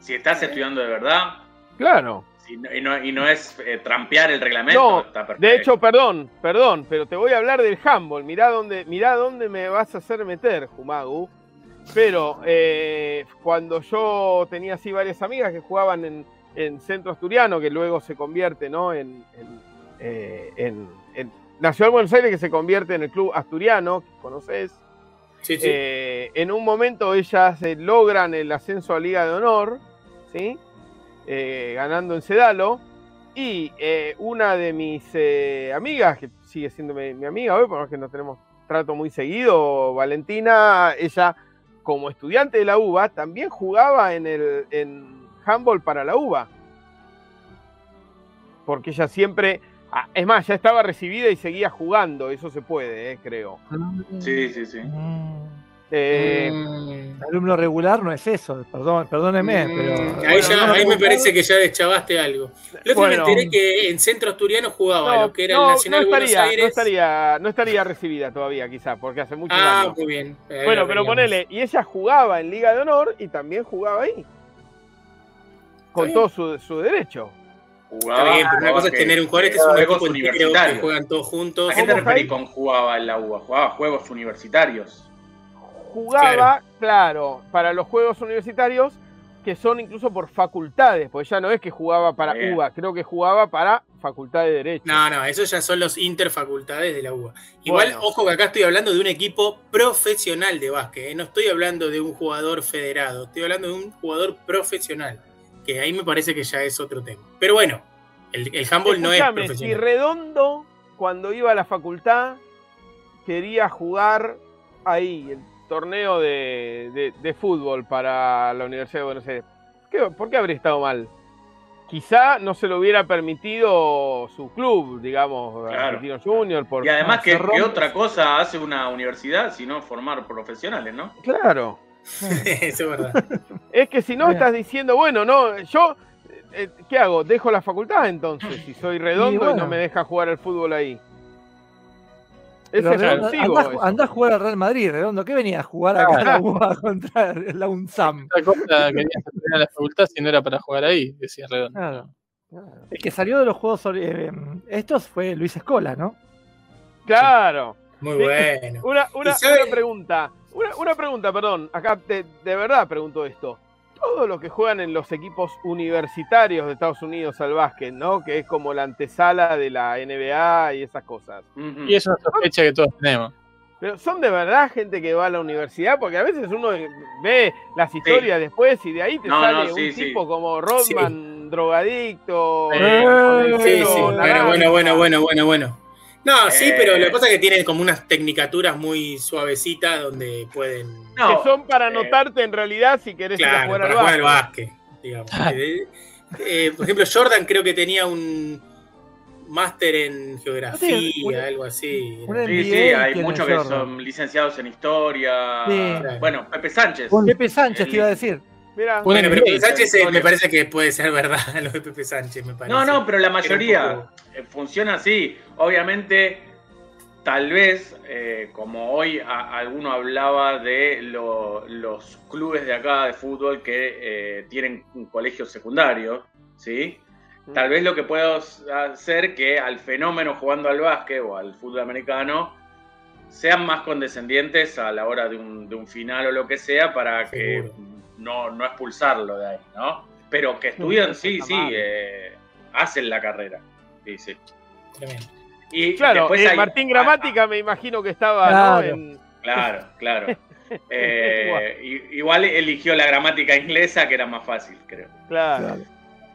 [SPEAKER 4] si estás estudiando de verdad
[SPEAKER 7] Claro.
[SPEAKER 4] No- y, no, y no es eh, trampear el reglamento,
[SPEAKER 7] No,
[SPEAKER 4] está perfecto.
[SPEAKER 7] De hecho, perdón, perdón, pero te voy a hablar del handball. Mirá dónde, mirá dónde me vas a hacer meter, Jumagu. Pero eh, cuando yo tenía así varias amigas que jugaban en, en Centro Asturiano, que luego se convierte ¿no? en, en, eh, en- en Nacional Buenos Aires, que se convierte en el Club Asturiano, que conoces.
[SPEAKER 3] Sí, sí.
[SPEAKER 7] Eh, en un momento ellas eh, logran el ascenso a Liga de Honor, ¿sí? Eh, ganando en Sedalo. Y eh, una de mis eh, amigas, que sigue siendo mi, mi amiga hoy, por más que no tenemos trato muy seguido, Valentina, ella como estudiante de la UBA también jugaba en el en handball para la UBA. Porque ella siempre, ah, es más, ya estaba recibida y seguía jugando, eso se puede, eh, creo.
[SPEAKER 4] Sí, sí, sí.
[SPEAKER 5] Mm,
[SPEAKER 7] Eh,
[SPEAKER 3] Mm.
[SPEAKER 5] alumno regular no es eso, perdón, perdóneme,
[SPEAKER 3] Mm,
[SPEAKER 5] pero.
[SPEAKER 3] ahí,
[SPEAKER 5] bueno,
[SPEAKER 3] ya-
[SPEAKER 5] alumno
[SPEAKER 3] ahí me parece que ya deschavaste algo. Otro
[SPEAKER 7] Bueno.
[SPEAKER 3] me enteré que en Centro Asturiano jugaba
[SPEAKER 7] no,
[SPEAKER 3] lo que era
[SPEAKER 7] no,
[SPEAKER 3] el Nacional
[SPEAKER 7] no
[SPEAKER 3] Buenos
[SPEAKER 7] estaría,
[SPEAKER 3] Aires.
[SPEAKER 7] no estaría, no estaría recibida todavía, quizá, porque hace muchos
[SPEAKER 3] ah,
[SPEAKER 7] años.
[SPEAKER 3] muy bien. Ahí
[SPEAKER 7] Bueno,
[SPEAKER 3] lo
[SPEAKER 7] pero ponele, y ella jugaba en Liga de Honor y también jugaba ahí. Con todo su, su derecho.
[SPEAKER 3] Está bien, pero una cosa es tener un jugador, este es un
[SPEAKER 4] Juegos
[SPEAKER 3] equipo entero que
[SPEAKER 4] universitarios.
[SPEAKER 3] juegan todos juntos.
[SPEAKER 4] ¿A qué te
[SPEAKER 7] ¿Cómo,
[SPEAKER 4] referís con jugaba en la UBA? Jugaba juegos universitarios.
[SPEAKER 7] Jugaba, claro. para los Juegos Universitarios, que son incluso por facultades, porque ya no es que jugaba para
[SPEAKER 4] Bien.
[SPEAKER 7] UBA, creo que jugaba para Facultad de Derecho.
[SPEAKER 3] No, no, esos ya son los interfacultades de la UBA. Igual,
[SPEAKER 7] Bueno.
[SPEAKER 3] ojo que acá estoy hablando de un equipo profesional de básquet, ¿eh? no estoy hablando de un jugador federado, estoy hablando de un jugador profesional, que ahí me parece que ya es otro tema. Pero bueno, el, el handball no es
[SPEAKER 7] Escuchame, si
[SPEAKER 3] profesional.
[SPEAKER 7] Redondo, cuando iba a la facultad, quería jugar ahí, torneo de, de- de fútbol para la Universidad de Buenos Aires, ¿qué- ¿por qué habría estado mal? Quizá no se lo hubiera permitido su club, digamos,
[SPEAKER 4] Claro.
[SPEAKER 7] Argentino Junior. Por,
[SPEAKER 4] Y además, ¿qué,
[SPEAKER 7] se
[SPEAKER 4] qué otra cosa hace una universidad sino formar profesionales, no?
[SPEAKER 7] Claro.
[SPEAKER 3] Eso es verdad.
[SPEAKER 7] Es que si no estás diciendo, bueno, no, yo, eh, ¿qué hago? ¿Dejo la facultad entonces? Si soy redondo y,
[SPEAKER 5] bueno.
[SPEAKER 7] no me deja jugar al fútbol ahí.
[SPEAKER 5] Redondo, andá, a jugar al Real Madrid, Redondo. ¿Qué venía a jugar acá a la contra la UNSAM?
[SPEAKER 2] Otra cosa querías en la facultad si no era para jugar ahí, decía Redondo.
[SPEAKER 5] Claro. El que salió de los juegos eh, estos fue Luis Escola, ¿no?
[SPEAKER 7] Claro.
[SPEAKER 3] Muy bueno.
[SPEAKER 7] Una, una,
[SPEAKER 3] ¿Y sabe-
[SPEAKER 7] una pregunta. Una, una pregunta, perdón. Acá de, de verdad pregunto esto. Todos los que juegan en los equipos universitarios de Estados Unidos al básquet, ¿no? Que es como la antesala de la NBA y esas cosas.
[SPEAKER 2] Y es una sospecha que todos tenemos.
[SPEAKER 7] Pero son de verdad gente que va a la universidad, porque a veces uno ve las historias después y de ahí te
[SPEAKER 4] No,
[SPEAKER 7] sale
[SPEAKER 4] no, sí,
[SPEAKER 7] un
[SPEAKER 4] sí.
[SPEAKER 7] tipo como Rodman, drogadicto.
[SPEAKER 4] Eh,
[SPEAKER 3] Sí, sí. Bueno, bueno, bueno, bueno, bueno, bueno. No, sí,
[SPEAKER 4] Eh.
[SPEAKER 3] pero lo que pasa es que tienen como unas tecnicaturas muy suavecitas donde pueden.
[SPEAKER 4] No,
[SPEAKER 7] que son para
[SPEAKER 4] eh,
[SPEAKER 7] anotarte en realidad si querés ir a
[SPEAKER 3] Claro,
[SPEAKER 7] jugar
[SPEAKER 3] para
[SPEAKER 7] al
[SPEAKER 3] jugar
[SPEAKER 7] básquet.
[SPEAKER 3] básquet, digamos. Eh, eh, por ejemplo, Jordan creo que tenía un máster en geografía,
[SPEAKER 5] una-
[SPEAKER 3] algo así.
[SPEAKER 4] Sí, sí, hay muchos que
[SPEAKER 5] Jordan.
[SPEAKER 4] son licenciados en historia.
[SPEAKER 5] Sí.
[SPEAKER 4] Bueno, Pepe Sánchez.
[SPEAKER 5] Pepe Sánchez te iba a decir.
[SPEAKER 2] Bueno,
[SPEAKER 3] pero Pepe Sánchez eh, me parece que puede ser verdad, lo de Pepe Sánchez, me parece.
[SPEAKER 4] No, no, pero la mayoría
[SPEAKER 3] poco-
[SPEAKER 4] eh, funciona así. Obviamente, tal vez, eh, como hoy a- alguno hablaba de lo- los clubes de acá de fútbol que eh, tienen un colegio secundario, ¿sí? Tal vez lo que puedo hacer que al fenómeno jugando al básquet o al fútbol americano sean más condescendientes a la hora de un, de un final o lo que sea para que. No, no expulsarlo de ahí, ¿no? Pero que estudian, sí, sí, eh, hacen la carrera. Sí, sí.
[SPEAKER 3] Tremendo.
[SPEAKER 4] Y
[SPEAKER 7] Claro,
[SPEAKER 4] después
[SPEAKER 7] eh,
[SPEAKER 4] hay-
[SPEAKER 7] Martín Gramática me imagino que estaba ¿no?
[SPEAKER 5] Claro.
[SPEAKER 7] en,
[SPEAKER 4] Claro, claro. Eh, igual eligió la gramática inglesa, que era más fácil, creo.
[SPEAKER 7] claro.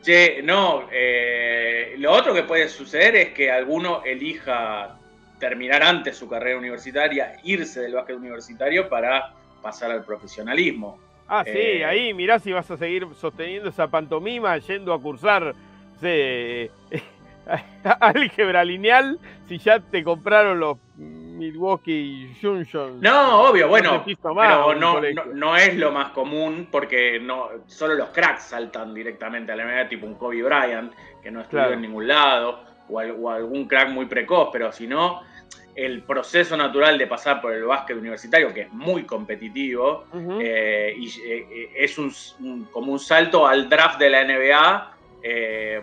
[SPEAKER 4] Che, no, eh, lo otro que puede suceder es que alguno elija terminar antes su carrera universitaria, irse del básquet universitario para pasar al profesionalismo.
[SPEAKER 7] Ah, sí,
[SPEAKER 4] Eh,
[SPEAKER 7] ahí mirá si vas a seguir sosteniendo esa pantomima yendo a cursar no sé, álgebra lineal si ya te compraron los Milwaukee Junction.
[SPEAKER 4] No, obvio, bueno,
[SPEAKER 7] más
[SPEAKER 4] pero no, no, no es lo más común porque no solo los cracks saltan directamente a la NBA, tipo un Kobe Bryant, que no estudió
[SPEAKER 7] Claro.
[SPEAKER 4] en ningún lado, o algún crack muy precoz, pero si no, el proceso natural de pasar por el básquet universitario, que es muy competitivo, eh, y eh, eh, es un, un- como un salto al draft de la NBA eh,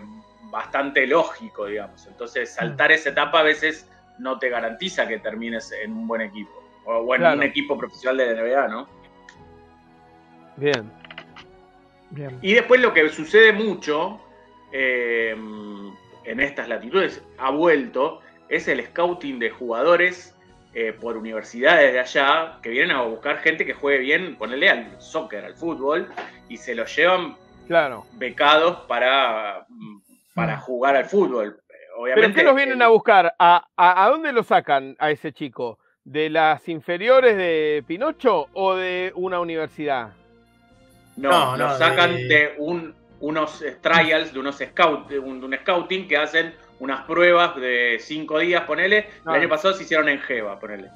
[SPEAKER 4] bastante lógico, digamos. Entonces, saltar esa etapa a veces no te garantiza que termines en un buen equipo, o, en
[SPEAKER 7] Claro.
[SPEAKER 4] un equipo profesional de la NBA, ¿no?
[SPEAKER 7] Bien.
[SPEAKER 5] Bien.
[SPEAKER 4] Y después lo que sucede mucho en estas latitudes, ha vuelto, es el scouting de jugadores eh, por universidades de allá que vienen a buscar gente que juegue bien, ponerle al soccer, al fútbol, y se los llevan
[SPEAKER 7] Claro.
[SPEAKER 4] becados para, para jugar al fútbol.
[SPEAKER 7] ¿Pero
[SPEAKER 4] Obviamente,
[SPEAKER 7] qué los vienen a buscar? ¿A, a, a dónde lo sacan a ese chico? ¿De las inferiores de Pinocho o de una universidad?
[SPEAKER 4] No,
[SPEAKER 3] No,
[SPEAKER 4] sacan
[SPEAKER 3] de-
[SPEAKER 4] de, un, unos trials, de unos scout, de un, de un scouting que hacen unas pruebas de cinco días, ponele. El año pasado se hicieron en Jeva, ponele.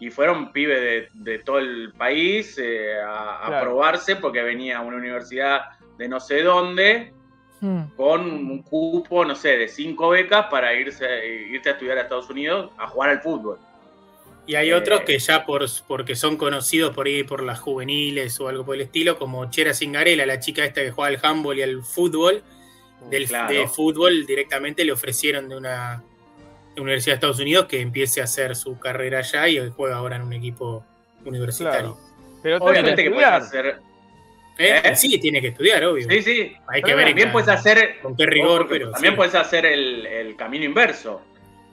[SPEAKER 4] Y fueron pibes de, de todo el país eh, a, probarse porque venía una universidad de no sé dónde
[SPEAKER 5] Mm.
[SPEAKER 4] con un cupo, no sé, de cinco becas para irse, irte a estudiar a Estados Unidos a jugar al fútbol.
[SPEAKER 3] Y hay
[SPEAKER 4] Eh,
[SPEAKER 3] otros que ya por, porque son conocidos por ahí por las juveniles o algo por el estilo, como Chera Cingarela, la chica esta que juega al handball y al fútbol, del
[SPEAKER 4] Claro.
[SPEAKER 3] de fútbol directamente le ofrecieron de una universidad de Estados Unidos que empiece a hacer su carrera allá y juega ahora en un equipo universitario.
[SPEAKER 7] Pero
[SPEAKER 4] Obviamente que puedes hacer.
[SPEAKER 3] ¿Eh?
[SPEAKER 4] ¿Eh?
[SPEAKER 3] Sí, tiene que estudiar, obvio.
[SPEAKER 4] Sí, sí.
[SPEAKER 3] Hay que ver
[SPEAKER 4] también puedes hacer
[SPEAKER 3] con qué rigor, pero
[SPEAKER 4] también
[SPEAKER 3] sí.
[SPEAKER 4] puedes hacer el, el camino inverso.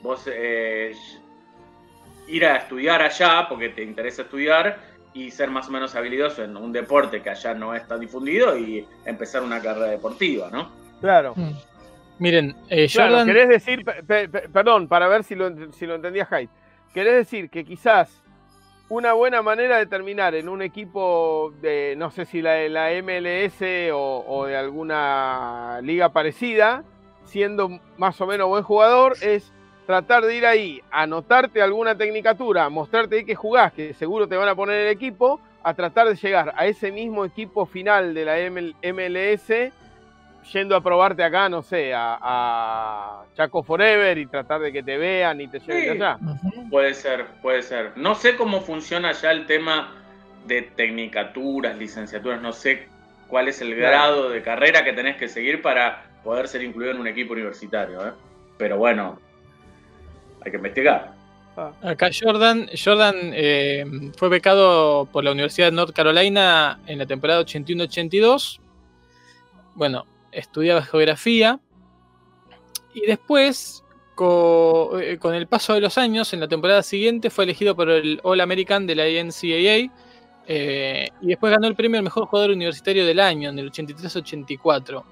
[SPEAKER 4] Vos eh, ir a estudiar allá porque te interesa estudiar y ser más o menos habilidoso en un deporte que allá no está difundido y empezar una carrera deportiva, ¿no?
[SPEAKER 7] Claro.
[SPEAKER 5] Mm.
[SPEAKER 2] Miren, eh,
[SPEAKER 7] Claro,
[SPEAKER 2] Jordan.
[SPEAKER 7] querés decir, pe- pe- pe- perdón, para ver si lo, si lo entendía Hyde. Querés decir que quizás una buena manera de terminar en un equipo de, no sé si la la MLS o, o de alguna liga parecida, siendo más o menos buen jugador, es tratar de ir ahí, anotarte alguna tecnicatura, mostrarte ahí que jugás, que seguro te van a poner el equipo, a tratar de llegar a ese mismo equipo final de la ML MLS yendo a probarte acá, no sé, a, a Chaco Forever y tratar de que te vean y te lleven
[SPEAKER 4] Sí.
[SPEAKER 7] allá.
[SPEAKER 4] Puede ser, puede ser. No sé cómo funciona ya el tema de tecnicaturas, licenciaturas, no sé cuál es el grado de carrera que tenés que seguir para poder ser incluido en un equipo universitario, ¿eh? Pero bueno, hay que investigar.
[SPEAKER 2] Acá Jordan, Jordan eh, fue becado por la Universidad de North Carolina en la temporada 81-82. Bueno, estudiaba geografía. Y después, co- eh, con el paso de los años, en la temporada siguiente fue elegido por el All American de la NCAA eh, y después ganó el premio al mejor jugador universitario del año en el 83-84.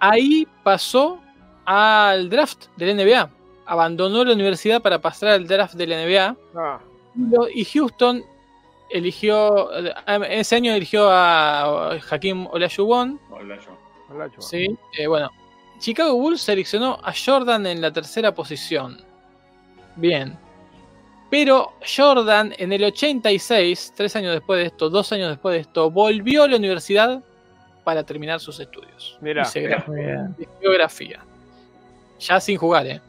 [SPEAKER 2] Ahí pasó al draft del NBA. Abandonó la universidad para pasar al draft del NBA
[SPEAKER 7] Ah,
[SPEAKER 2] y Houston eligió, eh, ese año eligió a Hakim Olajuwon,
[SPEAKER 4] Hola,
[SPEAKER 2] ¿sí? Eh, bueno, Chicago Bulls seleccionó a Jordan en la tercera posición. Bien. Pero Jordan en el 86, tres años después de esto, dos años después de esto, volvió a la universidad para terminar sus estudios.
[SPEAKER 7] Mirá,
[SPEAKER 2] geografía. Ya sin jugar, ¿eh?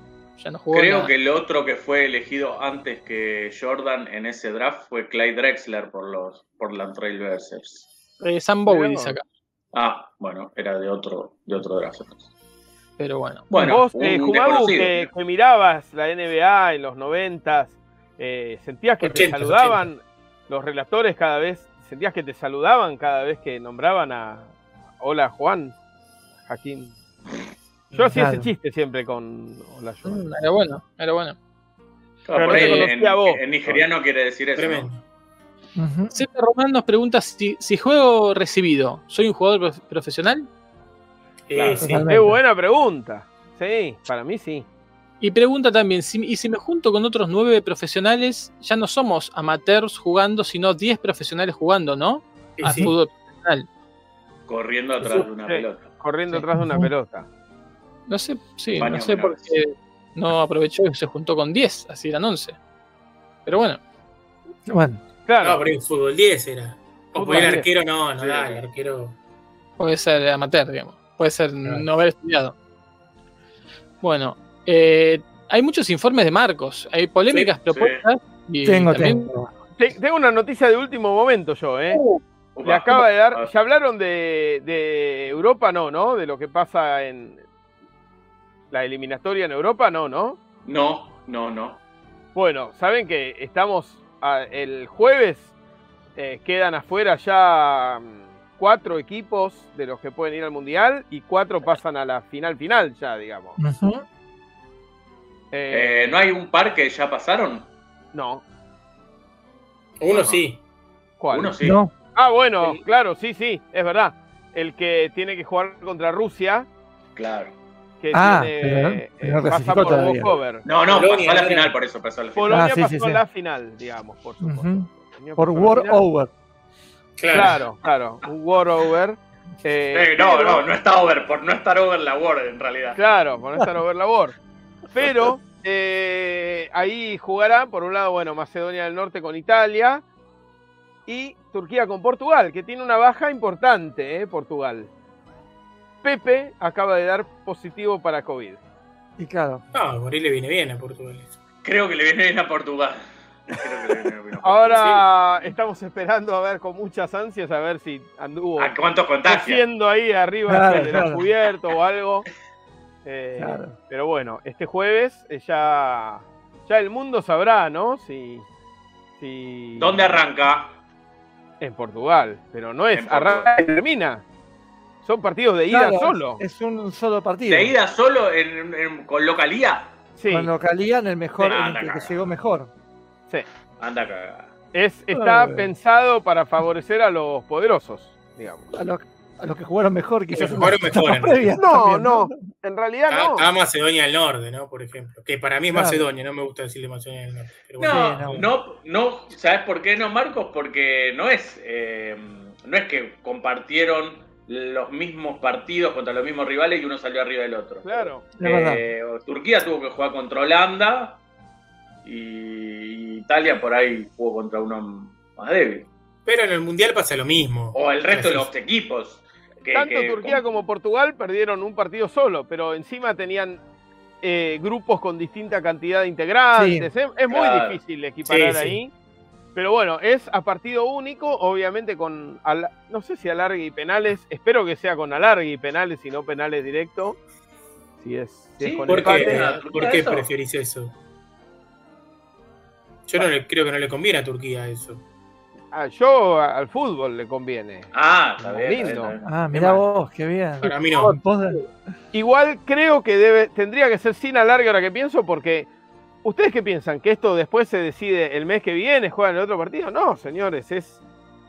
[SPEAKER 2] Ya no jugó
[SPEAKER 4] Creo
[SPEAKER 2] nada.
[SPEAKER 4] que el otro que fue elegido antes que Jordan en ese draft fue Clyde Drexler por los Portland Trailblazers.
[SPEAKER 2] Eh, Sam Bowie dice acá.
[SPEAKER 4] Ah, bueno, era de otro, de otro draft.
[SPEAKER 2] Pero bueno.
[SPEAKER 4] Bueno,
[SPEAKER 7] Vos, eh, Jumagu,
[SPEAKER 4] desconocido.
[SPEAKER 7] que, que mirabas la NBA en los noventas, eh, ¿sentías que te
[SPEAKER 3] 80,
[SPEAKER 7] saludaban los relatores cada vez? ¿Sentías que te saludaban cada vez que nombraban a Hola Juan, Jaquín? Yo hacía ese chiste siempre con Hola Juan.
[SPEAKER 2] Mm, Era bueno, era bueno.
[SPEAKER 4] Claro,
[SPEAKER 7] Pero
[SPEAKER 4] por
[SPEAKER 7] no te
[SPEAKER 4] en,
[SPEAKER 7] conocía a vos.
[SPEAKER 4] en nigeriano quiere decir eso. ¿no?
[SPEAKER 5] Ujú.
[SPEAKER 2] Zeta Román nos pregunta si, si juego recibido, ¿soy un jugador prof- profesional?
[SPEAKER 3] Eh,
[SPEAKER 4] Claro.
[SPEAKER 3] sí.
[SPEAKER 5] Totalmente.
[SPEAKER 7] Qué buena pregunta. Sí, para mí sí.
[SPEAKER 2] Y pregunta también, si, y si me junto con otros nueve profesionales, ya no somos amateurs jugando, sino 10 profesionales jugando, ¿no?
[SPEAKER 3] Sí.
[SPEAKER 2] fútbol profesional.
[SPEAKER 4] Corriendo atrás de una
[SPEAKER 7] Sí.
[SPEAKER 4] pelota.
[SPEAKER 7] Corriendo
[SPEAKER 2] Sí.
[SPEAKER 7] atrás de una pelota.
[SPEAKER 2] No sé, sí,
[SPEAKER 4] Baño
[SPEAKER 2] no sé por qué no aprovechó y se juntó con 10, así eran 11. Pero bueno,
[SPEAKER 5] Bueno,
[SPEAKER 7] Claro,
[SPEAKER 3] No, pero en fútbol 10 era. O porque el
[SPEAKER 7] 10.
[SPEAKER 3] arquero no, no
[SPEAKER 4] Sí.
[SPEAKER 3] da, el arquero.
[SPEAKER 2] puede ser amateur, digamos. Puede ser
[SPEAKER 3] Claro.
[SPEAKER 2] no haber estudiado. Bueno, eh, hay muchos informes de Marcos, hay polémicas
[SPEAKER 4] Sí,
[SPEAKER 2] propuestas. Y
[SPEAKER 5] tengo,
[SPEAKER 2] también-
[SPEAKER 5] tengo.
[SPEAKER 7] Te- tengo una noticia de último momento yo, ¿eh? Le
[SPEAKER 4] Upa.
[SPEAKER 7] acaba de dar. ¿Ya hablaron de, de Europa? No, ¿no? De lo que pasa en la eliminatoria en Europa, no, ¿no?
[SPEAKER 4] No, no, no.
[SPEAKER 7] Bueno, saben que estamos el jueves, eh, quedan afuera ya mm, cuatro equipos de los que pueden ir al mundial y cuatro pasan a la final final ya, digamos. Eh,
[SPEAKER 4] Eh, ¿No hay un par que ya pasaron?
[SPEAKER 7] no,
[SPEAKER 3] Uno sí.
[SPEAKER 7] ¿cuál?
[SPEAKER 4] Uno sí.
[SPEAKER 5] No,
[SPEAKER 7] Ah, bueno, claro, sí, sí, es verdad. El que tiene que jugar contra Rusia,
[SPEAKER 4] Claro.
[SPEAKER 7] Que
[SPEAKER 5] Ah,
[SPEAKER 7] tiene,
[SPEAKER 5] pero-
[SPEAKER 7] eh,
[SPEAKER 5] pero no
[SPEAKER 7] pasa por walkover.
[SPEAKER 4] No, no,
[SPEAKER 3] Polonia,
[SPEAKER 4] pasó a la final, por eso pasó a la final.
[SPEAKER 7] Polonia
[SPEAKER 5] Ah, sí,
[SPEAKER 7] pasó
[SPEAKER 5] sí,
[SPEAKER 7] a
[SPEAKER 5] sí.
[SPEAKER 7] la final, digamos, por supuesto.
[SPEAKER 5] Por
[SPEAKER 7] la
[SPEAKER 5] War
[SPEAKER 7] final.
[SPEAKER 5] Over.
[SPEAKER 3] Claro.
[SPEAKER 7] Claro, un war over. eh,
[SPEAKER 4] Eh, no,
[SPEAKER 7] pero-
[SPEAKER 4] no, no está over, por no estar over la word en realidad.
[SPEAKER 7] Claro, por no estar over labor. Pero eh, ahí jugarán, por un lado, bueno, Macedonia del Norte con Italia y Turquía con Portugal, que tiene una baja importante, eh, Portugal. Pepe acaba de dar positivo para COVID.
[SPEAKER 5] Y claro,
[SPEAKER 3] No, a Morir le viene bien a Portugal.
[SPEAKER 4] Creo que le viene bien a Portugal. Creo que le viene bien a Portugal.
[SPEAKER 7] Ahora estamos esperando a ver con muchas ansias a ver si anduvo
[SPEAKER 4] ¿A cuántos contagios?
[SPEAKER 7] haciendo ahí arriba
[SPEAKER 5] Claro,
[SPEAKER 7] cubierto o algo. Eh,
[SPEAKER 5] Claro.
[SPEAKER 7] Pero bueno, este jueves eh, ya, ya el mundo sabrá, ¿no? Si, si
[SPEAKER 4] ¿Dónde arranca?
[SPEAKER 7] En Portugal, pero no es
[SPEAKER 4] En
[SPEAKER 7] arranca y termina. Son partidos de ida
[SPEAKER 5] Claro,
[SPEAKER 7] solo.
[SPEAKER 5] Es un solo partido.
[SPEAKER 4] ¿De ida solo en, en- con localía?
[SPEAKER 7] Sí,
[SPEAKER 5] Con localía en el mejor,
[SPEAKER 4] Sí,
[SPEAKER 5] en el que, que
[SPEAKER 4] cagada.
[SPEAKER 5] llegó mejor.
[SPEAKER 7] sí.
[SPEAKER 4] Anda a cagar.
[SPEAKER 7] Es, está
[SPEAKER 5] Ah.
[SPEAKER 7] pensado para favorecer a los poderosos, digamos.
[SPEAKER 5] A los, a los que jugaron mejor, quizás. en
[SPEAKER 3] jugaron mejor,
[SPEAKER 5] previas
[SPEAKER 7] No,
[SPEAKER 5] también,
[SPEAKER 7] no, en realidad
[SPEAKER 3] A,
[SPEAKER 7] no.
[SPEAKER 3] a Macedonia del Norte, ¿no? Por ejemplo. Que para mí es
[SPEAKER 5] Claro.
[SPEAKER 3] Macedonia, no me gusta decirle Macedonia del Norte. Pero bueno.
[SPEAKER 4] No,
[SPEAKER 5] Sí,
[SPEAKER 4] no, no, ¿sabes por qué no, Marcos? Porque no es, eh, no es que compartieron los mismos partidos contra los mismos rivales y uno salió arriba del otro.
[SPEAKER 7] Claro.
[SPEAKER 4] Eh, Turquía tuvo que jugar contra Holanda y Italia por ahí jugó contra uno más débil.
[SPEAKER 3] Pero en el Mundial pasa lo mismo.
[SPEAKER 4] O el resto de los equipos. que-
[SPEAKER 7] Tanto
[SPEAKER 4] que-
[SPEAKER 7] Turquía como Portugal perdieron un partido solo, pero encima tenían eh, grupos con distinta cantidad de integrantes.
[SPEAKER 5] Sí.
[SPEAKER 7] es, es muy difícil equiparar
[SPEAKER 3] Sí, sí.
[SPEAKER 7] ahí. Pero bueno, es a partido único, obviamente con, no sé si alargue y penales, espero que sea con alargue y penales y no penales directo. Si es, si es
[SPEAKER 4] Sí,
[SPEAKER 7] con
[SPEAKER 3] ¿Por
[SPEAKER 7] empate.
[SPEAKER 3] qué. ¿Por qué
[SPEAKER 4] ¿Eso?
[SPEAKER 3] preferís eso? Yo no le, creo que no le conviene a Turquía eso.
[SPEAKER 7] Ah, yo al fútbol le conviene.
[SPEAKER 4] Ah, está bien.
[SPEAKER 7] Lindo.
[SPEAKER 4] está bien, está bien.
[SPEAKER 5] Ah, mirá vos, qué bien.
[SPEAKER 3] Para mí no.
[SPEAKER 5] En pos de-
[SPEAKER 7] Igual creo que debe, tendría que ser sin alargue ahora que pienso, porque ¿Ustedes qué piensan? ¿Que esto después se decide el mes que viene, juegan el otro partido? No, señores, es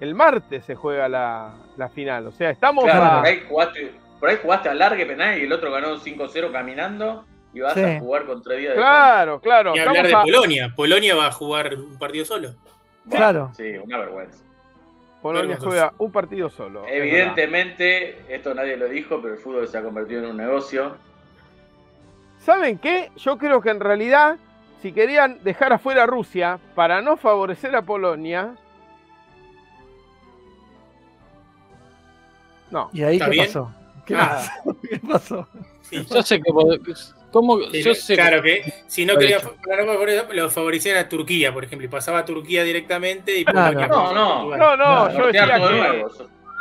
[SPEAKER 7] el martes se juega la, la final. O sea, estamos
[SPEAKER 4] Claro,
[SPEAKER 7] a-
[SPEAKER 4] por, ahí jugaste, por ahí jugaste a largue penal y el otro ganó 5-0 caminando y vas
[SPEAKER 5] Sí.
[SPEAKER 4] a jugar contra día de
[SPEAKER 7] Claro, claro.
[SPEAKER 3] Ni hablar de
[SPEAKER 7] a-
[SPEAKER 3] Polonia. Polonia va a jugar un partido solo.
[SPEAKER 5] Claro.
[SPEAKER 4] Sí, una vergüenza.
[SPEAKER 7] Polonia juega un partido solo.
[SPEAKER 4] Evidentemente, esto nadie lo dijo, pero el fútbol se ha convertido en un negocio.
[SPEAKER 7] ¿Saben qué? Yo creo que en realidad, si querían dejar afuera a Rusia para no favorecer a Polonia. No.
[SPEAKER 5] ¿Y ahí
[SPEAKER 3] ¿Está
[SPEAKER 5] qué
[SPEAKER 3] bien?
[SPEAKER 5] pasó? ¿Qué
[SPEAKER 3] Ah.
[SPEAKER 5] pasó? ¿Qué pasó?
[SPEAKER 3] Sí.
[SPEAKER 2] Yo sé que. ¿Cómo?
[SPEAKER 3] Sí,
[SPEAKER 2] Yo sé
[SPEAKER 3] claro que si no
[SPEAKER 2] Por
[SPEAKER 3] quería
[SPEAKER 2] hecho.
[SPEAKER 3] para no favorecer, lo favorecían a Turquía, por ejemplo, y pasaba a Turquía directamente y
[SPEAKER 5] Claro.
[SPEAKER 3] Polonia.
[SPEAKER 4] No, no.
[SPEAKER 3] Portugal.
[SPEAKER 7] No, no, yo decía que.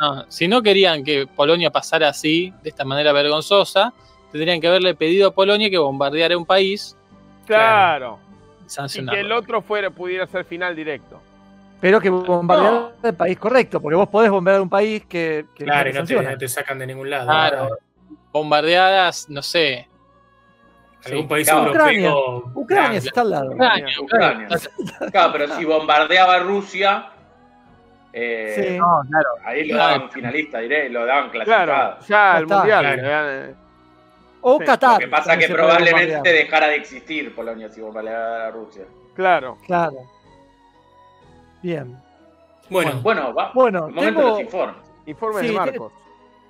[SPEAKER 2] No, si no querían que Polonia pasara así, de esta manera vergonzosa, tendrían que haberle pedido a Polonia que bombardeara un país
[SPEAKER 7] Claro.
[SPEAKER 2] y
[SPEAKER 7] que el otro fuera, pudiera ser final directo.
[SPEAKER 5] Pero que bombardear el país correcto, porque vos podés bombardear un país que, que
[SPEAKER 3] Claro,
[SPEAKER 5] no
[SPEAKER 3] y
[SPEAKER 5] te
[SPEAKER 3] no te,
[SPEAKER 5] sanciona.
[SPEAKER 3] no te sacan de ningún lado.
[SPEAKER 2] Claro. Bombardeadas, no sé.
[SPEAKER 3] Algún
[SPEAKER 2] Sí.
[SPEAKER 3] país
[SPEAKER 5] Claro, Ucrania.
[SPEAKER 3] europeo.
[SPEAKER 5] Ucrania
[SPEAKER 3] Claro,
[SPEAKER 5] está al lado.
[SPEAKER 2] Ucrania,
[SPEAKER 4] Ucrania.
[SPEAKER 2] Ucrania.
[SPEAKER 4] Claro, pero si bombardeaba Rusia, eh,
[SPEAKER 5] Sí.
[SPEAKER 2] No, claro.
[SPEAKER 4] ahí lo
[SPEAKER 2] Claro.
[SPEAKER 4] daban finalista, diré, lo daban clasificado.
[SPEAKER 7] Claro, ya el
[SPEAKER 5] está,
[SPEAKER 7] mundial.
[SPEAKER 5] O
[SPEAKER 7] Sí.
[SPEAKER 5] Qatar.
[SPEAKER 4] Lo que pasa es que probablemente dejara de existir Polonia si bombardeara a Rusia.
[SPEAKER 7] Claro.
[SPEAKER 5] Claro. Bien.
[SPEAKER 3] Bueno,
[SPEAKER 4] Bueno, va.
[SPEAKER 5] Bueno,
[SPEAKER 4] momento de
[SPEAKER 5] tengo-
[SPEAKER 4] los informes.
[SPEAKER 7] Informe
[SPEAKER 5] Sí,
[SPEAKER 7] de Marcos.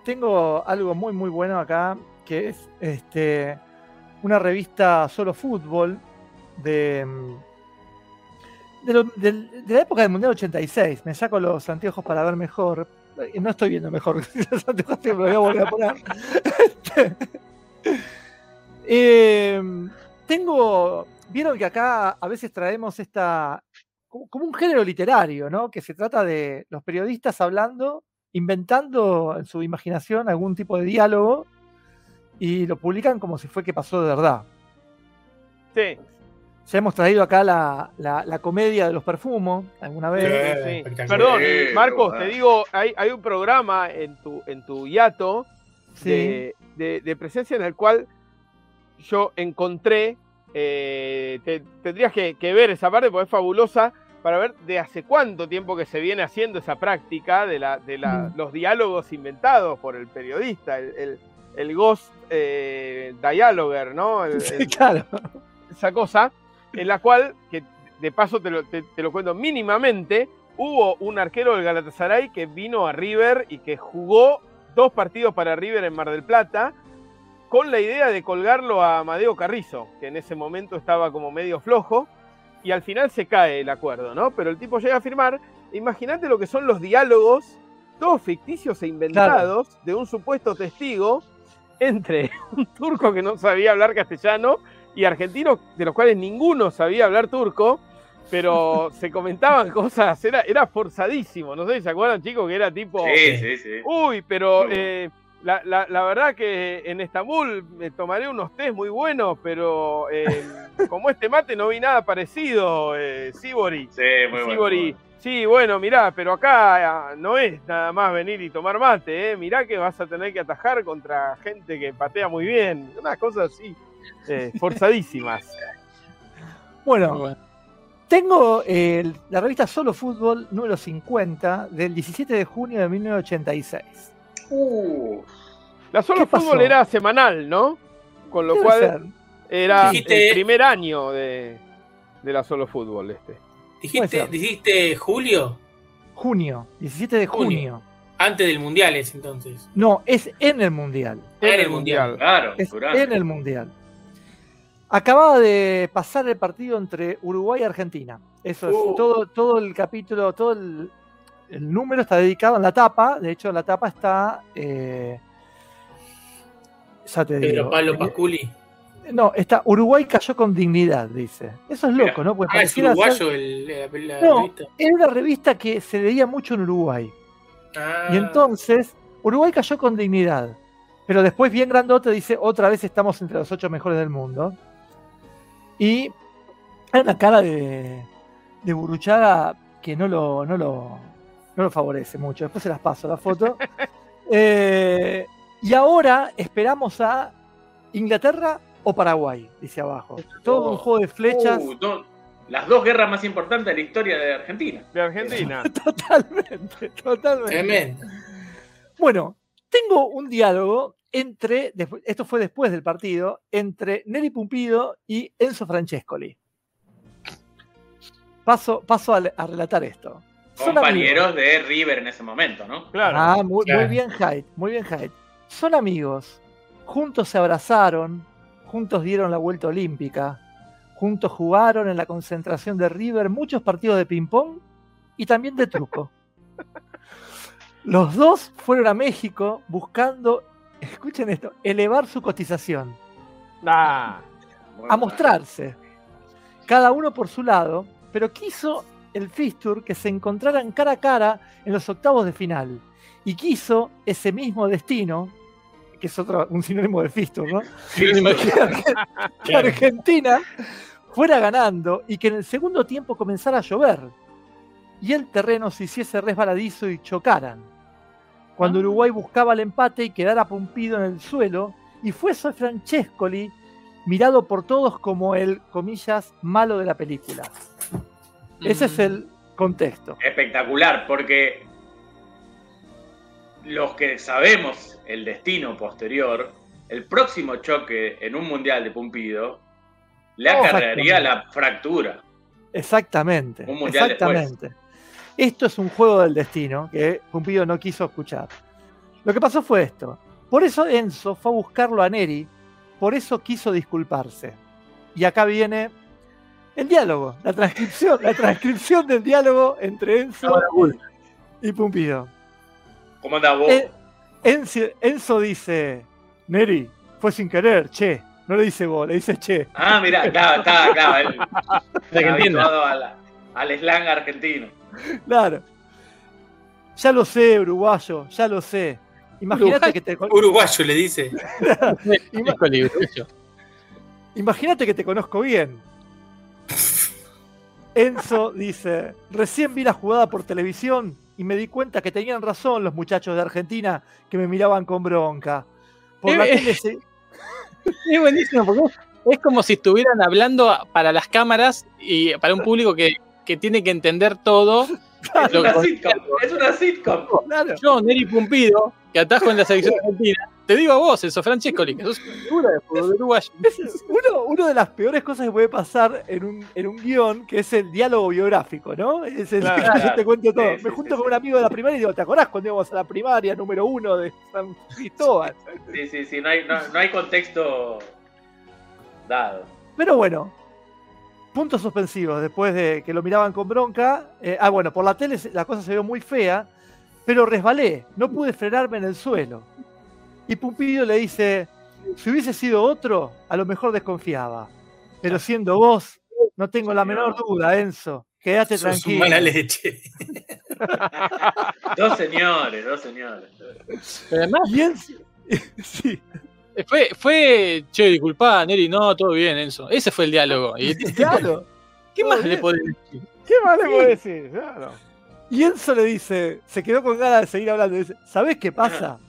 [SPEAKER 5] Tengo algo muy muy bueno acá, que es este una revista solo fútbol de, mm, de, lo- del- de la época del Mundial 86. Me saco los anteojos para ver mejor. Eh, No estoy viendo mejor. Los anteojos los voy a volver a poner. Eh, tengo. Vieron que acá a veces traemos esta. como como un género literario, ¿no? Que se trata de los periodistas hablando inventando en su imaginación algún tipo de diálogo y lo publican como si fue que pasó de verdad.
[SPEAKER 7] Sí,
[SPEAKER 5] Ya hemos traído acá la, la- la comedia de los perfumos alguna vez.
[SPEAKER 3] Sí.
[SPEAKER 7] sí. Perdón, Marcos, te digo, hay, hay un programa en tu, en tu hiato
[SPEAKER 5] Sí.
[SPEAKER 7] de, de- de presencia en el cual yo encontré, eh, te- tendrías que, que ver esa parte porque es fabulosa, para ver de hace cuánto tiempo que se viene haciendo esa práctica de, la, de la-
[SPEAKER 5] Mm.
[SPEAKER 7] los diálogos inventados por el periodista, el, el- el ghost eh, dialoger, ¿no? El-
[SPEAKER 5] Sí, claro.
[SPEAKER 7] esa cosa, en la cual, que de paso te lo, te- te lo cuento mínimamente, hubo un arquero del Galatasaray que vino a River y que jugó dos partidos para River en Mar del Plata, con la idea de colgarlo a Amadeo Carrizo, que en ese momento estaba como medio flojo, y al final se cae el acuerdo, ¿no? Pero el tipo llega a firmar, imagínate lo que son los diálogos, todos ficticios e inventados, de un supuesto testigo entre un turco que no sabía hablar castellano y argentinos de los cuales ninguno sabía hablar turco, pero se comentaban cosas, era, era forzadísimo, no sé si se acuerdan chicos que era tipo...
[SPEAKER 4] Sí, sí, sí.
[SPEAKER 7] Uy, pero
[SPEAKER 4] bueno.
[SPEAKER 7] eh, la, la- la verdad que en Estambul me tomaré unos tés muy buenos, pero eh, como este mate no vi nada parecido, eh, Sibori.
[SPEAKER 4] Sí, muy bueno.
[SPEAKER 7] Sibori,
[SPEAKER 4] muy bueno.
[SPEAKER 7] sí, bueno, mirá, pero acá ah, no es nada más venir y tomar mate, ¿eh? mirá que vas a tener que atajar contra gente que patea muy bien, unas cosas así, eh, forzadísimas.
[SPEAKER 5] Bueno,
[SPEAKER 2] Bueno.
[SPEAKER 5] Tengo el- la revista Solo Fútbol número 50 del 17 de junio de 1986.
[SPEAKER 4] Uh,
[SPEAKER 7] La solo fútbol era semanal, ¿no? Con lo
[SPEAKER 5] Debe
[SPEAKER 7] cual
[SPEAKER 5] ser.
[SPEAKER 7] era
[SPEAKER 3] Dijiste-
[SPEAKER 7] el primer año de, de la solo fútbol este.
[SPEAKER 3] Dijiste, dijiste julio,
[SPEAKER 5] Junio, 17 de junio.
[SPEAKER 3] Junio. antes del mundial es entonces.
[SPEAKER 5] No, es en el Mundial.
[SPEAKER 3] Ah, en el Mundial.
[SPEAKER 4] claro,
[SPEAKER 5] Es en el Mundial. Acababa de pasar el partido entre Uruguay y Argentina. Eso es
[SPEAKER 3] Uh.
[SPEAKER 5] todo, todo el capítulo, todo el, el número está dedicado en la tapa. De hecho, la tapa está. eh, ya te
[SPEAKER 3] Pedro
[SPEAKER 5] digo.
[SPEAKER 3] Pablo
[SPEAKER 5] eh,
[SPEAKER 3] Pasculi.
[SPEAKER 5] No, está Uruguay cayó con dignidad, dice. Eso es
[SPEAKER 4] Mira.
[SPEAKER 5] loco, ¿no? Porque
[SPEAKER 3] Ah, es
[SPEAKER 5] ser-
[SPEAKER 3] uruguayo el, la, la
[SPEAKER 5] No.
[SPEAKER 3] revista.
[SPEAKER 5] era una revista que se leía mucho en Uruguay.
[SPEAKER 3] Ah,
[SPEAKER 5] Y entonces, Uruguay cayó con dignidad. Pero después, bien grandote, dice: otra vez estamos entre los ocho mejores del mundo. Y hay una cara de, de Buruchaga que no lo, no, lo, no lo favorece mucho. Después se las paso la foto. Eh, y ahora esperamos a Inglaterra o Paraguay, dice abajo. Todo un juego de flechas.
[SPEAKER 4] Uh, do- las dos guerras más importantes de la historia de Argentina.
[SPEAKER 7] De Argentina.
[SPEAKER 5] Totalmente, totalmente.
[SPEAKER 3] Tremendo.
[SPEAKER 5] Bueno, tengo un diálogo entre, esto fue después del partido, entre Neri Pumpido y Enzo Francescoli. Paso, paso a relatar esto. Son
[SPEAKER 4] Compañeros de River en ese momento, ¿no?
[SPEAKER 7] Claro.
[SPEAKER 5] Ah, muy,
[SPEAKER 3] Claro.
[SPEAKER 5] muy bien, Hyde, muy bien, Hyde. Son amigos, juntos se abrazaron, juntos dieron la vuelta olímpica, juntos jugaron en la concentración de River muchos partidos de ping-pong y también de truco. Los dos fueron a México buscando, escuchen esto, elevar su cotización,
[SPEAKER 7] Ah,
[SPEAKER 5] a mostrarse, cada uno por su lado, pero quiso el Fistur que se encontraran cara a cara en los octavos de final. Y quiso ese mismo destino, que es otro, un sinónimo de Fistur, ¿no? que, que Argentina fuera ganando y que en el segundo tiempo comenzara a llover y el terreno se hiciese resbaladizo y chocaran. Cuando Uruguay buscaba el empate y quedara pumpido en el suelo, y fuese Francescoli mirado por todos como el, comillas, malo de la película. Ese es el contexto.
[SPEAKER 4] Espectacular, porque los que sabemos el destino posterior, el próximo choque en un mundial de Pumpido le
[SPEAKER 5] Oh,
[SPEAKER 4] acarrearía la fractura.
[SPEAKER 5] Exactamente.
[SPEAKER 4] Un mundial
[SPEAKER 5] exactamente. Esto es un juego del destino que Pumpido no quiso escuchar. Lo que pasó fue esto. Por eso Enzo fue a buscarlo a Neri, por eso quiso disculparse. Y acá viene el diálogo, la transcripción, la transcripción del diálogo entre Enzo y Pumpido.
[SPEAKER 4] ¿Cómo andás vos?
[SPEAKER 5] Eh, Enzo, Enzo dice, Neri, fue sin querer, che. No le dice vos, le dice che.
[SPEAKER 4] Ah, mirá, claro, está, claro. él
[SPEAKER 2] Para que
[SPEAKER 4] está
[SPEAKER 2] entienda.
[SPEAKER 4] habituado a la- al slang argentino.
[SPEAKER 5] Claro. Ya lo sé, uruguayo, ya lo sé. Imagínate que te
[SPEAKER 3] Uruguayo le dice.
[SPEAKER 5] Imagínate que te conozco bien. Enzo dice, recién vi la jugada por televisión y me di cuenta que tenían razón los muchachos de Argentina que me miraban con bronca. Por la
[SPEAKER 2] Eh,
[SPEAKER 5] tele se-
[SPEAKER 2] Es buenísimo porque es como si estuvieran hablando para las cámaras y para un público que, que tiene que entender todo.
[SPEAKER 4] Es una sitcom. Es una sitcom.
[SPEAKER 5] Claro.
[SPEAKER 2] Yo, Neri Pumpido, que atajo en la selección argentina, te digo a vos, eso, Francescoli, que sos una figura de fútbol uruguayo.
[SPEAKER 5] Uno, uno de las peores cosas que puede pasar en un, en un guion, que es el diálogo biográfico, ¿no? Es el
[SPEAKER 7] Claro.
[SPEAKER 5] que yo te cuento todo.
[SPEAKER 4] Sí,
[SPEAKER 5] Me
[SPEAKER 4] sí,
[SPEAKER 5] junto
[SPEAKER 4] sí,
[SPEAKER 5] con
[SPEAKER 4] sí.
[SPEAKER 5] un amigo de la primaria y digo, ¿te acordás cuando íbamos a la primaria número uno de San Cristóbal?
[SPEAKER 4] Sí, sí, sí, no hay, no, no hay contexto dado.
[SPEAKER 5] Pero bueno, puntos suspensivos después de que lo miraban con bronca. Eh, ah, bueno, por la tele la cosa se vio muy fea, pero resbalé, no pude frenarme en el suelo. Y Pumpido le dice, si hubiese sido otro, a lo mejor desconfiaba. Pero siendo vos, no tengo la menor duda, Enzo. Quédate
[SPEAKER 3] Sos
[SPEAKER 5] tranquilo.
[SPEAKER 3] mala leche.
[SPEAKER 4] Dos señores, dos señores.
[SPEAKER 2] Pero además,
[SPEAKER 5] Y Enzo, sí,
[SPEAKER 2] fue, fue, che, disculpá, Neri, no, todo bien, Enzo. Ese fue el diálogo. Y,
[SPEAKER 5] claro.
[SPEAKER 2] ¿Qué más le podés decir?
[SPEAKER 7] ¿Qué más le puedo decir? Claro.
[SPEAKER 5] Y Enzo le dice, se quedó con ganas de seguir hablando. Dice, ¿sabés qué pasa?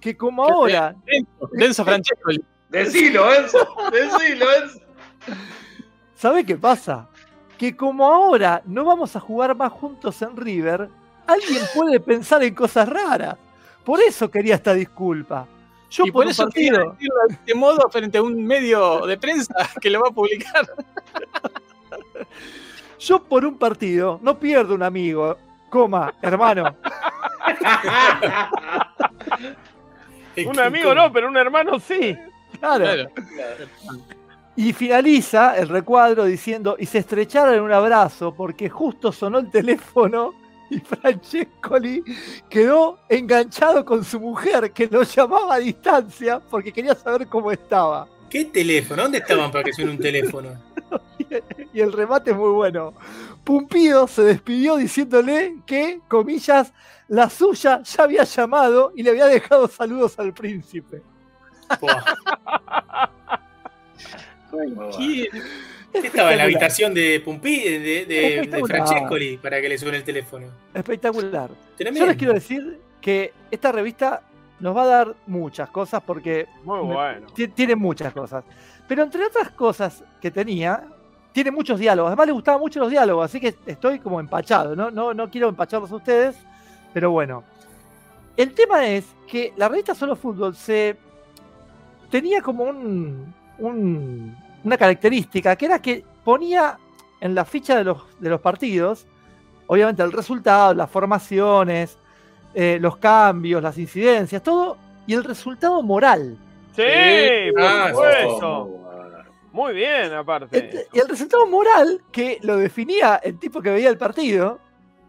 [SPEAKER 5] Que como
[SPEAKER 2] ¿Qué
[SPEAKER 5] ahora
[SPEAKER 2] Enzo, Enzo Francescoli.
[SPEAKER 4] Decilo, Enzo. Decilo, Enzo.
[SPEAKER 5] ¿Sabe qué pasa? Que como ahora no vamos a jugar más juntos en River, alguien puede pensar en cosas raras. Por eso quería esta disculpa. Yo
[SPEAKER 2] y
[SPEAKER 5] por,
[SPEAKER 2] eso
[SPEAKER 5] partido,
[SPEAKER 2] de este modo frente a un medio de prensa que lo va a publicar.
[SPEAKER 5] yo por un partido no pierdo un amigo, coma, hermano.
[SPEAKER 7] Un amigo no, pero un hermano sí.
[SPEAKER 5] Claro.
[SPEAKER 2] Claro.
[SPEAKER 5] Y finaliza el recuadro diciendo, y se estrecharon en un abrazo porque justo sonó el teléfono y Francescoli quedó enganchado con su mujer que lo llamaba a distancia porque quería saber cómo estaba.
[SPEAKER 3] ¿Qué teléfono? ¿Dónde estaban para que suene un teléfono?
[SPEAKER 5] Y el remate es muy bueno. Pumpido se despidió diciéndole que, comillas, la suya ya había llamado y le había dejado saludos al príncipe.
[SPEAKER 2] ¿Qué
[SPEAKER 3] estaba en la habitación de Pumpi, de, de. Francescoli, para que le suene el teléfono?
[SPEAKER 5] Espectacular. Yo les quiero decir que esta revista nos va a dar muchas cosas porque
[SPEAKER 7] Muy bueno.
[SPEAKER 5] ti- tiene muchas cosas. Pero entre otras cosas que tenía, tiene muchos diálogos. Además le gustaban mucho los diálogos, así que estoy como empachado. No, no, no quiero empacharlos a ustedes, pero bueno. El tema es que la revista Solo Fútbol se tenía como un, un- una característica que era que ponía en la ficha de los, de los partidos, obviamente el resultado, las formaciones, eh, los cambios, las incidencias, todo, y el resultado moral.
[SPEAKER 7] Sí, por
[SPEAKER 3] Ah,
[SPEAKER 7] supuesto. Muy bien, aparte.
[SPEAKER 5] Y el resultado moral que lo definía el tipo que veía el partido,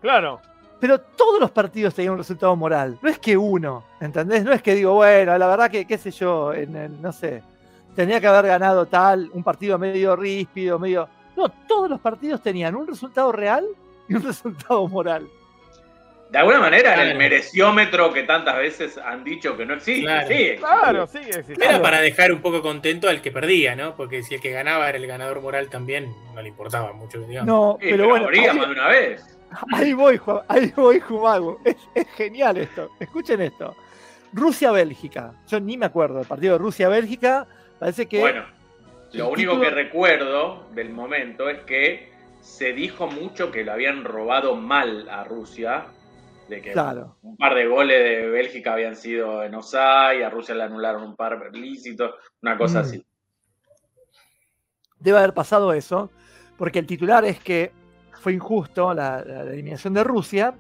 [SPEAKER 7] Claro.
[SPEAKER 5] pero todos los partidos tenían un resultado moral. No es que uno, ¿entendés? No es que digo, bueno, la verdad que, qué sé yo, en el- no sé, tenía que haber ganado tal, un partido medio ríspido, medio. No, todos los partidos tenían un resultado real y un resultado moral.
[SPEAKER 4] De alguna manera, en el
[SPEAKER 3] Claro.
[SPEAKER 4] mereciómetro que tantas veces han dicho que no existe,
[SPEAKER 3] Claro.
[SPEAKER 4] sí. existe.
[SPEAKER 7] Claro.
[SPEAKER 3] Era para dejar un poco contento al que perdía, ¿no? Porque si el que ganaba era el ganador moral también, no le importaba mucho, digamos.
[SPEAKER 5] No,
[SPEAKER 4] Sí,
[SPEAKER 5] pero, bueno, ahí,
[SPEAKER 4] más de una vez.
[SPEAKER 5] ahí voy, Juan, ahí voy, Jumago. Es, es genial esto. Escuchen esto. Rusia-Bélgica. Yo ni me acuerdo del partido de Rusia-Bélgica. Parece que.
[SPEAKER 4] Bueno, lo único
[SPEAKER 5] título-
[SPEAKER 4] que recuerdo del momento es que se dijo mucho que lo habían robado mal a Rusia. De que
[SPEAKER 5] Claro.
[SPEAKER 4] un par de goles de Bélgica habían sido en Osai, a Rusia le anularon un par lícitos, una cosa
[SPEAKER 5] Mm.
[SPEAKER 4] así.
[SPEAKER 5] debe haber pasado eso, porque el titular es que fue injusto la, la eliminación de Rusia.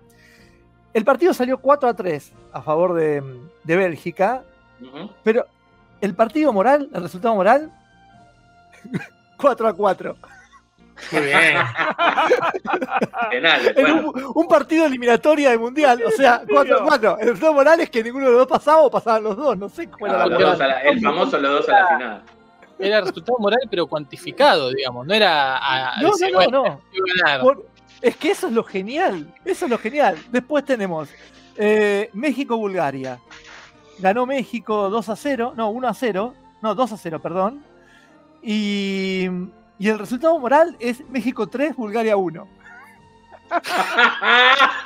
[SPEAKER 5] El partido salió 4 a 3 a favor de, de Bélgica, pero el partido moral, el resultado moral, 4 a 4.
[SPEAKER 3] Muy bien.
[SPEAKER 4] Bueno.
[SPEAKER 5] un, un partido eliminatoria de mundial, o sea, 4 a 4. El resultado moral es que ninguno de los dos pasaba o pasaban los dos, no sé cómo era
[SPEAKER 4] Ah,
[SPEAKER 5] la
[SPEAKER 4] el famoso los dos a la final.
[SPEAKER 2] Era resultado moral, pero cuantificado, digamos. No era. A,
[SPEAKER 5] No, no, no, no. Por- es que eso es lo genial. Eso es lo genial. Después tenemos eh, México-Bulgaria. Ganó México 2 a 0. No, 1 a 0. No, 2 a 0, perdón. Y, y el resultado moral es México 3, Bulgaria 1.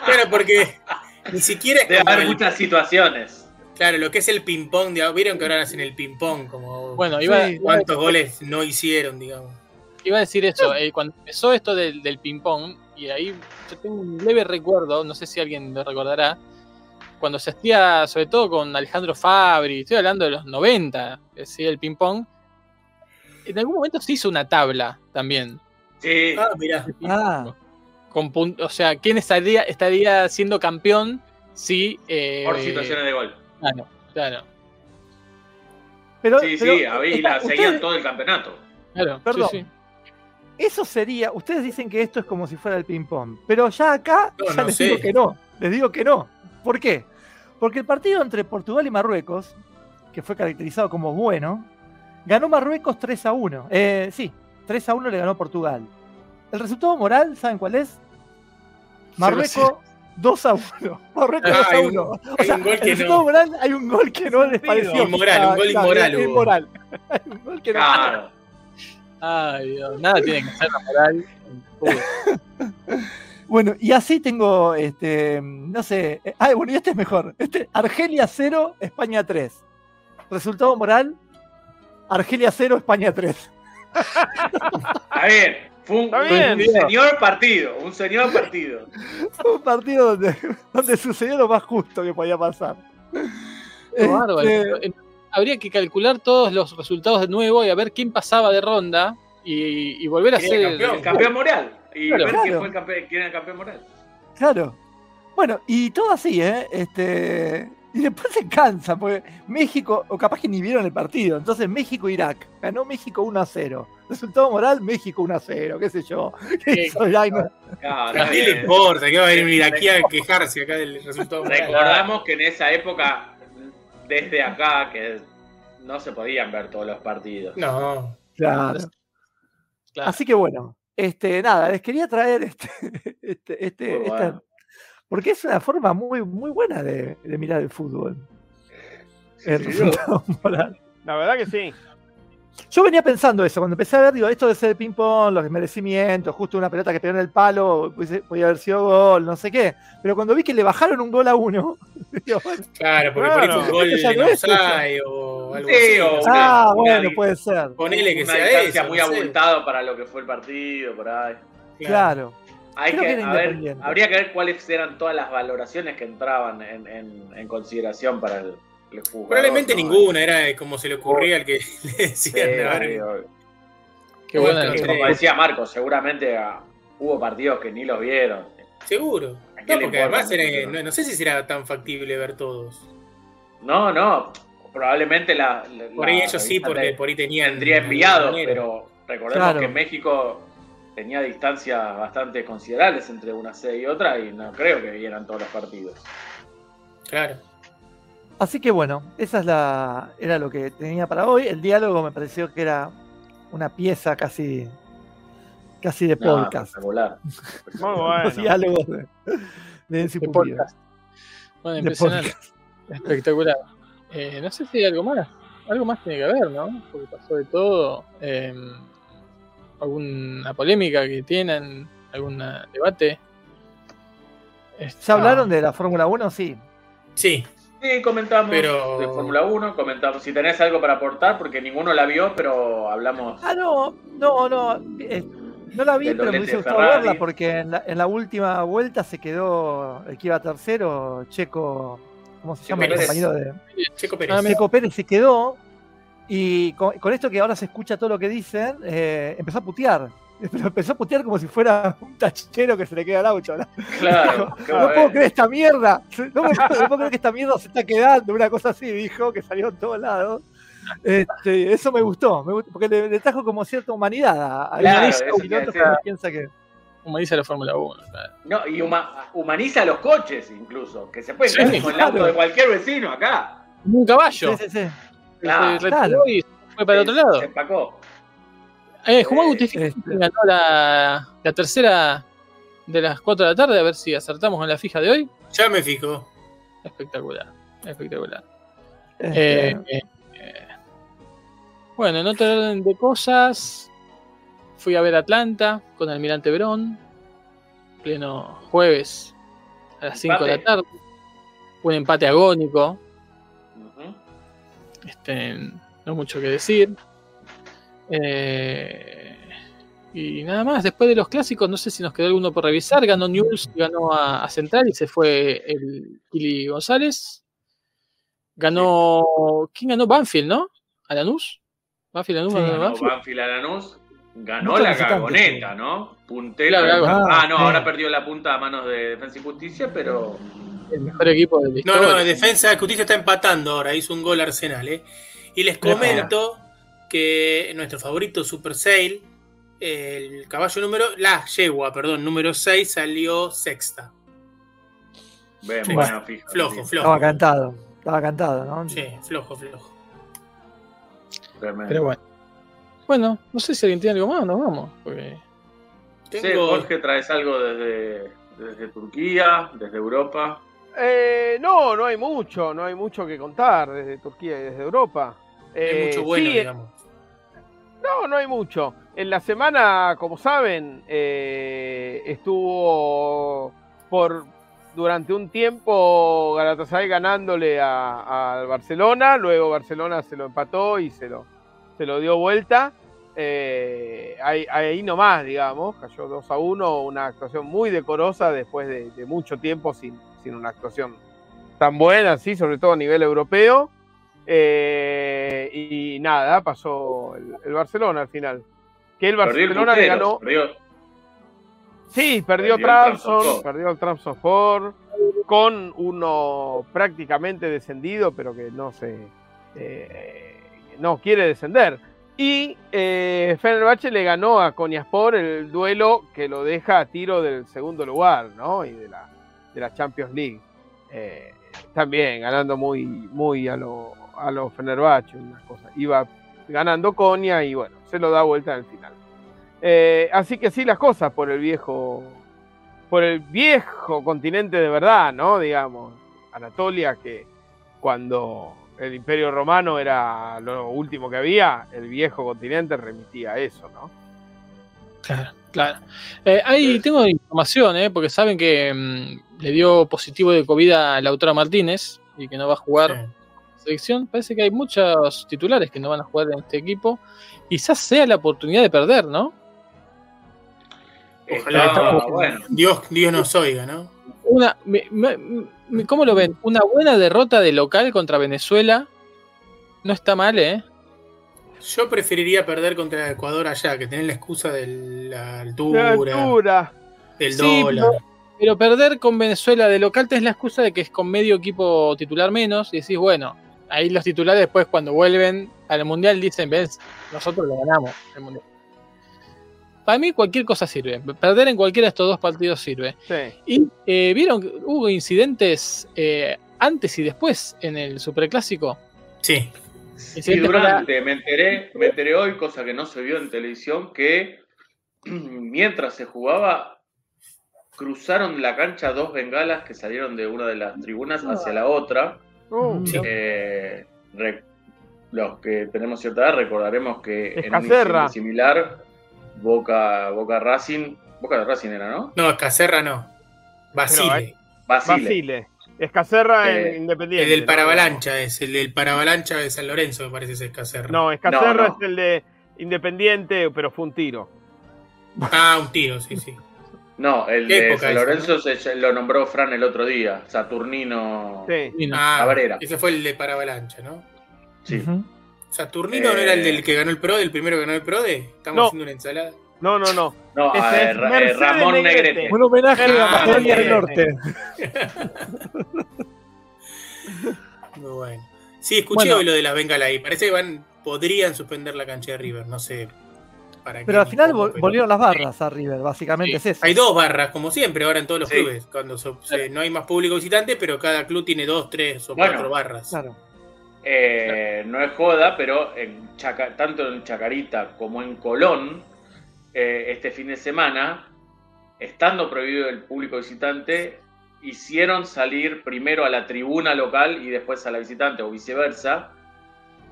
[SPEAKER 3] Bueno, porque ni siquiera es
[SPEAKER 4] Debe haber
[SPEAKER 3] el-
[SPEAKER 4] muchas situaciones.
[SPEAKER 3] Claro, lo que es el ping-pong, vieron que ahora hacen el ping-pong, como
[SPEAKER 2] Bueno, iba,
[SPEAKER 5] Sí.
[SPEAKER 2] iba-
[SPEAKER 3] cuántos goles no hicieron, digamos.
[SPEAKER 2] iba a decir eso. eh, cuando empezó esto del, del ping-pong, y ahí yo tengo un leve recuerdo, no sé si alguien lo recordará, cuando se hacía, sobre todo con Alejandro Fabri, estoy hablando de los 90, que hacía el ping-pong. En algún momento se hizo una tabla también.
[SPEAKER 4] Sí.
[SPEAKER 3] Ah, mirá.
[SPEAKER 5] Ah.
[SPEAKER 2] Con o sea, ¿quién estaría, estaría siendo campeón si. eh,
[SPEAKER 4] Por situaciones de gol.
[SPEAKER 2] Claro, claro.
[SPEAKER 5] Pero,
[SPEAKER 4] Sí,
[SPEAKER 5] pero,
[SPEAKER 4] sí, ahí
[SPEAKER 5] ustedes-
[SPEAKER 4] seguían todo el campeonato.
[SPEAKER 2] claro sí,
[SPEAKER 5] Perdón.
[SPEAKER 2] sí.
[SPEAKER 5] Eso sería. Ustedes dicen que esto es como si fuera el ping-pong. Pero ya acá
[SPEAKER 3] No,
[SPEAKER 5] ya
[SPEAKER 3] no
[SPEAKER 5] les
[SPEAKER 3] sé.
[SPEAKER 5] digo que no. Les digo que no. ¿Por qué? Porque el partido entre Portugal y Marruecos, que fue caracterizado como bueno, ganó Marruecos 3 a 1. Eh, sí, 3 a 1 le ganó Portugal. El resultado moral, ¿saben cuál es? Marruecos 2 a 1. Marruecos
[SPEAKER 3] Ah,
[SPEAKER 5] 2 a
[SPEAKER 3] hay un-
[SPEAKER 5] 1. O
[SPEAKER 3] hay
[SPEAKER 5] sea,
[SPEAKER 3] un gol
[SPEAKER 5] el
[SPEAKER 3] que
[SPEAKER 5] resultado
[SPEAKER 3] no.
[SPEAKER 5] moral hay un gol que no les pareció.
[SPEAKER 3] Inmoral, un gol inmoral.
[SPEAKER 5] Hay un gol que no.
[SPEAKER 4] Claro.
[SPEAKER 2] Ay, Dios, nada tiene que ser la moral.
[SPEAKER 5] Bueno, y así tengo, este, no sé, ah, bueno, y este es mejor. Este, Argelia 0, España 3. Resultado moral, Argelia 0, España 3.
[SPEAKER 4] Está bien. Fue un, señor partido. Un señor partido.
[SPEAKER 5] Fue un partido donde, donde sucedió lo más justo que podía pasar. Este,
[SPEAKER 2] Habría que calcular todos los resultados de nuevo y a ver quién pasaba de ronda y, y volver a
[SPEAKER 3] ¿Quién
[SPEAKER 2] ser
[SPEAKER 3] campeón?
[SPEAKER 4] El campeón moral. Y
[SPEAKER 2] Claro.
[SPEAKER 4] ver quién fue el campeón, quién era el campeón moral.
[SPEAKER 5] claro. Bueno, y todo así, ¿eh? Este, y después se cansa, porque México, o capaz que ni vieron el partido. Entonces, México-Irak. Ganó México 1 a 0. Resultado moral, México 1 a 0, qué sé yo.
[SPEAKER 4] Está
[SPEAKER 3] nadie le importa, que va a venir un iraquí a quejarse acá del resultado. moral.
[SPEAKER 4] Recordamos que en esa época, desde acá, que no se podían ver todos los partidos.
[SPEAKER 3] No.
[SPEAKER 5] Claro.
[SPEAKER 2] Claro.
[SPEAKER 5] Así que bueno, este, nada, les quería traer este, este, este- esta- porque es una forma muy, muy buena de, de mirar el fútbol. El
[SPEAKER 4] Sí,
[SPEAKER 5] resultado moral.
[SPEAKER 7] La verdad que sí.
[SPEAKER 5] Yo venía pensando eso, cuando empecé a ver, digo, esto de ser el ping-pong, los desmerecimientos, justo una pelota que pegó en el palo, podía haber sido gol, no sé qué. Pero cuando vi que le bajaron un gol a uno, Digo,
[SPEAKER 3] Claro, porque por ahí
[SPEAKER 7] Claro.
[SPEAKER 3] fue un gol en o algo
[SPEAKER 4] Sí,
[SPEAKER 3] así.
[SPEAKER 4] o-
[SPEAKER 5] ah,
[SPEAKER 4] una
[SPEAKER 5] bueno, puede ser.
[SPEAKER 3] Ponele que
[SPEAKER 4] una
[SPEAKER 3] sea eso.
[SPEAKER 4] muy
[SPEAKER 3] no sé.
[SPEAKER 4] abultado para lo que fue el partido, por ahí.
[SPEAKER 5] Claro.
[SPEAKER 4] Hay que,
[SPEAKER 5] que era
[SPEAKER 4] a ver,
[SPEAKER 5] independiente.
[SPEAKER 4] habría que ver cuáles eran todas las valoraciones que entraban en, en- en consideración para el,
[SPEAKER 3] Probablemente
[SPEAKER 4] ¿no?
[SPEAKER 3] ninguna, era como se le ocurría al que le
[SPEAKER 4] Sí,
[SPEAKER 3] decían.
[SPEAKER 4] obvio.
[SPEAKER 2] Qué buena
[SPEAKER 4] Y como decía Marco, seguramente ah, hubo partidos que ni los vieron.
[SPEAKER 3] Seguro.
[SPEAKER 4] ¿A
[SPEAKER 3] No, porque además era- no, no sé si será tan factible ver todos.
[SPEAKER 4] No, no, probablemente la. la-
[SPEAKER 3] Por ahí
[SPEAKER 4] la
[SPEAKER 3] ellos sí, porque
[SPEAKER 4] te-
[SPEAKER 3] por ahí tenían.
[SPEAKER 4] tendría
[SPEAKER 3] de alguna
[SPEAKER 4] enviado,
[SPEAKER 3] manera.
[SPEAKER 4] pero recordemos
[SPEAKER 5] Claro.
[SPEAKER 4] que México tenía distancias bastante considerables entre una sede y otra y no creo que vieran todos los partidos.
[SPEAKER 3] Claro.
[SPEAKER 5] Así que bueno, esa es la, era lo que tenía para hoy. El diálogo me pareció que era una pieza casi, casi de
[SPEAKER 4] No,
[SPEAKER 5] podcast.
[SPEAKER 4] espectacular.
[SPEAKER 7] Muy bueno.
[SPEAKER 5] Los diálogos de, de
[SPEAKER 2] de podcast. Bueno,
[SPEAKER 5] De
[SPEAKER 2] impresionante.
[SPEAKER 5] podcast.
[SPEAKER 2] Espectacular. Eh, no sé si hay algo más. Algo más tiene que haber, ¿no? Porque pasó de todo. Eh, alguna polémica que tienen, algún debate.
[SPEAKER 5] ¿Ya hablaron de la Fórmula 1? Sí.
[SPEAKER 3] Sí,
[SPEAKER 4] Sí, comentamos
[SPEAKER 3] Pero-
[SPEAKER 4] de Fórmula 1, comentamos si tenés algo para aportar, porque ninguno la vio, pero hablamos.
[SPEAKER 5] Ah, no, no, no. eh, no la vi, pero me
[SPEAKER 4] de
[SPEAKER 5] gustado verla porque en la, en la última vuelta se quedó el que iba tercero, Checo, ¿cómo se llama? El
[SPEAKER 3] Pérez.
[SPEAKER 5] compañero de,
[SPEAKER 3] Checo Pérez.
[SPEAKER 2] Ah,
[SPEAKER 5] Checo Pérez se quedó y con, con esto que ahora se escucha todo lo que dicen, eh, empezó a putear. Pero empezó a putear como si fuera un tachero que se le queda al auto. ¿no?
[SPEAKER 4] Claro,
[SPEAKER 5] No puedo creer esta mierda. No me puedo, no puedo creer que esta mierda se está quedando. Una cosa así dijo que salió en todos lados. Este, eso me gustó, me gustó, porque le, le trajo como cierta humanidad a, a
[SPEAKER 4] Claro,
[SPEAKER 5] ese
[SPEAKER 4] eso te
[SPEAKER 5] piloto que
[SPEAKER 4] decía.
[SPEAKER 5] uno piensa que.
[SPEAKER 2] humaniza la Fórmula 1. claro.
[SPEAKER 4] No, y huma- humaniza los coches incluso, que se puede
[SPEAKER 2] Sí,
[SPEAKER 4] quedar con el auto
[SPEAKER 5] claro.
[SPEAKER 4] de cualquier vecino acá.
[SPEAKER 2] Un caballo.
[SPEAKER 5] Sí, sí, sí.
[SPEAKER 4] Claro.
[SPEAKER 2] se retiró y se fue para el otro lado.
[SPEAKER 4] Se empacó.
[SPEAKER 2] Eh, Jumá
[SPEAKER 4] Eh,
[SPEAKER 2] Gutiérrez
[SPEAKER 5] este.
[SPEAKER 2] ganó la, la tercera de las 4 de la tarde, a ver si acertamos con la fija de hoy.
[SPEAKER 3] Ya me fijo.
[SPEAKER 2] Espectacular, espectacular.
[SPEAKER 5] Este,
[SPEAKER 2] Eh, eh, eh. Bueno, en otro orden de cosas, fui a ver Atlanta con Almirante Verón, pleno jueves a las 5 de la tarde. Un empate agónico, este, no mucho que decir. Eh, y nada más, después de los clásicos, no sé si nos quedó alguno por revisar. Ganó News, ganó a, a Central y se fue el Kili González. Ganó. ¿Quién ganó? Banfield, ¿no? ¿A Lanús? ¿Banfield Lanús?
[SPEAKER 5] Sí,
[SPEAKER 2] ganó
[SPEAKER 4] Ganó
[SPEAKER 2] Banfield?
[SPEAKER 4] Banfield a Lanús. Ganó la
[SPEAKER 5] sí.
[SPEAKER 4] ¿no? Puntero.
[SPEAKER 2] Claro,
[SPEAKER 5] claro.
[SPEAKER 4] Ah, no,
[SPEAKER 5] Sí.
[SPEAKER 4] ahora perdió la punta a manos de Defensa y Justicia, pero.
[SPEAKER 2] El mejor equipo de la
[SPEAKER 3] No,
[SPEAKER 2] historia.
[SPEAKER 3] no, Defensa de Justicia está empatando ahora, hizo un gol Arsenal, ¿eh? Y les comento que nuestro favorito Super Sale, el caballo número, la yegua, perdón, número 6 salió sexta. Sí.
[SPEAKER 4] bueno, fíjate.
[SPEAKER 3] Flojo,
[SPEAKER 5] estaba
[SPEAKER 3] flojo.
[SPEAKER 5] cantado. Estaba cantado, ¿no?
[SPEAKER 3] Sí, flojo, flojo.
[SPEAKER 4] Tremendo.
[SPEAKER 2] Pero bueno. Bueno, no sé si alguien tiene algo más, nos vamos. Porque
[SPEAKER 4] Sí,
[SPEAKER 3] Tengo,
[SPEAKER 4] Jorge, traes algo desde, desde Turquía, desde Europa.
[SPEAKER 7] Eh, no, no hay mucho, no hay mucho que contar desde Turquía y desde Europa.
[SPEAKER 3] hay
[SPEAKER 7] Eh,
[SPEAKER 3] mucho bueno,
[SPEAKER 7] sí,
[SPEAKER 3] digamos.
[SPEAKER 7] No, no hay mucho. En la semana, como saben, eh, estuvo por durante un tiempo Galatasaray ganándole al Barcelona, luego Barcelona se lo empató y se lo, se lo dio vuelta. Eh, ahí, ahí nomás, digamos, cayó 2 a 1, una actuación muy decorosa después de, de mucho tiempo sin, sin una actuación tan buena, sí, sobre todo a nivel europeo. Eh, y nada, pasó el, el Barcelona al final. Que el Barcelona le ganó.
[SPEAKER 4] perdió-
[SPEAKER 7] Sí, perdió, Trabzon, perdió el Trabzonspor con uno prácticamente descendido, pero que no se eh, no quiere descender. Y eh, Fenerbahce le ganó a Konyaspor el duelo que lo deja a tiro del segundo lugar, ¿no? Y de la, de la Champions League. Eh, también ganando muy, muy a lo, a lo Fenerbahce, una cosa. Iba ganando Konya y bueno, se lo da vuelta en el final. Eh, así que sí las cosas por el viejo, por el viejo continente de verdad, ¿no? Digamos, Anatolia, que cuando el Imperio Romano era lo último que había, el viejo continente remitía a eso, ¿no?
[SPEAKER 2] Claro, claro. Eh, ahí tengo información, ¿eh? porque saben que mm, le dio positivo de COVID a Lautaro Martínez y que no va a jugar
[SPEAKER 3] Sí.
[SPEAKER 2] Selección. Parece que hay muchos titulares que no van a jugar en este equipo. Quizás sea la oportunidad de perder, ¿no?
[SPEAKER 3] Ojalá
[SPEAKER 4] Está-
[SPEAKER 3] estamos-
[SPEAKER 4] bueno,
[SPEAKER 3] Dios, Dios nos oiga, ¿no?
[SPEAKER 2] Una, me- me- me- ¿Cómo lo ven? Una buena derrota de local contra Venezuela. No está mal, ¿eh?
[SPEAKER 3] Yo preferiría perder contra Ecuador allá, que tener la excusa de la
[SPEAKER 7] La
[SPEAKER 3] altura,
[SPEAKER 7] altura.
[SPEAKER 3] del
[SPEAKER 2] Sí,
[SPEAKER 3] dólar.
[SPEAKER 2] Pero perder con Venezuela de local tenés la excusa de que es con medio equipo titular menos y decís, bueno, ahí los titulares después cuando vuelven al Mundial dicen, ves, nosotros lo ganamos el Mundial. Para mí cualquier cosa sirve, perder en cualquiera de estos dos partidos sirve.
[SPEAKER 7] Sí.
[SPEAKER 2] Y eh, vieron que hubo incidentes eh, antes y después en el Superclásico.
[SPEAKER 3] Sí.
[SPEAKER 2] Para-
[SPEAKER 4] durante, me enteré, me enteré hoy, cosa que no se vio en televisión, que mientras se jugaba, cruzaron la cancha dos bengalas que salieron de una de las tribunas hacia la otra.
[SPEAKER 7] Uh,
[SPEAKER 3] Sí.
[SPEAKER 4] Eh, re- los que tenemos cierta edad recordaremos que en un
[SPEAKER 7] Escacerra.
[SPEAKER 4] incidente similar, Boca, Boca Racing, Boca de Racing era, ¿no?
[SPEAKER 3] No, Caserra no. Basile.
[SPEAKER 7] hay-
[SPEAKER 4] Basile.
[SPEAKER 7] Basile. Escacerra
[SPEAKER 4] Eh,
[SPEAKER 7] en Independiente.
[SPEAKER 3] el del
[SPEAKER 7] ¿no?
[SPEAKER 3] Paravalancha es, el del Paravalancha de San Lorenzo, me parece ese.
[SPEAKER 7] No, Escacerra
[SPEAKER 4] No, no.
[SPEAKER 7] es el de Independiente, pero fue un tiro.
[SPEAKER 3] Ah, un tiro, sí, sí.
[SPEAKER 4] No, el
[SPEAKER 3] ¿Qué
[SPEAKER 4] de San
[SPEAKER 3] esa,
[SPEAKER 4] Lorenzo se- lo nombró Fran el otro día, Saturnino.
[SPEAKER 7] Sí.
[SPEAKER 3] Ah,
[SPEAKER 4] Cabrera.
[SPEAKER 3] ese fue el de Paravalancha, ¿no?
[SPEAKER 4] Sí.
[SPEAKER 3] Saturnino
[SPEAKER 4] Eh.
[SPEAKER 3] no era el del que ganó el PRO, el primero que ganó el PRODE. Estamos
[SPEAKER 7] No.
[SPEAKER 3] haciendo una ensalada.
[SPEAKER 7] No, no, no.
[SPEAKER 4] No, a-
[SPEAKER 7] es
[SPEAKER 4] eh, Ramón
[SPEAKER 7] Negrete.
[SPEAKER 4] Negrete.
[SPEAKER 5] Un homenaje
[SPEAKER 3] Ah,
[SPEAKER 5] a Macedonia del
[SPEAKER 3] bien.
[SPEAKER 5] Norte.
[SPEAKER 3] Muy bueno. Sí, escuché
[SPEAKER 2] Bueno.
[SPEAKER 3] hoy lo de las bengalas ahí. Parece que van, podrían suspender la cancha de River, no sé. Para
[SPEAKER 5] Pero al final vol- volvieron las barras a River, básicamente
[SPEAKER 3] Sí.
[SPEAKER 5] es eso.
[SPEAKER 3] Hay dos barras, como siempre, ahora en todos los
[SPEAKER 4] Sí.
[SPEAKER 3] clubes. Cuando so- no hay más público visitante, pero cada club tiene dos, tres o
[SPEAKER 4] Bueno.
[SPEAKER 3] cuatro barras.
[SPEAKER 5] Claro.
[SPEAKER 4] Eh, no es joda, pero en Chaca- tanto en Chacarita como en Colón, eh, este fin de semana, estando prohibido el público visitante, hicieron salir primero a la tribuna local y después a la visitante o viceversa,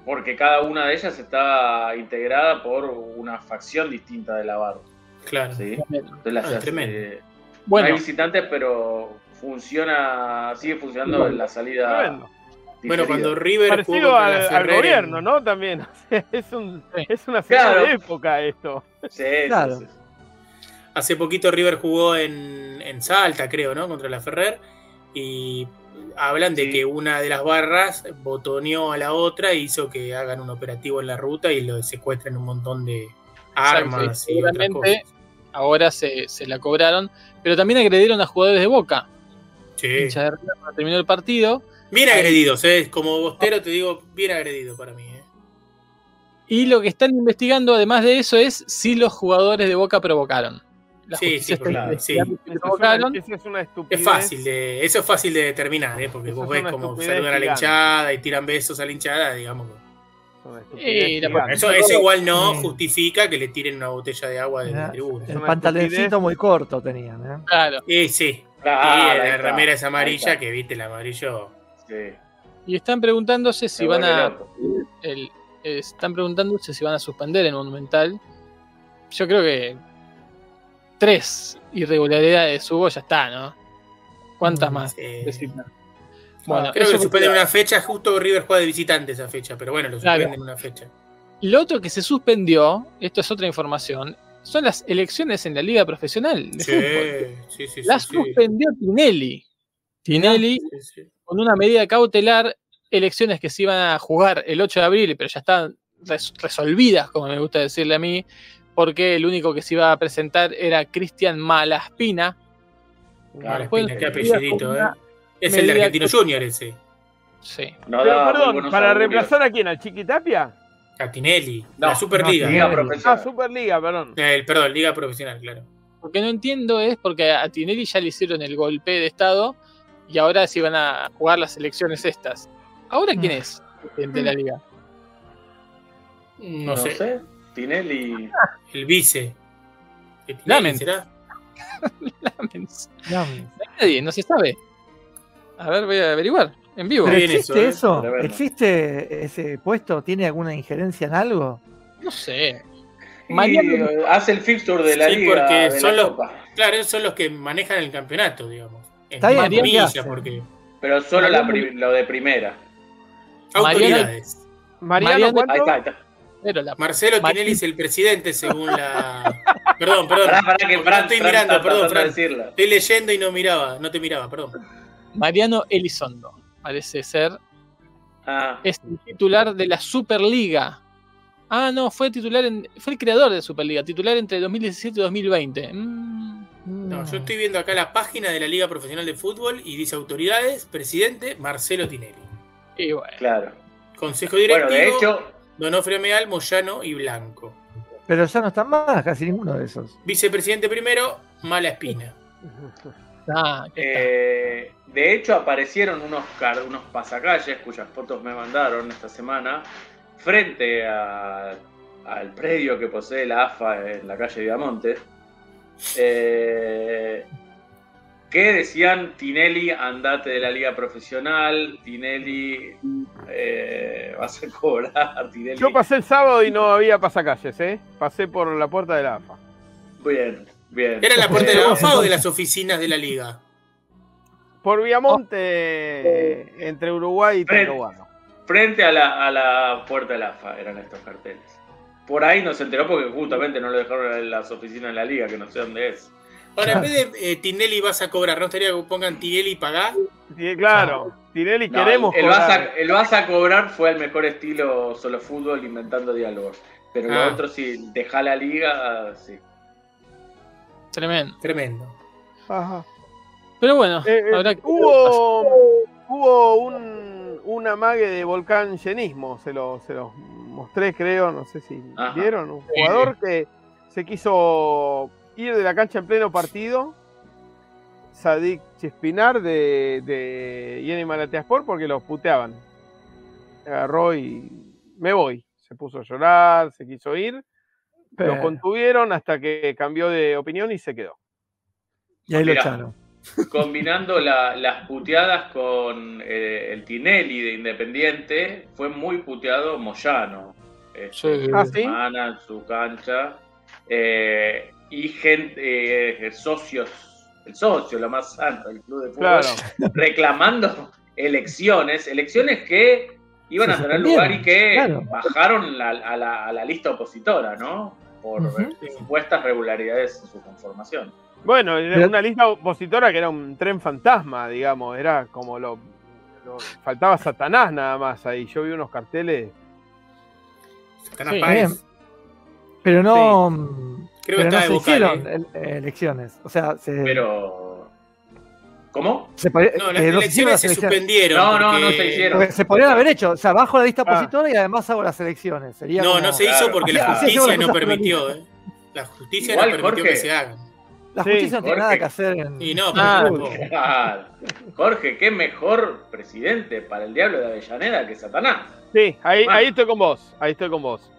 [SPEAKER 4] porque cada una de ellas está integrada por una facción distinta de la barra.
[SPEAKER 3] Claro.
[SPEAKER 4] ¿sí? Entonces las-
[SPEAKER 3] Ah, tremendo.
[SPEAKER 4] eh, no hay
[SPEAKER 2] Bueno,
[SPEAKER 4] visitantes, pero funciona, sigue funcionando en la salida.
[SPEAKER 7] Tremendo.
[SPEAKER 3] Bueno, cuando River jugó
[SPEAKER 7] Parecido
[SPEAKER 3] contra
[SPEAKER 7] al,
[SPEAKER 3] la
[SPEAKER 7] al
[SPEAKER 3] Ferrer
[SPEAKER 7] gobierno,
[SPEAKER 3] en-
[SPEAKER 7] ¿no? También. es, un,
[SPEAKER 2] Sí.
[SPEAKER 7] es una
[SPEAKER 4] Claro.
[SPEAKER 7] de época esto.
[SPEAKER 4] Sí, sí,
[SPEAKER 5] Claro.
[SPEAKER 4] sí.
[SPEAKER 3] Hace poquito River jugó en, en Salta, creo, ¿no? Contra la Ferrer. Y hablan de
[SPEAKER 4] Sí.
[SPEAKER 3] que una de las barras botoneó a la otra e hizo que hagan un operativo en la ruta y lo secuestren un montón de armas
[SPEAKER 2] Exacto, y
[SPEAKER 3] y otras cosas.
[SPEAKER 2] ahora se, se la cobraron, pero también agredieron a jugadores de Boca.
[SPEAKER 3] Sí.
[SPEAKER 2] De terminó el partido.
[SPEAKER 3] Bien
[SPEAKER 2] Ahí.
[SPEAKER 3] agredidos, ¿eh? Como bostero te digo, bien agredido para mí, ¿eh?
[SPEAKER 2] Y lo que están investigando, además de eso, es si los jugadores de Boca provocaron. La
[SPEAKER 3] Sí,
[SPEAKER 2] justicia
[SPEAKER 3] sí,
[SPEAKER 2] está
[SPEAKER 3] claro,
[SPEAKER 2] si
[SPEAKER 7] Esa es, una, estupidez.
[SPEAKER 3] Es fácil de, eso es fácil de determinar, ¿eh? Porque
[SPEAKER 7] Eso
[SPEAKER 3] vos
[SPEAKER 7] es
[SPEAKER 3] ves como saludan a la hinchada y tiran besos a la hinchada, digamos.
[SPEAKER 7] gigante.
[SPEAKER 3] Eso, eso igual no
[SPEAKER 5] Sí.
[SPEAKER 3] justifica que le tiren una botella de agua de la tribuna.
[SPEAKER 5] El pantaloncito muy corto tenían. ¿eh?
[SPEAKER 2] Claro.
[SPEAKER 3] Sí, sí.
[SPEAKER 4] Claro,
[SPEAKER 3] y la
[SPEAKER 4] está,
[SPEAKER 3] remera es amarilla, que viste el amarillo.
[SPEAKER 4] Sí,
[SPEAKER 2] Y están preguntándose si van a. el- eh, están preguntándose si van a suspender el Monumental. Yo creo que. Tres irregularidades hubo, ya está, ¿no? ¿Cuántas más?
[SPEAKER 3] Sí.
[SPEAKER 2] necesitan? Bueno,
[SPEAKER 3] Creo
[SPEAKER 2] eso
[SPEAKER 3] que suspenden una fecha, justo River juega de visitante esa fecha, pero bueno, lo
[SPEAKER 2] Claro.
[SPEAKER 3] suspenden una fecha.
[SPEAKER 2] Lo otro que se suspendió, esto es otra información, son las elecciones en la liga profesional de fútbol.
[SPEAKER 3] Sí, sí, sí.
[SPEAKER 2] Las suspendió Tinelli. Tinelli, con una medida cautelar, elecciones que se iban a jugar el 8 de abril, pero ya están res- resolvidas, como me gusta decirle a mí, porque el único que se iba a presentar era Cristian Malaspina. Después
[SPEAKER 3] Espina, qué apellidito, ¿eh? Es el de Argentino
[SPEAKER 2] con-
[SPEAKER 3] Junior ese.
[SPEAKER 2] Sí.
[SPEAKER 4] No
[SPEAKER 7] Pero
[SPEAKER 4] da
[SPEAKER 7] perdón, ¿para reemplazar a quién? ¿Al Chiquitapia?
[SPEAKER 3] Catinelli,
[SPEAKER 4] No,
[SPEAKER 3] la Superliga.
[SPEAKER 5] no,
[SPEAKER 4] Liga
[SPEAKER 5] Tinelli.
[SPEAKER 7] Ah. Superliga, perdón.
[SPEAKER 3] Eh, perdón, Liga Profesional, claro.
[SPEAKER 2] Lo que no entiendo es porque a Tinelli ya le hicieron el golpe de Estado y ahora se iban a jugar las elecciones estas. ¿Ahora quién es el presidente de la liga?
[SPEAKER 3] No, sé.
[SPEAKER 4] Tinelli.
[SPEAKER 3] El vice. ¿El Tinelli
[SPEAKER 2] Lamen.
[SPEAKER 3] será?
[SPEAKER 2] Lamens. Nadie, no se sabe. A ver, voy a averiguar en vivo.
[SPEAKER 5] ¿Pero
[SPEAKER 3] bien
[SPEAKER 5] existe
[SPEAKER 3] eso, ¿eh?
[SPEAKER 5] eso? ¿Existe ese puesto? ¿Tiene alguna injerencia en algo?
[SPEAKER 2] No sé.
[SPEAKER 4] Y, hace el fixture de la
[SPEAKER 3] Sí,
[SPEAKER 4] liga.
[SPEAKER 3] porque
[SPEAKER 4] de
[SPEAKER 3] son
[SPEAKER 4] la
[SPEAKER 3] los-
[SPEAKER 4] Copa.
[SPEAKER 3] Claro, son los que manejan el campeonato, digamos. En
[SPEAKER 5] Está bien,
[SPEAKER 3] María
[SPEAKER 5] ¿qué
[SPEAKER 3] Villa,
[SPEAKER 5] hace?
[SPEAKER 3] porque
[SPEAKER 4] Pero solo la lo de primera.
[SPEAKER 3] autoridades.
[SPEAKER 7] Mariano,
[SPEAKER 2] Mariano-
[SPEAKER 7] ¿cuánto?
[SPEAKER 4] Ahí está, ahí está.
[SPEAKER 2] Pero la
[SPEAKER 3] Marcelo Tinelli es el presidente según la. Perdón, perdón.
[SPEAKER 4] Pará, pará, que
[SPEAKER 3] porque
[SPEAKER 4] Fran,
[SPEAKER 3] no estoy
[SPEAKER 4] Fran
[SPEAKER 3] mirando, perdón, Fran. Estoy leyendo y no miraba, no te miraba, perdón.
[SPEAKER 2] Mariano Elizondo parece ser
[SPEAKER 4] Ah,
[SPEAKER 2] es el titular de la Superliga. Ah, no, fue titular en, fue el creador de Superliga, titular entre 2017 y 2020. Mm,
[SPEAKER 3] No, yo estoy viendo acá la página de la Liga Profesional de Fútbol y dice autoridades, presidente Marcelo Tinelli.
[SPEAKER 2] y bueno,
[SPEAKER 4] claro.
[SPEAKER 3] Consejo directivo,
[SPEAKER 4] Bueno, de hecho,
[SPEAKER 3] Donofre Meal, Moyano y Blanco.
[SPEAKER 5] Pero ya no están más, casi ninguno de esos.
[SPEAKER 3] Vicepresidente primero, Mala Espina.
[SPEAKER 2] ah,
[SPEAKER 4] eh, de hecho aparecieron unos, unos pasacalles cuyas fotos me mandaron esta semana frente a- al predio que posee la AFA en la calle Diamonte. eh, que decían Tinelli andate de la liga profesional, Tinelli eh, vas a cobrar, Tinelli.
[SPEAKER 7] Yo pasé el sábado y no había pasacalles, ¿eh? Pasé por la puerta de la AFA.
[SPEAKER 4] Bien, bien.
[SPEAKER 3] ¿Era la puerta de la AFA o de las oficinas de la Liga?
[SPEAKER 7] Por Viamonte, entre Uruguay y. Talcahuano.
[SPEAKER 4] Frente a la, a la puerta del AFA eran estos carteles. Por ahí no se enteró porque justamente no lo dejaron en las oficinas de la liga, que no sé dónde es.
[SPEAKER 3] Ahora, en vez de eh, Tinelli vas a cobrar, ¿no estaría que pongan Tinelli pagá?
[SPEAKER 7] Sí, claro, Tinelli
[SPEAKER 4] No,
[SPEAKER 7] queremos
[SPEAKER 4] el, vas
[SPEAKER 7] cobrar.
[SPEAKER 4] a, el vas a cobrar fue el mejor estilo solo fútbol inventando diálogos. Pero
[SPEAKER 3] Ah.
[SPEAKER 4] lo otro, si deja la liga, sí.
[SPEAKER 2] tremendo.
[SPEAKER 3] Tremendo.
[SPEAKER 7] Ajá.
[SPEAKER 2] Pero bueno,
[SPEAKER 7] Eh, eh,
[SPEAKER 2] habrá que-
[SPEAKER 7] hubo hubo un, un amague de volcán llenismo, se lo, se los mostré, creo, no sé si
[SPEAKER 4] Ajá.
[SPEAKER 7] vieron, un jugador que se quiso ir de la cancha en pleno partido, Sadik Chespinar de, de Yeni Malateaspor porque los puteaban. Agarró y me voy. Se puso a llorar, se quiso ir, lo
[SPEAKER 5] Pero-
[SPEAKER 7] contuvieron hasta que cambió de opinión y se quedó.
[SPEAKER 5] y ahí lo echaron.
[SPEAKER 4] Combinando la- las puteadas con eh, el Tinelli de Independiente, fue muy puteado Moyano. Este,
[SPEAKER 2] Sí.
[SPEAKER 7] Ah,
[SPEAKER 4] su
[SPEAKER 7] ¿sí?
[SPEAKER 4] semana en su cancha. eh, y gente, eh, socios, el socio, lo más santo del club de fútbol,
[SPEAKER 7] Claro.
[SPEAKER 4] reclamando elecciones, elecciones que iban a tener lugar y que
[SPEAKER 5] claro.
[SPEAKER 4] bajaron la- a, la, a la lista opositora, ¿no? Por eh, supuestas regularidades en su conformación.
[SPEAKER 7] Bueno, era una lista opositora que era un tren fantasma, digamos, era como lo, lo- faltaba Satanás nada más ahí. Yo vi unos carteles.
[SPEAKER 3] Satanás
[SPEAKER 2] Sí,
[SPEAKER 3] Páez.
[SPEAKER 5] bien. Pero no. mm,
[SPEAKER 3] Creo que
[SPEAKER 5] pero no
[SPEAKER 3] está de
[SPEAKER 5] se
[SPEAKER 3] vocal,
[SPEAKER 5] hicieron
[SPEAKER 3] ¿eh?
[SPEAKER 5] eh, elecciones. O sea, se,
[SPEAKER 4] Pero. ¿Cómo?
[SPEAKER 5] se,
[SPEAKER 3] No,
[SPEAKER 5] que
[SPEAKER 3] las
[SPEAKER 5] no hicieron
[SPEAKER 3] elecciones se
[SPEAKER 5] elecciones.
[SPEAKER 3] suspendieron.
[SPEAKER 4] No, no, no se hicieron.
[SPEAKER 5] Porque se podrían haber hecho. O sea, bajo la lista
[SPEAKER 7] Ah.
[SPEAKER 5] opositora y además hago las elecciones. Sería
[SPEAKER 3] No,
[SPEAKER 5] como-
[SPEAKER 3] no se hizo
[SPEAKER 4] Claro.
[SPEAKER 3] porque la justicia no permitió, ¿eh? La justicia
[SPEAKER 4] Igual,
[SPEAKER 3] no permitió
[SPEAKER 4] Jorge.
[SPEAKER 3] que se hagan.
[SPEAKER 5] La
[SPEAKER 7] Sí,
[SPEAKER 5] justicia no tiene
[SPEAKER 4] Jorge.
[SPEAKER 5] nada que hacer en.
[SPEAKER 3] Y no,
[SPEAKER 7] Ah.
[SPEAKER 3] pero.
[SPEAKER 4] Jorge, qué mejor presidente para el diablo de Avellaneda que Satanás.
[SPEAKER 7] Sí, ahí,
[SPEAKER 4] Ah.
[SPEAKER 7] ahí estoy con vos, ahí estoy con vos.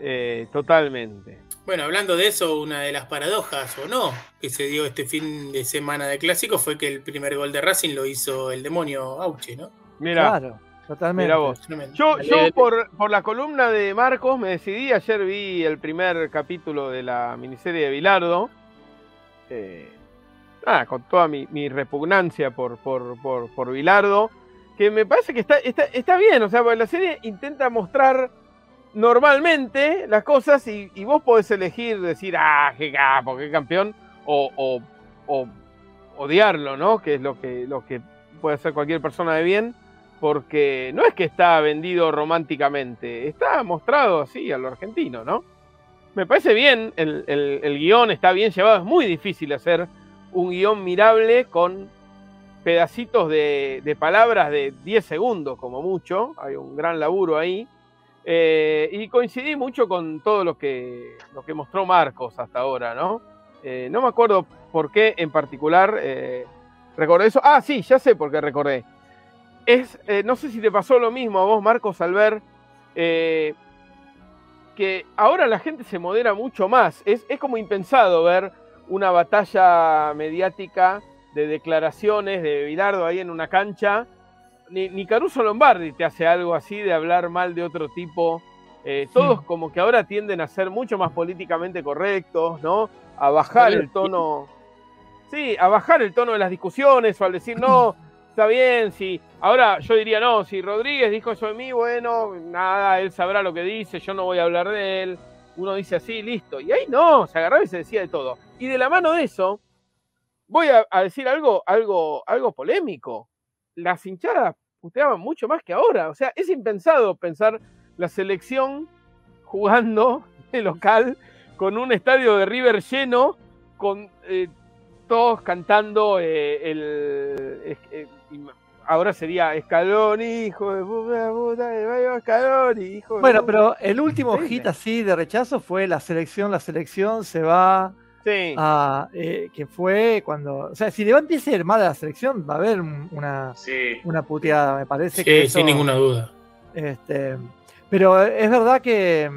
[SPEAKER 7] Eh, totalmente.
[SPEAKER 3] Bueno, hablando de eso, una de las paradojas o no que se dio este fin de semana de clásico fue que el primer gol de Racing lo hizo el demonio Auche, ¿no?
[SPEAKER 7] Mira,
[SPEAKER 5] Claro, totalmente.
[SPEAKER 7] mira vos.
[SPEAKER 3] Tremendo.
[SPEAKER 7] Yo, por, por la columna de Marcos me decidí, ayer vi el primer capítulo de la miniserie de Bilardo. Eh, nada, con toda mi, mi repugnancia por, por, por, por Bilardo, que me parece que está, está, está bien, o sea, porque la serie intenta mostrar normalmente las cosas y, vos podés elegir decir, ah, qué capo, qué campeón, o, o- o odiarlo, ¿no? Que es lo que, lo que puede hacer cualquier persona de bien porque no es que está vendido románticamente, está mostrado así a lo argentino, ¿no? Me parece bien, el, el- el guion está bien llevado, es muy difícil hacer un guion mirable con pedacitos de, de palabras de 10 segundos como mucho, hay un gran laburo ahí, Eh, y coincidí mucho con todo lo que, lo que mostró Marcos hasta ahora, ¿no? Eh, no me acuerdo por qué en particular eh, recordé eso. Ah, sí, ya sé por qué recordé es, no sé si te pasó lo mismo a vos, Marcos, al ver que ahora la gente se modera mucho más. Es, es como impensado ver una batalla mediática de declaraciones de Bilardo ahí en una cancha. Ni, ni Caruso Lombardi te hace algo así de hablar mal de otro tipo. Eh, todos como que ahora tienden a ser mucho más políticamente correctos, ¿no? A bajar el tono. sí, a bajar el tono de las discusiones o al decir, no, está bien, si. Ahora yo diría, no, si Rodríguez dijo eso de mí, bueno, nada, él sabrá lo que dice, yo no voy a hablar de él. Uno dice así, listo. Y ahí no, se agarraba y se decía de todo. Y de la mano de eso, voy a, a decir algo, algo, algo polémico. Las hinchadas puteaban mucho más que ahora. O sea, es impensado pensar la selección jugando de local con un estadio de River lleno, con eh, todos cantando eh, el. eh, ahora sería Escaloni, hijo de puta, puta, Scaloni, hijo de
[SPEAKER 5] Bueno, pero el último hit así de rechazo fue la selección, la selección se va
[SPEAKER 7] Sí,
[SPEAKER 5] a. eh, que fue cuando. O sea, si le va a empezar a ir mal a la selección, va a haber un- una,
[SPEAKER 4] Sí.
[SPEAKER 5] una puteada, me parece
[SPEAKER 3] Sí,
[SPEAKER 5] que. eso-
[SPEAKER 3] sin ninguna duda.
[SPEAKER 5] Este, pero es verdad que,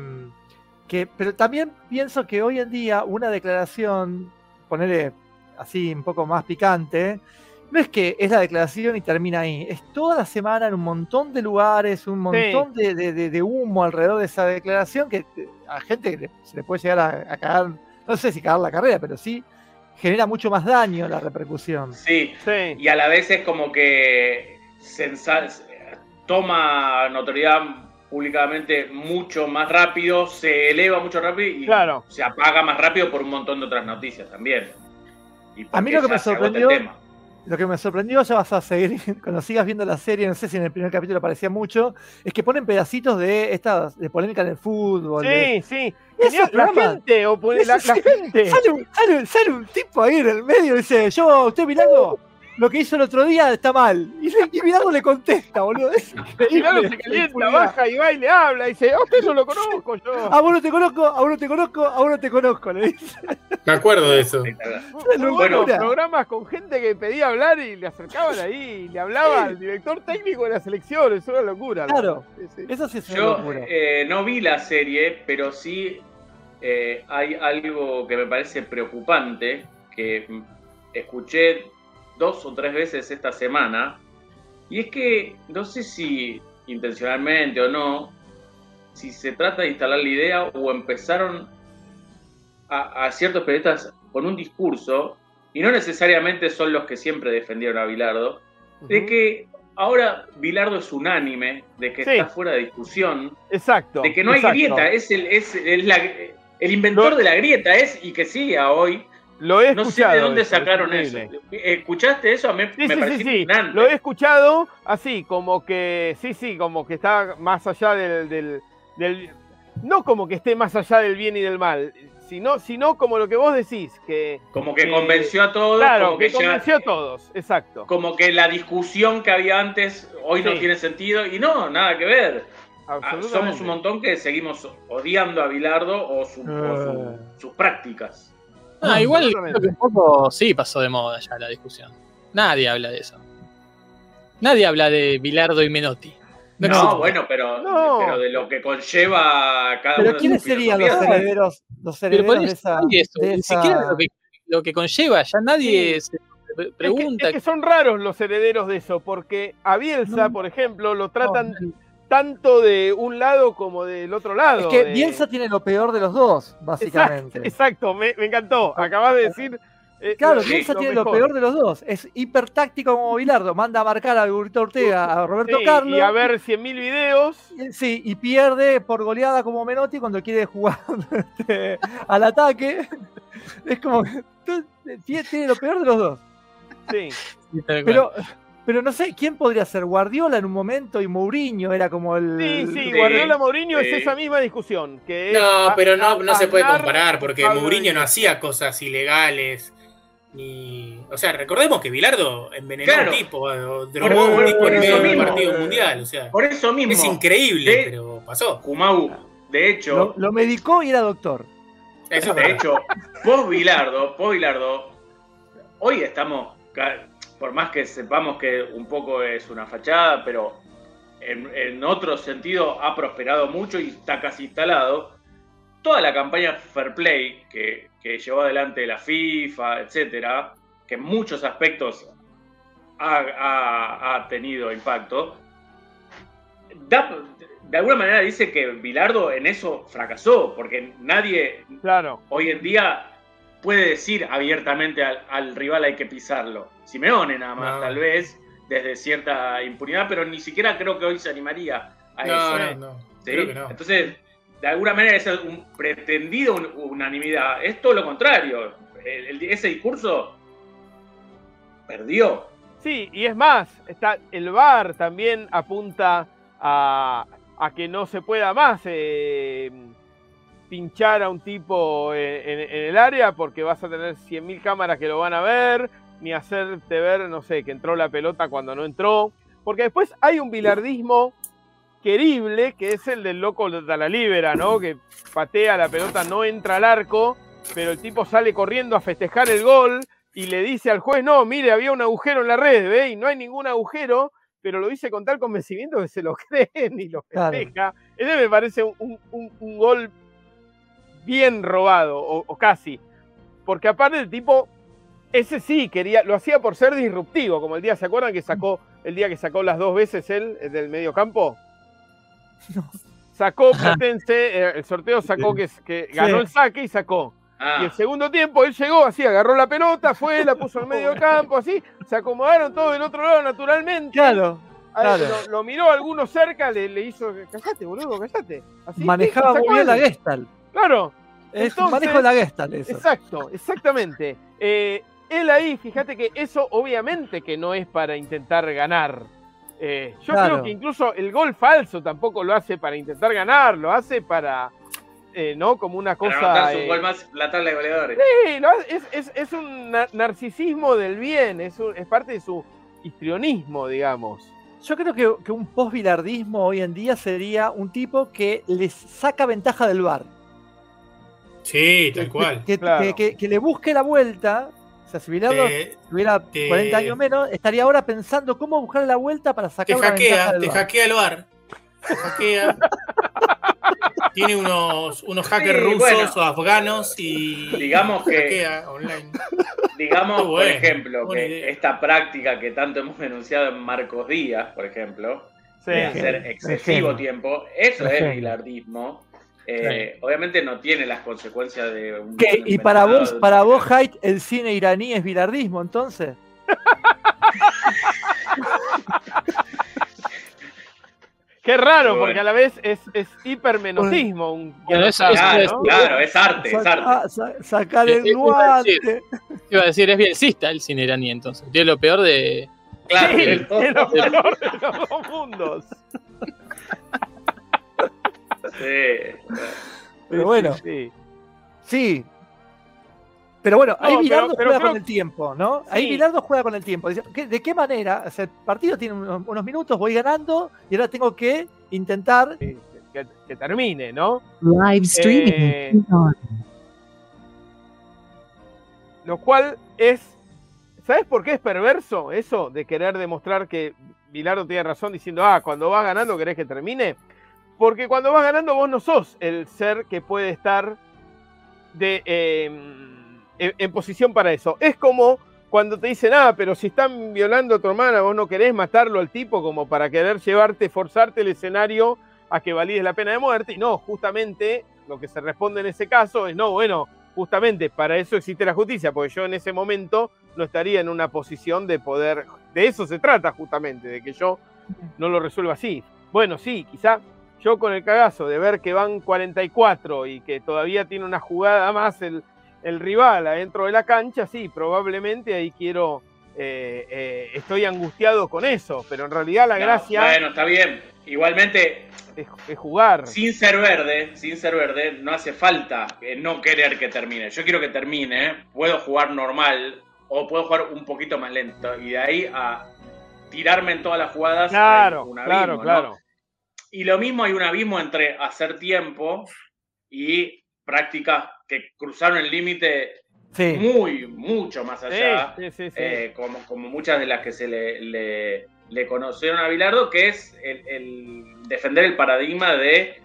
[SPEAKER 5] que. Pero también pienso que hoy en día una declaración, ponerle así un poco más picante, no es que es la declaración y termina ahí. Es toda la semana en un montón de lugares, un montón de, de- de- de humo alrededor de esa declaración que eh, a gente se le puede llegar a, a cagar, no sé si cagar la carrera, pero sí genera mucho más daño la repercusión.
[SPEAKER 4] Sí,
[SPEAKER 7] sí.
[SPEAKER 4] y a la vez es como que toma notoriedad públicamente mucho más rápido, se eleva mucho rápido y
[SPEAKER 7] Claro.
[SPEAKER 4] se apaga más rápido por un montón de otras noticias también. Y
[SPEAKER 5] A mí lo que me sorprendió-
[SPEAKER 4] tema.
[SPEAKER 5] Lo que me sorprendió, ya vas a seguir, cuando sigas viendo la serie, no sé si en el primer capítulo parecía mucho, es que ponen pedacitos de estas de polémica en el fútbol. de-
[SPEAKER 7] Sí, sí.
[SPEAKER 5] Esos
[SPEAKER 7] Tenía- la gente, o pone- la,
[SPEAKER 5] Eso
[SPEAKER 7] la
[SPEAKER 5] sí.
[SPEAKER 7] gente.
[SPEAKER 5] Sale un, sale- sale un tipo ahí en el medio y dice, yo, usted mirando, lo que hizo el otro día está mal. Y, y Mirando le contesta, boludo. Es
[SPEAKER 7] claro, se calienta, baja y va y le habla. Y dice, a usted no lo conozco yo.
[SPEAKER 5] A vos no te conozco, a vos no te conozco, a vos no te conozco, le dice.
[SPEAKER 3] Me acuerdo de eso.
[SPEAKER 7] Buenos programas con gente que pedía hablar y le acercaban ahí y le hablaba al director técnico de la selección. Es una locura. la
[SPEAKER 5] Claro. Eso sí es una
[SPEAKER 4] Yo
[SPEAKER 5] locura.
[SPEAKER 4] eh, no vi la serie, pero sí eh, hay algo que me parece preocupante, que escuché dos o tres veces esta semana, y es que no sé si intencionalmente o no, si se trata de instalar la idea o empezaron a, a ciertos periodistas con un discurso, y no necesariamente son los que siempre defendieron a Bilardo, de que ahora Bilardo es unánime, de que
[SPEAKER 7] Sí.
[SPEAKER 4] está fuera de discusión,
[SPEAKER 7] Exacto.
[SPEAKER 4] de que no hay grieta, es el, es, la- el inventor de la grieta, es y que sigue a hoy.
[SPEAKER 7] Lo he
[SPEAKER 4] No sé
[SPEAKER 7] escuchado.
[SPEAKER 4] de dónde
[SPEAKER 7] eso, es
[SPEAKER 4] sacaron eso. ¿Escuchaste eso? Me,
[SPEAKER 7] Sí,
[SPEAKER 4] me
[SPEAKER 7] sí, sí. Lo he escuchado así, como que, sí, sí, como que está más allá del, del, del- no como que esté más allá del bien y del mal, sino, sino como lo que vos decís, que,
[SPEAKER 4] Como que convenció a todos,
[SPEAKER 7] claro,
[SPEAKER 4] como
[SPEAKER 7] que
[SPEAKER 4] que, ya-
[SPEAKER 7] convenció a todos, exacto.
[SPEAKER 4] como que la discusión que había antes hoy no tiene sentido y no, nada que ver. Ah, somos un montón que seguimos odiando a Bilardo o, su- o su- sus prácticas.
[SPEAKER 2] Ah, igual
[SPEAKER 7] absolutamente.
[SPEAKER 2] creo que un poco sí pasó de moda ya la discusión. Nadie habla de eso. Nadie habla de Bilardo y Menotti. No,
[SPEAKER 4] No, bueno, pero,
[SPEAKER 7] No.
[SPEAKER 4] pero de lo que conlleva cada
[SPEAKER 5] Pero
[SPEAKER 4] uno de
[SPEAKER 5] ¿quiénes
[SPEAKER 4] sus
[SPEAKER 5] serían los herederos, los herederos de
[SPEAKER 2] eso
[SPEAKER 5] esa,
[SPEAKER 2] eso,
[SPEAKER 5] de
[SPEAKER 2] ni
[SPEAKER 5] esa-
[SPEAKER 2] siquiera lo que, lo que conlleva, ya nadie se pre-
[SPEAKER 7] Es que-
[SPEAKER 2] pregunta.
[SPEAKER 7] Es que, son raros los herederos de eso, porque a Bielsa,
[SPEAKER 5] No.
[SPEAKER 7] por ejemplo, lo tratan tanto de un lado como del otro lado.
[SPEAKER 5] Es que
[SPEAKER 7] de-
[SPEAKER 5] Bielsa tiene lo peor de los dos, básicamente.
[SPEAKER 7] exacto, me, me encantó. Acabas de decir. eh,
[SPEAKER 5] Claro,
[SPEAKER 7] lo-
[SPEAKER 5] Bielsa
[SPEAKER 7] lo
[SPEAKER 5] tiene lo peor de los dos. Es hiper táctico como Bilardo. Manda a marcar a Gurito Ortega, a Roberto
[SPEAKER 7] Sí,
[SPEAKER 5] Carlos.
[SPEAKER 7] y a ver 100.000 videos.
[SPEAKER 5] y- Sí, y pierde por goleada como Menotti cuando quiere jugar este, al ataque. Es como tiene, lo peor de los dos.
[SPEAKER 7] Sí.
[SPEAKER 2] Sí.
[SPEAKER 5] Pero, pero no sé, ¿quién podría ser? Guardiola en un momento y Mourinho era como el.
[SPEAKER 7] Sí, sí,
[SPEAKER 4] Sí,
[SPEAKER 7] Guardiola Mourinho
[SPEAKER 4] sí.
[SPEAKER 7] es esa misma discusión. Que
[SPEAKER 3] No,
[SPEAKER 7] a-
[SPEAKER 3] pero no,
[SPEAKER 7] a-
[SPEAKER 3] no se puede comparar porque Mourinho no hacía cosas ilegales. Ni... O sea, recordemos que Bilardo envenenó
[SPEAKER 4] Claro.
[SPEAKER 3] a un tipo,
[SPEAKER 4] Por-
[SPEAKER 3] drogó a un tipo en
[SPEAKER 4] eso
[SPEAKER 3] medio de un
[SPEAKER 4] mismo.
[SPEAKER 3] partido mundial. O sea,
[SPEAKER 4] Por eso mismo,
[SPEAKER 3] es increíble,
[SPEAKER 4] De-
[SPEAKER 3] pero pasó.
[SPEAKER 4] Kumau, de hecho,
[SPEAKER 5] Lo, lo medicó y era doctor.
[SPEAKER 3] Eso es
[SPEAKER 4] de hecho, vos Bilardo, vos Bilardo, hoy estamos, por más que sepamos que un poco es una fachada, pero en, en otro sentido ha prosperado mucho y está casi instalado. Toda la campaña Fair Play que, que llevó adelante la FIFA, etcétera, que en muchos aspectos ha, ha- ha tenido impacto, da- de alguna manera dice que Bilardo en eso fracasó, porque nadie
[SPEAKER 7] Claro.
[SPEAKER 4] hoy en día puede decir abiertamente al, al rival hay que pisarlo. Simeone nada más,
[SPEAKER 3] No.
[SPEAKER 4] tal vez, desde cierta impunidad, pero ni siquiera creo que hoy se animaría a
[SPEAKER 3] No,
[SPEAKER 4] eso.
[SPEAKER 3] no, no.
[SPEAKER 4] ¿sí?
[SPEAKER 3] Creo que no.
[SPEAKER 4] Entonces, de alguna manera es un pretendido un- unanimidad. Es todo lo contrario. El- el- ese discurso perdió.
[SPEAKER 7] Sí, y es más, está, el VAR también apunta a, a que no se pueda más eh, pinchar a un tipo en, en- en el área porque vas a tener 100.000 cámaras que lo van a ver, ni hacerte ver, no sé, que entró la pelota cuando no entró. Porque después hay un bilardismo querible que es el del loco de la libera, ¿no? Que patea la pelota, no entra al arco, pero el tipo sale corriendo a festejar el gol y le dice al juez, no, mire, había un agujero en la red, ¿ve? Y no hay ningún agujero, pero lo dice con tal convencimiento que se lo creen y lo
[SPEAKER 5] Claro.
[SPEAKER 7] festeja. Ese me parece un, un- un gol bien robado, o, o casi. Porque aparte el tipo, ese sí quería, lo hacía por ser disruptivo, como el día, ¿se acuerdan que sacó, el día que sacó las dos veces él eh, del medio campo? Sacó Platense, eh, el sorteo sacó que, que ganó
[SPEAKER 5] Sí.
[SPEAKER 7] el saque y sacó.
[SPEAKER 4] Ah,
[SPEAKER 7] Y el segundo tiempo él llegó así, agarró la pelota, fue, la puso en medio campo, así, se acomodaron todos del otro lado naturalmente.
[SPEAKER 5] Claro,
[SPEAKER 7] A-
[SPEAKER 5] claro.
[SPEAKER 7] Lo, lo miró alguno cerca, le, le hizo, callate, boludo, callate. Así,
[SPEAKER 5] manejaba muy bien la. Gestalt.
[SPEAKER 7] Claro,
[SPEAKER 5] Es
[SPEAKER 7] Entonces-
[SPEAKER 5] manejo de la Gestalt eso.
[SPEAKER 7] exacto, exactamente. Eh, él ahí, fíjate que eso obviamente que no es para intentar ganar. Eh, yo
[SPEAKER 5] Claro.
[SPEAKER 7] creo que incluso el gol falso tampoco lo hace para intentar ganar, lo hace para, eh, ¿no? Como una
[SPEAKER 4] para
[SPEAKER 7] cosa...
[SPEAKER 4] anotarse un
[SPEAKER 7] eh,
[SPEAKER 4] gol más la tabla de goleadores.
[SPEAKER 7] Sí, lo hace- es, es- es un na- narcisismo del bien, es, un- es parte de su histrionismo, digamos.
[SPEAKER 5] Yo creo que, que un post-bilardismo hoy en día sería un tipo que les saca ventaja del bar.
[SPEAKER 3] Sí, tal cual.
[SPEAKER 5] Que,
[SPEAKER 7] Claro.
[SPEAKER 5] que- que- que le busque la vuelta. O sea, si Bilardo
[SPEAKER 3] Te,
[SPEAKER 5] tuviera
[SPEAKER 3] te-
[SPEAKER 5] 40 años menos, estaría ahora pensando cómo buscar la vuelta para
[SPEAKER 3] te
[SPEAKER 5] sacar una ventaja
[SPEAKER 3] hackea,
[SPEAKER 5] del
[SPEAKER 3] te hackea el bar. Te hackea. Tiene unos, unos hackers
[SPEAKER 4] Sí,
[SPEAKER 3] rusos
[SPEAKER 4] bueno.
[SPEAKER 3] o afganos y
[SPEAKER 4] Digamos que-
[SPEAKER 3] hackea online.
[SPEAKER 4] Digamos, por ejemplo, que
[SPEAKER 3] idea.
[SPEAKER 4] esta práctica que tanto hemos denunciado en Marcos Díaz, por ejemplo,
[SPEAKER 7] Sí.
[SPEAKER 4] de hacer excesivo tiempo, eso es bilardismo. Eh, Obviamente no tiene las consecuencias de un.
[SPEAKER 5] Y para vos,
[SPEAKER 4] de
[SPEAKER 5] para vos, Haidt, el cine iraní es bilardismo, entonces.
[SPEAKER 7] Qué raro,
[SPEAKER 4] Bueno.
[SPEAKER 7] porque a la vez es, es. Un
[SPEAKER 2] Bueno, eso
[SPEAKER 4] Claro,
[SPEAKER 7] ¿no?
[SPEAKER 4] claro, es arte, es
[SPEAKER 5] Saca-
[SPEAKER 4] arte.
[SPEAKER 5] sa- sacar
[SPEAKER 2] Eh,
[SPEAKER 5] el
[SPEAKER 2] iba a decir.
[SPEAKER 5] guante.
[SPEAKER 2] Iba a decir, es bielcista el cine iraní entonces. Tiene lo peor de.
[SPEAKER 4] Claro,
[SPEAKER 7] Sí,
[SPEAKER 4] el-
[SPEAKER 7] es lo peor de los dos mundos.
[SPEAKER 4] sí.
[SPEAKER 5] Pero bueno,
[SPEAKER 7] Sí.
[SPEAKER 5] sí. Pero bueno, ahí
[SPEAKER 7] No, pero-
[SPEAKER 5] Bilardo
[SPEAKER 7] pero
[SPEAKER 5] juega
[SPEAKER 7] creo-
[SPEAKER 5] con el tiempo, ¿no? Ahí. Bilardo juega con el tiempo. Dice, ¿qué- ¿De qué manera? O sea, el partido tiene unos, minutos, voy ganando y ahora tengo que intentar.
[SPEAKER 7] Sí, que, que termine, ¿no?
[SPEAKER 6] Live streaming
[SPEAKER 7] Eh. Lo cual es. ¿Sabes por qué es perverso eso de querer demostrar que Bilardo tiene razón diciendo, ah, cuando vas ganando querés que termine? Porque cuando vas ganando vos no sos el ser que puede estar de, eh, en, en posición para eso. Es como cuando te dicen, ah, pero si están violando a tu hermana, vos no querés matarlo al tipo como para querer llevarte, forzarte el escenario a que valides la pena de muerte. Y no, justamente lo que se responde en ese caso es, no, bueno, justamente para eso existe la justicia, porque yo en ese momento no estaría en una posición de poder, de eso se trata justamente, de que yo no lo resuelva así. Bueno, sí, quizá yo con el cagazo de ver que van 44 y que todavía tiene una jugada más el, el rival adentro de la cancha, sí, probablemente ahí quiero, eh, eh, estoy angustiado con eso, pero en realidad la
[SPEAKER 4] No,
[SPEAKER 7] gracia
[SPEAKER 4] Bueno, está bien. Igualmente,
[SPEAKER 7] es, es jugar.
[SPEAKER 4] sin ser verde, sin ser verde, no hace falta eh, no querer que termine. Yo quiero que termine, puedo jugar normal o puedo jugar un poquito más lento y de ahí a tirarme en todas las jugadas.
[SPEAKER 7] Claro, claro,
[SPEAKER 4] ¿no? Y lo mismo hay un abismo entre hacer tiempo y prácticas que cruzaron el límite
[SPEAKER 5] Sí.
[SPEAKER 4] muy, mucho más
[SPEAKER 7] Sí,
[SPEAKER 4] allá.
[SPEAKER 7] sí, sí, sí.
[SPEAKER 4] eh, como, como muchas de las que se le, le- le conocieron a Bilardo, que es el, el defender el paradigma de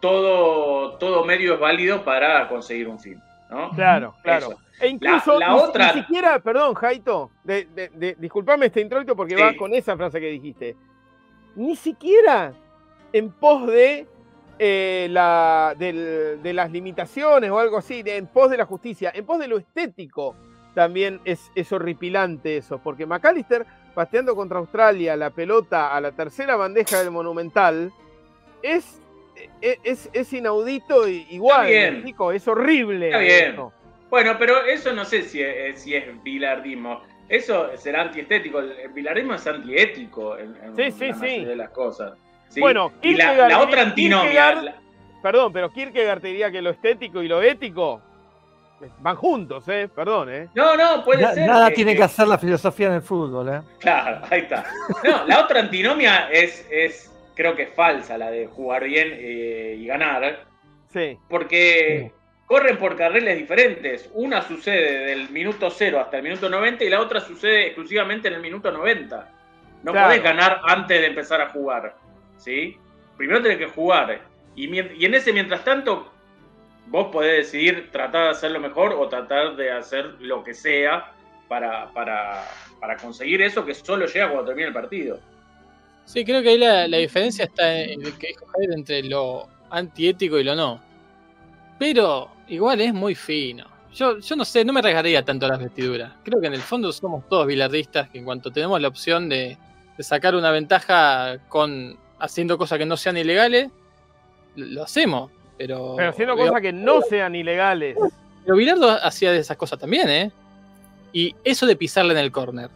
[SPEAKER 4] todo, todo medio es válido para conseguir un fin. ¿no?
[SPEAKER 7] Claro, claro.
[SPEAKER 4] Eso.
[SPEAKER 7] E incluso
[SPEAKER 4] La- la
[SPEAKER 7] ni,
[SPEAKER 4] otra-
[SPEAKER 7] ni siquiera, perdón, Jaito, de, de- de- disculpame este introito porque
[SPEAKER 4] Sí.
[SPEAKER 7] va con esa frase que dijiste. Ni siquiera en pos de eh, la, del- de las limitaciones o algo así, de- en pos de la justicia, en pos de lo estético, también es, es horripilante eso, porque McAllister pateando contra Australia la pelota a la tercera bandeja del Monumental es, es, es- es inaudito y- igual,
[SPEAKER 4] bien.
[SPEAKER 7] es horrible.
[SPEAKER 4] Está bien. Bueno, pero eso no sé si es, si es bilardismo. Eso será antiestético. El bilardismo es antiético en, en
[SPEAKER 7] Sí, sí,
[SPEAKER 4] mayoría
[SPEAKER 7] sí.
[SPEAKER 4] de las cosas. ¿Sí?
[SPEAKER 7] Bueno,
[SPEAKER 4] y la, otra antinomia. La-
[SPEAKER 7] Perdón, pero Kierkegaard te diría que lo estético y lo ético van juntos, ¿eh? Perdón, ¿eh?
[SPEAKER 4] no, no, puede
[SPEAKER 5] Na-
[SPEAKER 4] ser.
[SPEAKER 5] nada
[SPEAKER 4] que-
[SPEAKER 5] tiene
[SPEAKER 4] que-
[SPEAKER 5] que hacer la filosofía en el fútbol, ¿eh?
[SPEAKER 4] Claro, ahí está. No, la otra antinomia es, es creo que es falsa, la de jugar bien eh, y ganar.
[SPEAKER 7] Sí.
[SPEAKER 4] Porque corren por carriles diferentes. Una sucede del minuto 0 hasta el minuto 90 y la otra sucede exclusivamente en el minuto 90. No
[SPEAKER 7] Claro.
[SPEAKER 4] podés ganar antes de empezar a jugar. ¿Sí? Primero tenés que jugar. Y, en ese mientras tanto, vos podés decidir tratar de hacerlo mejor o tratar de hacer lo que sea para, para, para conseguir eso que solo llega cuando termina el partido.
[SPEAKER 2] Sí, creo que ahí la, la diferencia está en que dijo Javier entre lo antiético y lo no. Pero igual es muy fino. Yo, yo no sé, no me regaría tanto las vestiduras. Creo que en el fondo somos todos bilardistas que en cuanto tenemos la opción de sacar una ventaja con haciendo cosas que no sean ilegales, lo, lo hacemos. Pero,
[SPEAKER 7] Pero haciendo cosas que no sean ilegales.
[SPEAKER 2] pero Bilardo hacía de esas cosas también, ¿eh? Y eso de pisarle en el córner.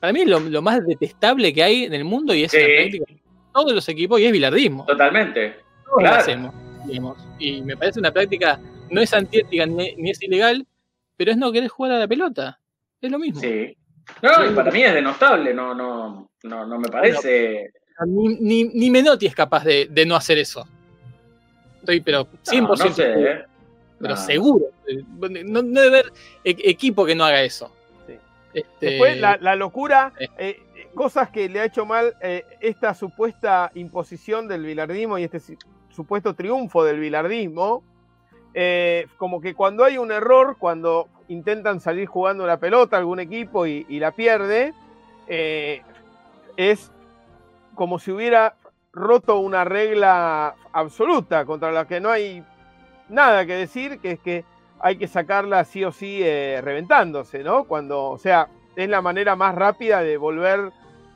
[SPEAKER 2] Para mí es lo, lo más detestable que hay en el mundo y es
[SPEAKER 4] Sí.
[SPEAKER 2] una práctica de todos los equipos y es bilardismo.
[SPEAKER 4] Totalmente.
[SPEAKER 2] Todos lo
[SPEAKER 4] claro.
[SPEAKER 2] hacemos, digamos. Y me parece una práctica, no es antiética ni, ni es ilegal, pero es no querer jugar a la pelota. Es lo mismo.
[SPEAKER 4] Sí. No, y para mí es denostable, no, no, no, no me parece.
[SPEAKER 2] Ni, ni, ni Menotti es capaz de, de no hacer eso. Estoy, pero 100%
[SPEAKER 4] No, no sé,
[SPEAKER 2] seguro.
[SPEAKER 4] ¿eh?
[SPEAKER 2] Pero
[SPEAKER 4] No.
[SPEAKER 2] seguro. No, no debe haber e- equipo que no haga eso.
[SPEAKER 7] Sí.
[SPEAKER 2] Este,
[SPEAKER 7] Después, la, la locura, eh, eh, cosas que le ha hecho mal eh, esta supuesta imposición del bilardismo y este supuesto triunfo del bilardismo, eh, como que cuando hay un error, cuando intentan salir jugando la pelota algún equipo y, y la pierde, eh, es como si hubiera roto una regla absoluta contra la que no hay nada que decir, que es que hay que sacarla sí o sí eh, reventándose, ¿no? Cuando, o sea, es la manera más rápida de volver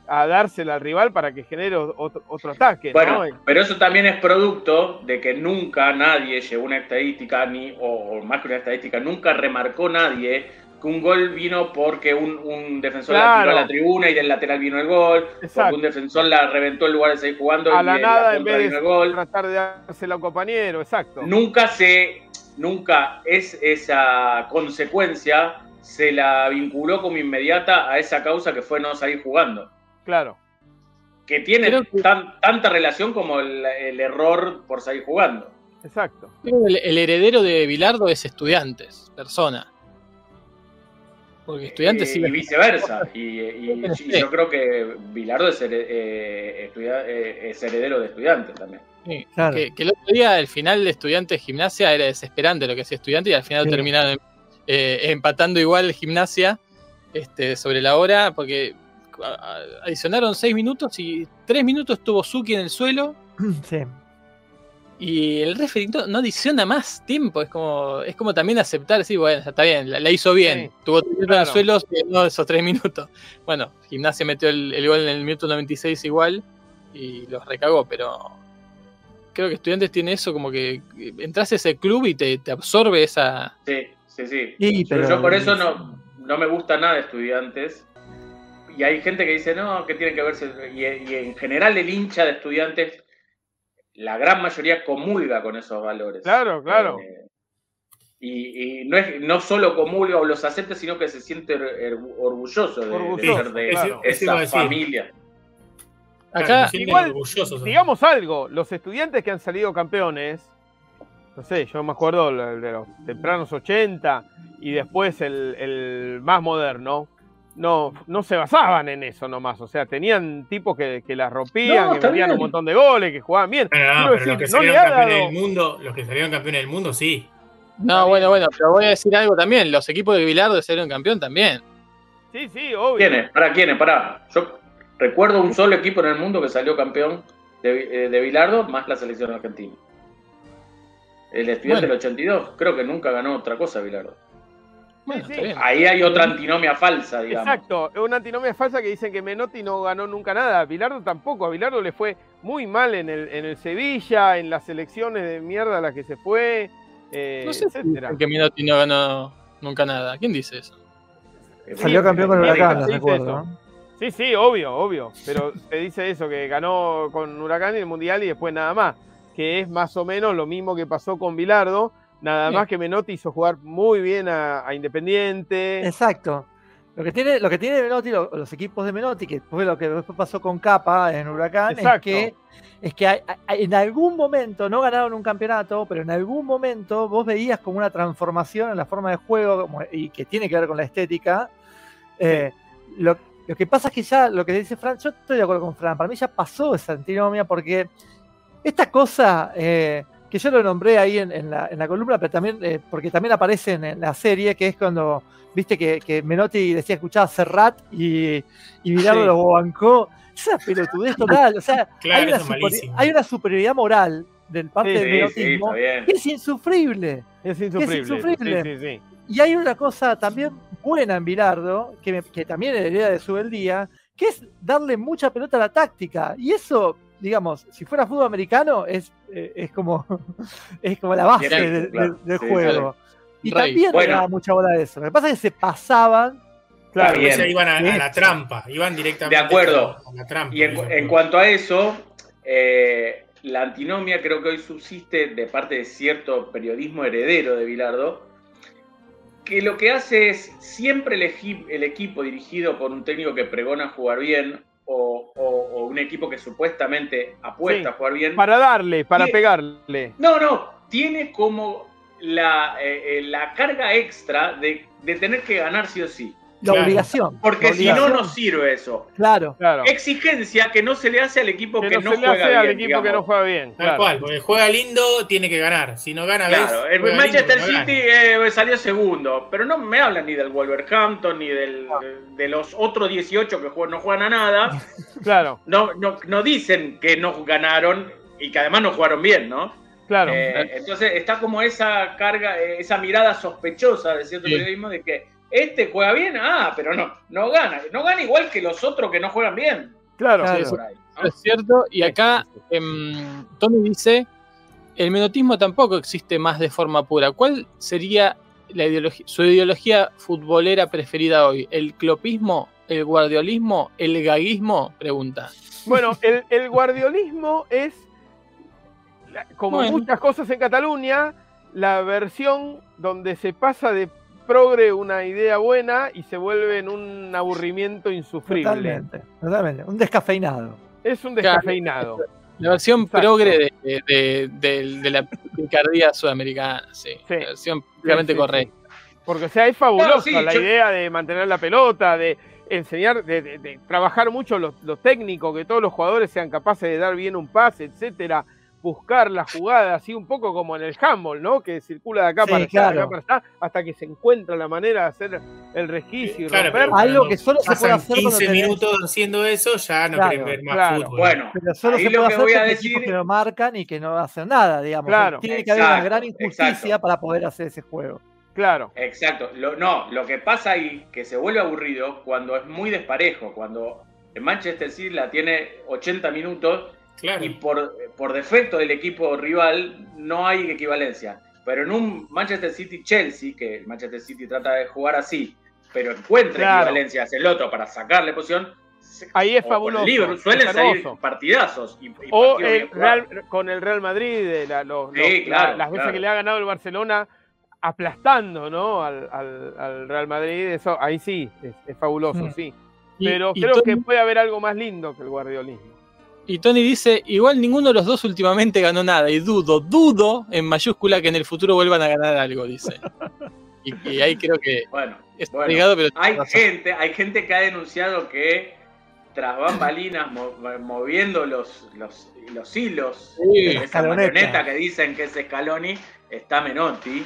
[SPEAKER 7] a dársela al rival para que genere otro, otro ataque,
[SPEAKER 4] Bueno,
[SPEAKER 7] ¿no?
[SPEAKER 4] pero eso también es producto de que nunca nadie llevó una estadística, ni, o, o más que una estadística, nunca remarcó nadie que un gol vino porque un, un defensor la
[SPEAKER 7] Claro.
[SPEAKER 4] tiró a la tribuna y del lateral vino el gol, porque
[SPEAKER 7] Exacto.
[SPEAKER 4] un defensor la reventó en lugar de seguir jugando
[SPEAKER 7] A
[SPEAKER 4] y
[SPEAKER 7] la
[SPEAKER 4] en
[SPEAKER 7] nada, en
[SPEAKER 4] contra
[SPEAKER 7] vez
[SPEAKER 4] vino
[SPEAKER 7] de
[SPEAKER 4] el gol.
[SPEAKER 7] tratar de dársela a un compañero, exacto.
[SPEAKER 4] Nunca se, nunca es esa consecuencia se la vinculó como inmediata a esa causa que fue no salir jugando.
[SPEAKER 7] Claro.
[SPEAKER 4] Que tiene
[SPEAKER 2] que-
[SPEAKER 4] tan- tanta relación como el, el error por salir jugando.
[SPEAKER 7] Exacto.
[SPEAKER 2] El, el heredero de Bilardo es estudiantes, persona. Porque estudiantes
[SPEAKER 4] Eh,
[SPEAKER 2] sí.
[SPEAKER 4] y viceversa. Y, y- y
[SPEAKER 2] Sí.
[SPEAKER 4] yo creo que Bilardo es, eh, estudia- eh, es heredero de estudiantes también.
[SPEAKER 2] sí.
[SPEAKER 5] Claro.
[SPEAKER 2] Que, que el otro día el final de estudiantes gimnasia era desesperante lo que hacía estudiante y al final
[SPEAKER 5] Sí.
[SPEAKER 2] terminaron eh, empatando igual gimnasia este, sobre la hora porque adicionaron seis minutos y tres minutos tuvo Suki en el suelo
[SPEAKER 5] Sí.
[SPEAKER 2] Y el referee no, no adiciona más tiempo. Es como, es como también aceptar, sí, bueno, está bien, la, la hizo bien.
[SPEAKER 7] Sí,
[SPEAKER 2] Tuvo tres minutos en el
[SPEAKER 7] claro.
[SPEAKER 2] suelo, se ganó esos tres minutos. Bueno, Gimnasia metió el, el gol en el minuto 96 igual y los recagó, pero creo que Estudiantes tiene eso como que entras a ese club y te, te absorbe esa...
[SPEAKER 4] Sí, sí, sí.
[SPEAKER 5] Pero-
[SPEAKER 4] yo, por eso no, no me gusta nada de estudiantes. Y hay gente que dice, no, que tiene que verse. Y, y en general el hincha de estudiantes, la gran mayoría comulga con esos valores.
[SPEAKER 7] Claro, claro.
[SPEAKER 4] Eh, y, y no, es, no solo comulga o los acepta, sino que se siente or- orgulloso de, ser de
[SPEAKER 7] claro.
[SPEAKER 4] Esa familia.
[SPEAKER 2] Acá,
[SPEAKER 7] igual. Digamos algo, los estudiantes que han salido campeones, no sé, yo me acuerdo de los tempranos 80 y después el, el más moderno, no, no se basaban en eso nomás, o sea, tenían tipos que, que las rompían,
[SPEAKER 4] No,
[SPEAKER 7] que metían un montón de goles, que jugaban bien.
[SPEAKER 3] No, no, pero
[SPEAKER 7] decir,
[SPEAKER 3] los que
[SPEAKER 7] no
[SPEAKER 3] salieron
[SPEAKER 7] ha
[SPEAKER 3] campeones
[SPEAKER 7] dado-
[SPEAKER 3] del mundo, los que salieron campeones del mundo, sí.
[SPEAKER 2] no, bueno, bueno, pero voy a decir algo también. Los equipos de Bilardo salieron campeón también.
[SPEAKER 7] Sí, sí, obvio.
[SPEAKER 4] ¿Quiénes? ¿Para quiénes? Para. Yo recuerdo un solo equipo en el mundo que salió campeón de, eh, de Bilardo más la selección argentina. El estudiante
[SPEAKER 2] Bueno.
[SPEAKER 4] del 82, creo que nunca ganó otra cosa Bilardo.
[SPEAKER 2] Bueno,
[SPEAKER 7] sí.
[SPEAKER 4] Ahí hay otra antinomia falsa, digamos.
[SPEAKER 7] Exacto, es una antinomia falsa que dicen que Menotti no ganó nunca nada, a Bilardo tampoco, a Bilardo le fue muy mal en el, en el Sevilla, en las selecciones de mierda a las que se fue, eh,
[SPEAKER 2] No sé
[SPEAKER 7] etcétera.
[SPEAKER 2] que Menotti no ganó nunca nada. ¿Quién dice eso?
[SPEAKER 5] Salió
[SPEAKER 4] Sí,
[SPEAKER 5] campeón con
[SPEAKER 4] sí,
[SPEAKER 5] Huracán,
[SPEAKER 7] sí,
[SPEAKER 5] les
[SPEAKER 7] sí,
[SPEAKER 5] recuerdo.
[SPEAKER 7] Sí, sí, obvio, obvio, pero se dice eso, que ganó con Huracán y el Mundial y después nada más, que es más o menos lo mismo que pasó con Bilardo, nada
[SPEAKER 2] Sí.
[SPEAKER 7] más que Menotti hizo jugar muy bien a, a Independiente.
[SPEAKER 5] Exacto. Lo que tiene, lo que tiene Menotti, lo- los equipos de Menotti, que fue lo que después pasó con Capa en Huracán, es que, es que hay- hay- en algún momento, no ganaron un campeonato, pero en algún momento vos veías como una transformación en la forma de juego como- y que tiene que ver con la estética. Eh, lo, lo que pasa es que ya, lo que dice Fran, yo estoy de acuerdo con Fran, para mí ya pasó esa antinomia porque esta cosa eh, que yo lo nombré ahí en, en la, en la columna, pero también, eh, porque también aparece en, en la serie, que es cuando, viste que, que Menotti decía escuchaba Serrat y, y
[SPEAKER 7] Sí.
[SPEAKER 5] lo bancó. Esa pelotudez total, o sea,
[SPEAKER 3] Claro,
[SPEAKER 5] hay, una
[SPEAKER 3] es
[SPEAKER 5] hay superioridad moral del parte
[SPEAKER 7] Sí,
[SPEAKER 5] del
[SPEAKER 4] sí,
[SPEAKER 5] menotismo que es insufrible.
[SPEAKER 7] Es insufrible.
[SPEAKER 5] insufrible.
[SPEAKER 7] Sí, sí, sí.
[SPEAKER 5] Y hay una cosa también buena en Bilardo, que, me- que también heredera de su día, que es darle mucha pelota a la táctica. Y eso, digamos, si fuera fútbol americano, es, eh, es, como, es como la base
[SPEAKER 4] Bien,
[SPEAKER 5] del-
[SPEAKER 4] claro.
[SPEAKER 5] del, del
[SPEAKER 4] Sí,
[SPEAKER 5] juego. Y
[SPEAKER 2] Rey.
[SPEAKER 5] también le
[SPEAKER 4] Bueno.
[SPEAKER 5] daba mucha bola a eso. Lo que pasa es que se pasaban.
[SPEAKER 7] Claro,
[SPEAKER 4] bien.
[SPEAKER 3] Entonces iban a, a la trampa, iban directamente
[SPEAKER 4] De acuerdo.
[SPEAKER 3] a la trampa.
[SPEAKER 4] Y en, cuanto a eso, eh, la antinomia creo que hoy subsiste de parte de cierto periodismo heredero de Bilardo, que lo que hace es siempre elegir el equipo dirigido por un técnico que pregona jugar bien o, o- o un equipo que supuestamente apuesta
[SPEAKER 7] Sí.
[SPEAKER 4] a jugar bien.
[SPEAKER 7] Para darle, para pegarle.
[SPEAKER 4] No, no, tiene como la, eh, eh, la carga extra de, de tener que ganar sí o sí.
[SPEAKER 5] La
[SPEAKER 3] Claro.
[SPEAKER 5] obligación.
[SPEAKER 4] Porque
[SPEAKER 5] la
[SPEAKER 4] si no, no sirve eso.
[SPEAKER 5] Claro.
[SPEAKER 7] Claro.
[SPEAKER 4] Exigencia que no se le hace al equipo que,
[SPEAKER 7] que no,
[SPEAKER 4] no,
[SPEAKER 7] se le
[SPEAKER 4] juega
[SPEAKER 7] hace
[SPEAKER 4] bien.
[SPEAKER 7] al equipo que no juega bien.
[SPEAKER 3] Tal
[SPEAKER 7] claro.
[SPEAKER 3] cual, porque juega lindo, tiene que ganar. Si no gana,
[SPEAKER 4] Claro,
[SPEAKER 3] ves,
[SPEAKER 4] el
[SPEAKER 3] juega
[SPEAKER 4] Manchester
[SPEAKER 3] lindo, pero no
[SPEAKER 4] City eh, salió segundo, pero no me hablan ni del Wolverhampton ni del, de los otros 18 que juegan- no juegan a nada.
[SPEAKER 7] Claro,
[SPEAKER 4] No, no, no dicen que no ganaron y que además no jugaron bien, ¿no?
[SPEAKER 7] claro.
[SPEAKER 4] Eh, entonces está como esa carga, eh, esa mirada sospechosa de cierto
[SPEAKER 2] Sí.
[SPEAKER 4] periodismo de que este juega bien, ah, pero no, no gana. No gana igual que los otros que no juegan bien.
[SPEAKER 7] claro.
[SPEAKER 5] Claro.
[SPEAKER 2] Es cierto. Y acá em, Tony dice, el menotismo tampoco existe más de forma pura. ¿Cuál sería la ideología, su ideología futbolera preferida hoy? ¿El clopismo? ¿El guardiolismo? ¿El gaguismo? Pregunta.
[SPEAKER 7] Bueno, el, el guardiolismo es, como
[SPEAKER 2] Bueno.
[SPEAKER 7] muchas cosas en Cataluña, la versión donde se pasa de progre una idea buena y se vuelve en un aburrimiento insufrible.
[SPEAKER 5] Totalmente. Totalmente. Un descafeinado.
[SPEAKER 7] Es un descafeinado.
[SPEAKER 2] La versión
[SPEAKER 7] Exacto.
[SPEAKER 2] progre de, de- de- de la picardía sudamericana, sí.
[SPEAKER 7] Sí.
[SPEAKER 2] La versión
[SPEAKER 7] Sí, sí,
[SPEAKER 2] correcta.
[SPEAKER 7] Porque, o sea, es fabulosa
[SPEAKER 4] Claro, sí,
[SPEAKER 7] la
[SPEAKER 4] yo-
[SPEAKER 7] idea de mantener la pelota, de enseñar, de, de- de trabajar mucho lo, lo técnico, que todos los jugadores sean capaces de dar bien un pase, etcétera, buscar la jugada, así un poco como en el handball, ¿no? Que circula de acá
[SPEAKER 5] Sí,
[SPEAKER 7] para allá, de
[SPEAKER 5] claro.
[SPEAKER 7] acá para allá, hasta que se encuentra la manera de hacer el resquicio y
[SPEAKER 3] Claro,
[SPEAKER 7] romper.
[SPEAKER 3] pero
[SPEAKER 5] Algo que solo se puede hacer cuando
[SPEAKER 3] 15
[SPEAKER 5] tenés-
[SPEAKER 3] minutos haciendo eso, ya no
[SPEAKER 5] Claro,
[SPEAKER 3] quieren ver más
[SPEAKER 7] claro.
[SPEAKER 3] fútbol.
[SPEAKER 4] Bueno,
[SPEAKER 5] Pero solo se
[SPEAKER 4] lo
[SPEAKER 5] puede
[SPEAKER 4] que
[SPEAKER 5] hacer
[SPEAKER 4] voy a
[SPEAKER 5] con
[SPEAKER 4] decir-
[SPEAKER 5] que no marcan y que no hacen nada, digamos.
[SPEAKER 7] Claro.
[SPEAKER 5] Tiene que haber una
[SPEAKER 4] Exacto,
[SPEAKER 5] gran injusticia
[SPEAKER 4] exacto.
[SPEAKER 5] para poder hacer ese juego.
[SPEAKER 7] Claro,
[SPEAKER 4] Exacto. Lo, no, lo que pasa ahí, que se vuelve aburrido cuando es muy desparejo, cuando el Manchester City la tiene 80 minutos
[SPEAKER 3] Claro.
[SPEAKER 4] y por, por defecto del equipo rival no hay equivalencia. Pero en un Manchester City-Chelsea, que el Manchester City trata de jugar así, pero encuentra
[SPEAKER 7] Claro.
[SPEAKER 4] equivalencias el otro para sacarle posición,
[SPEAKER 7] Ahí es
[SPEAKER 4] o
[SPEAKER 7] fabuloso,
[SPEAKER 4] suelen
[SPEAKER 7] es
[SPEAKER 4] salir partidazos. Y, y
[SPEAKER 7] o el. Real- con el Real Madrid, de la- los-
[SPEAKER 4] Sí,
[SPEAKER 7] los-
[SPEAKER 4] claro,
[SPEAKER 7] la- las veces
[SPEAKER 4] claro.
[SPEAKER 7] que le ha ganado el Barcelona aplastando ¿no? al, al- al Real Madrid, eso ahí sí, es, es fabuloso,
[SPEAKER 5] Mm.
[SPEAKER 7] sí.
[SPEAKER 2] Y-
[SPEAKER 7] Pero
[SPEAKER 2] y
[SPEAKER 7] creo que puede haber algo más lindo que el guardiolismo.
[SPEAKER 2] Y Tony dice, igual ninguno de los dos últimamente ganó nada. Y dudo, dudo en mayúscula que en el futuro vuelvan a ganar algo, dice. Y, y ahí creo que
[SPEAKER 4] Bueno,
[SPEAKER 2] es
[SPEAKER 4] Bueno,
[SPEAKER 2] obligado, pero
[SPEAKER 4] hay
[SPEAKER 2] razón.
[SPEAKER 4] gente, hay gente que ha denunciado que tras bambalinas mo- moviendo los, los, los hilos
[SPEAKER 2] Sí,
[SPEAKER 4] de esa
[SPEAKER 5] escaloneta.
[SPEAKER 4] marioneta que dicen que es Scaloni, está Menotti.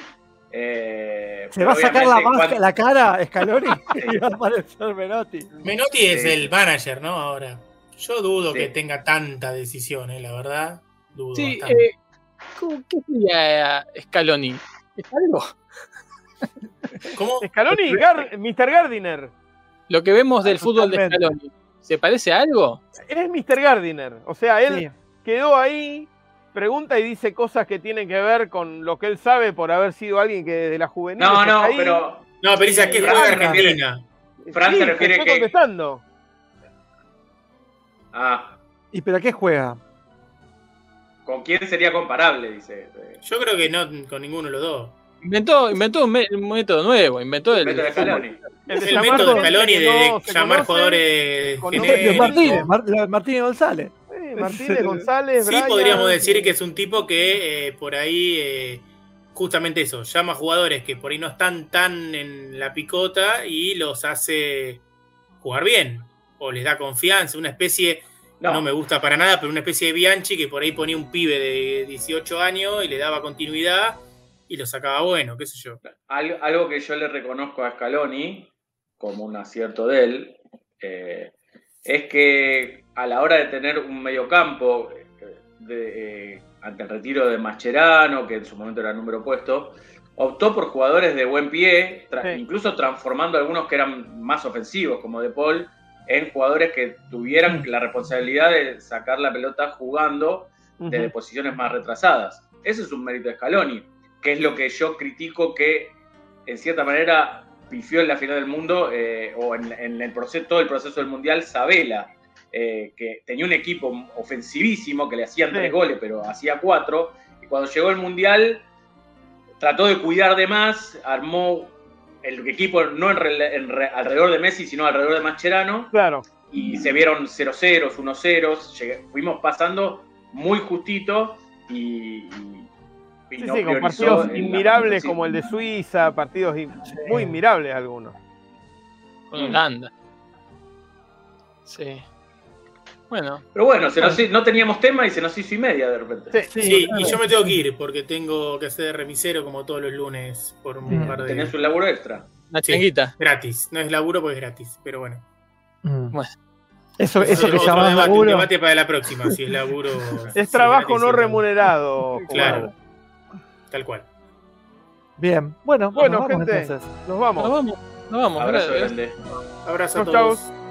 [SPEAKER 4] Eh,
[SPEAKER 5] Se va a sacar la,
[SPEAKER 4] cuando-
[SPEAKER 5] cara Scaloni y va a aparecer Menotti.
[SPEAKER 3] Menotti es el manager, ¿no? Ahora. Yo dudo
[SPEAKER 4] Sí.
[SPEAKER 3] que tenga tanta decisión, eh, la verdad. Dudo
[SPEAKER 2] Sí,
[SPEAKER 3] bastante.
[SPEAKER 2] eh, ¿cómo- ¿qué sería Scaloni? ¿Es algo?
[SPEAKER 3] ¿Cómo?
[SPEAKER 7] Scaloni, Gar- Mr. Gardiner.
[SPEAKER 2] Lo que vemos del
[SPEAKER 5] Ah,
[SPEAKER 2] fútbol de. Scaloni, ¿se parece a algo?
[SPEAKER 7] Es Mr. Gardiner. O sea, él
[SPEAKER 5] Sí.
[SPEAKER 7] quedó ahí, pregunta y dice cosas que tienen que ver con lo que él sabe por haber sido alguien que desde la juvenil.
[SPEAKER 4] No, no,
[SPEAKER 7] ahí.
[SPEAKER 4] pero
[SPEAKER 3] No, pero dice, ¿a qué
[SPEAKER 4] Sí,
[SPEAKER 3] juega Argentina?
[SPEAKER 4] Fran
[SPEAKER 7] Sí,
[SPEAKER 4] se refiere que-
[SPEAKER 7] contestando.
[SPEAKER 4] Ah,
[SPEAKER 5] ¿Y pero a qué juega?
[SPEAKER 4] ¿con quién sería comparable? Dice. eh,
[SPEAKER 3] Yo creo que no con ninguno de los dos.
[SPEAKER 2] Inventó, inventó un, me- un método nuevo, inventó el,
[SPEAKER 4] Método de Scaloni.
[SPEAKER 7] El, de
[SPEAKER 3] El
[SPEAKER 7] llamar
[SPEAKER 3] método de Scaloni de llamar jugadores genéricos.
[SPEAKER 5] Martínez, Mar- los Martínez González.
[SPEAKER 7] Sí, Martínez González.
[SPEAKER 3] Sí,
[SPEAKER 7] Brian,
[SPEAKER 3] podríamos decir que es un tipo que eh, por ahí, eh, justamente eso, llama jugadores que por ahí no están tan en la picota y los hace jugar bien. O les da confianza, una especie, no,
[SPEAKER 4] No,
[SPEAKER 3] me gusta para nada, pero una especie de Bianchi que por ahí ponía un pibe de 18 años y le daba continuidad y lo sacaba bueno, qué sé yo.
[SPEAKER 4] Al- algo que yo le reconozco a Scaloni, como un acierto de él, eh, es que a la hora de tener un mediocampo, eh, de, eh, ante el retiro de Mascherano, que en su momento era el número opuesto, optó por jugadores de buen pie, tra-
[SPEAKER 7] Sí.
[SPEAKER 4] incluso transformando algunos que eran más ofensivos, como De Paul, en jugadores que tuvieran la responsabilidad de sacar la pelota jugando desde posiciones más retrasadas. Ese es un mérito de Scaloni, que es lo que yo critico que en cierta manera pifió en la final del mundo eh, o en, en el proceso, todo el proceso del mundial Sabela, eh, que tenía un equipo ofensivísimo que le hacían
[SPEAKER 7] Sí.
[SPEAKER 4] tres goles, pero hacía cuatro, y cuando llegó el mundial trató de cuidar de más, armó el equipo no en rela- en re- alrededor de Messi, sino alrededor de Mascherano,
[SPEAKER 7] Claro.
[SPEAKER 4] y se vieron 0-0, 1-0, llegué- fuimos pasando muy justito y, y- y
[SPEAKER 7] Sí,
[SPEAKER 4] no
[SPEAKER 7] sí, con partidos inmirables como el de Suiza, partidos muy inmirables algunos.
[SPEAKER 2] con. Holanda. Sí. Bueno,
[SPEAKER 4] Pero bueno, se nos- no teníamos tema y se nos hizo y media de repente.
[SPEAKER 7] Sí,
[SPEAKER 3] Sí, y yo me tengo que ir porque tengo que hacer de remisero como todos los lunes por un
[SPEAKER 5] Mm.
[SPEAKER 3] par de
[SPEAKER 4] Tenés un laburo extra.
[SPEAKER 2] una
[SPEAKER 3] Sí. gratis. No es laburo porque es gratis, pero bueno.
[SPEAKER 5] Mm.
[SPEAKER 2] Bueno.
[SPEAKER 5] Eso, eso
[SPEAKER 3] es
[SPEAKER 5] que
[SPEAKER 3] otro
[SPEAKER 5] llamás
[SPEAKER 3] debate, un debate para la próxima, si es laburo. si
[SPEAKER 7] Es trabajo
[SPEAKER 3] gratis,
[SPEAKER 7] no remunerado.
[SPEAKER 3] Claro, tal cual.
[SPEAKER 5] Bien, bueno,
[SPEAKER 7] Bueno,
[SPEAKER 5] nos vamos
[SPEAKER 7] gente.
[SPEAKER 5] entonces.
[SPEAKER 7] Nos
[SPEAKER 2] Nos
[SPEAKER 7] vamos.
[SPEAKER 2] nos vamos.
[SPEAKER 4] Abrazo grande.
[SPEAKER 3] Abrazo a todos.
[SPEAKER 7] chau.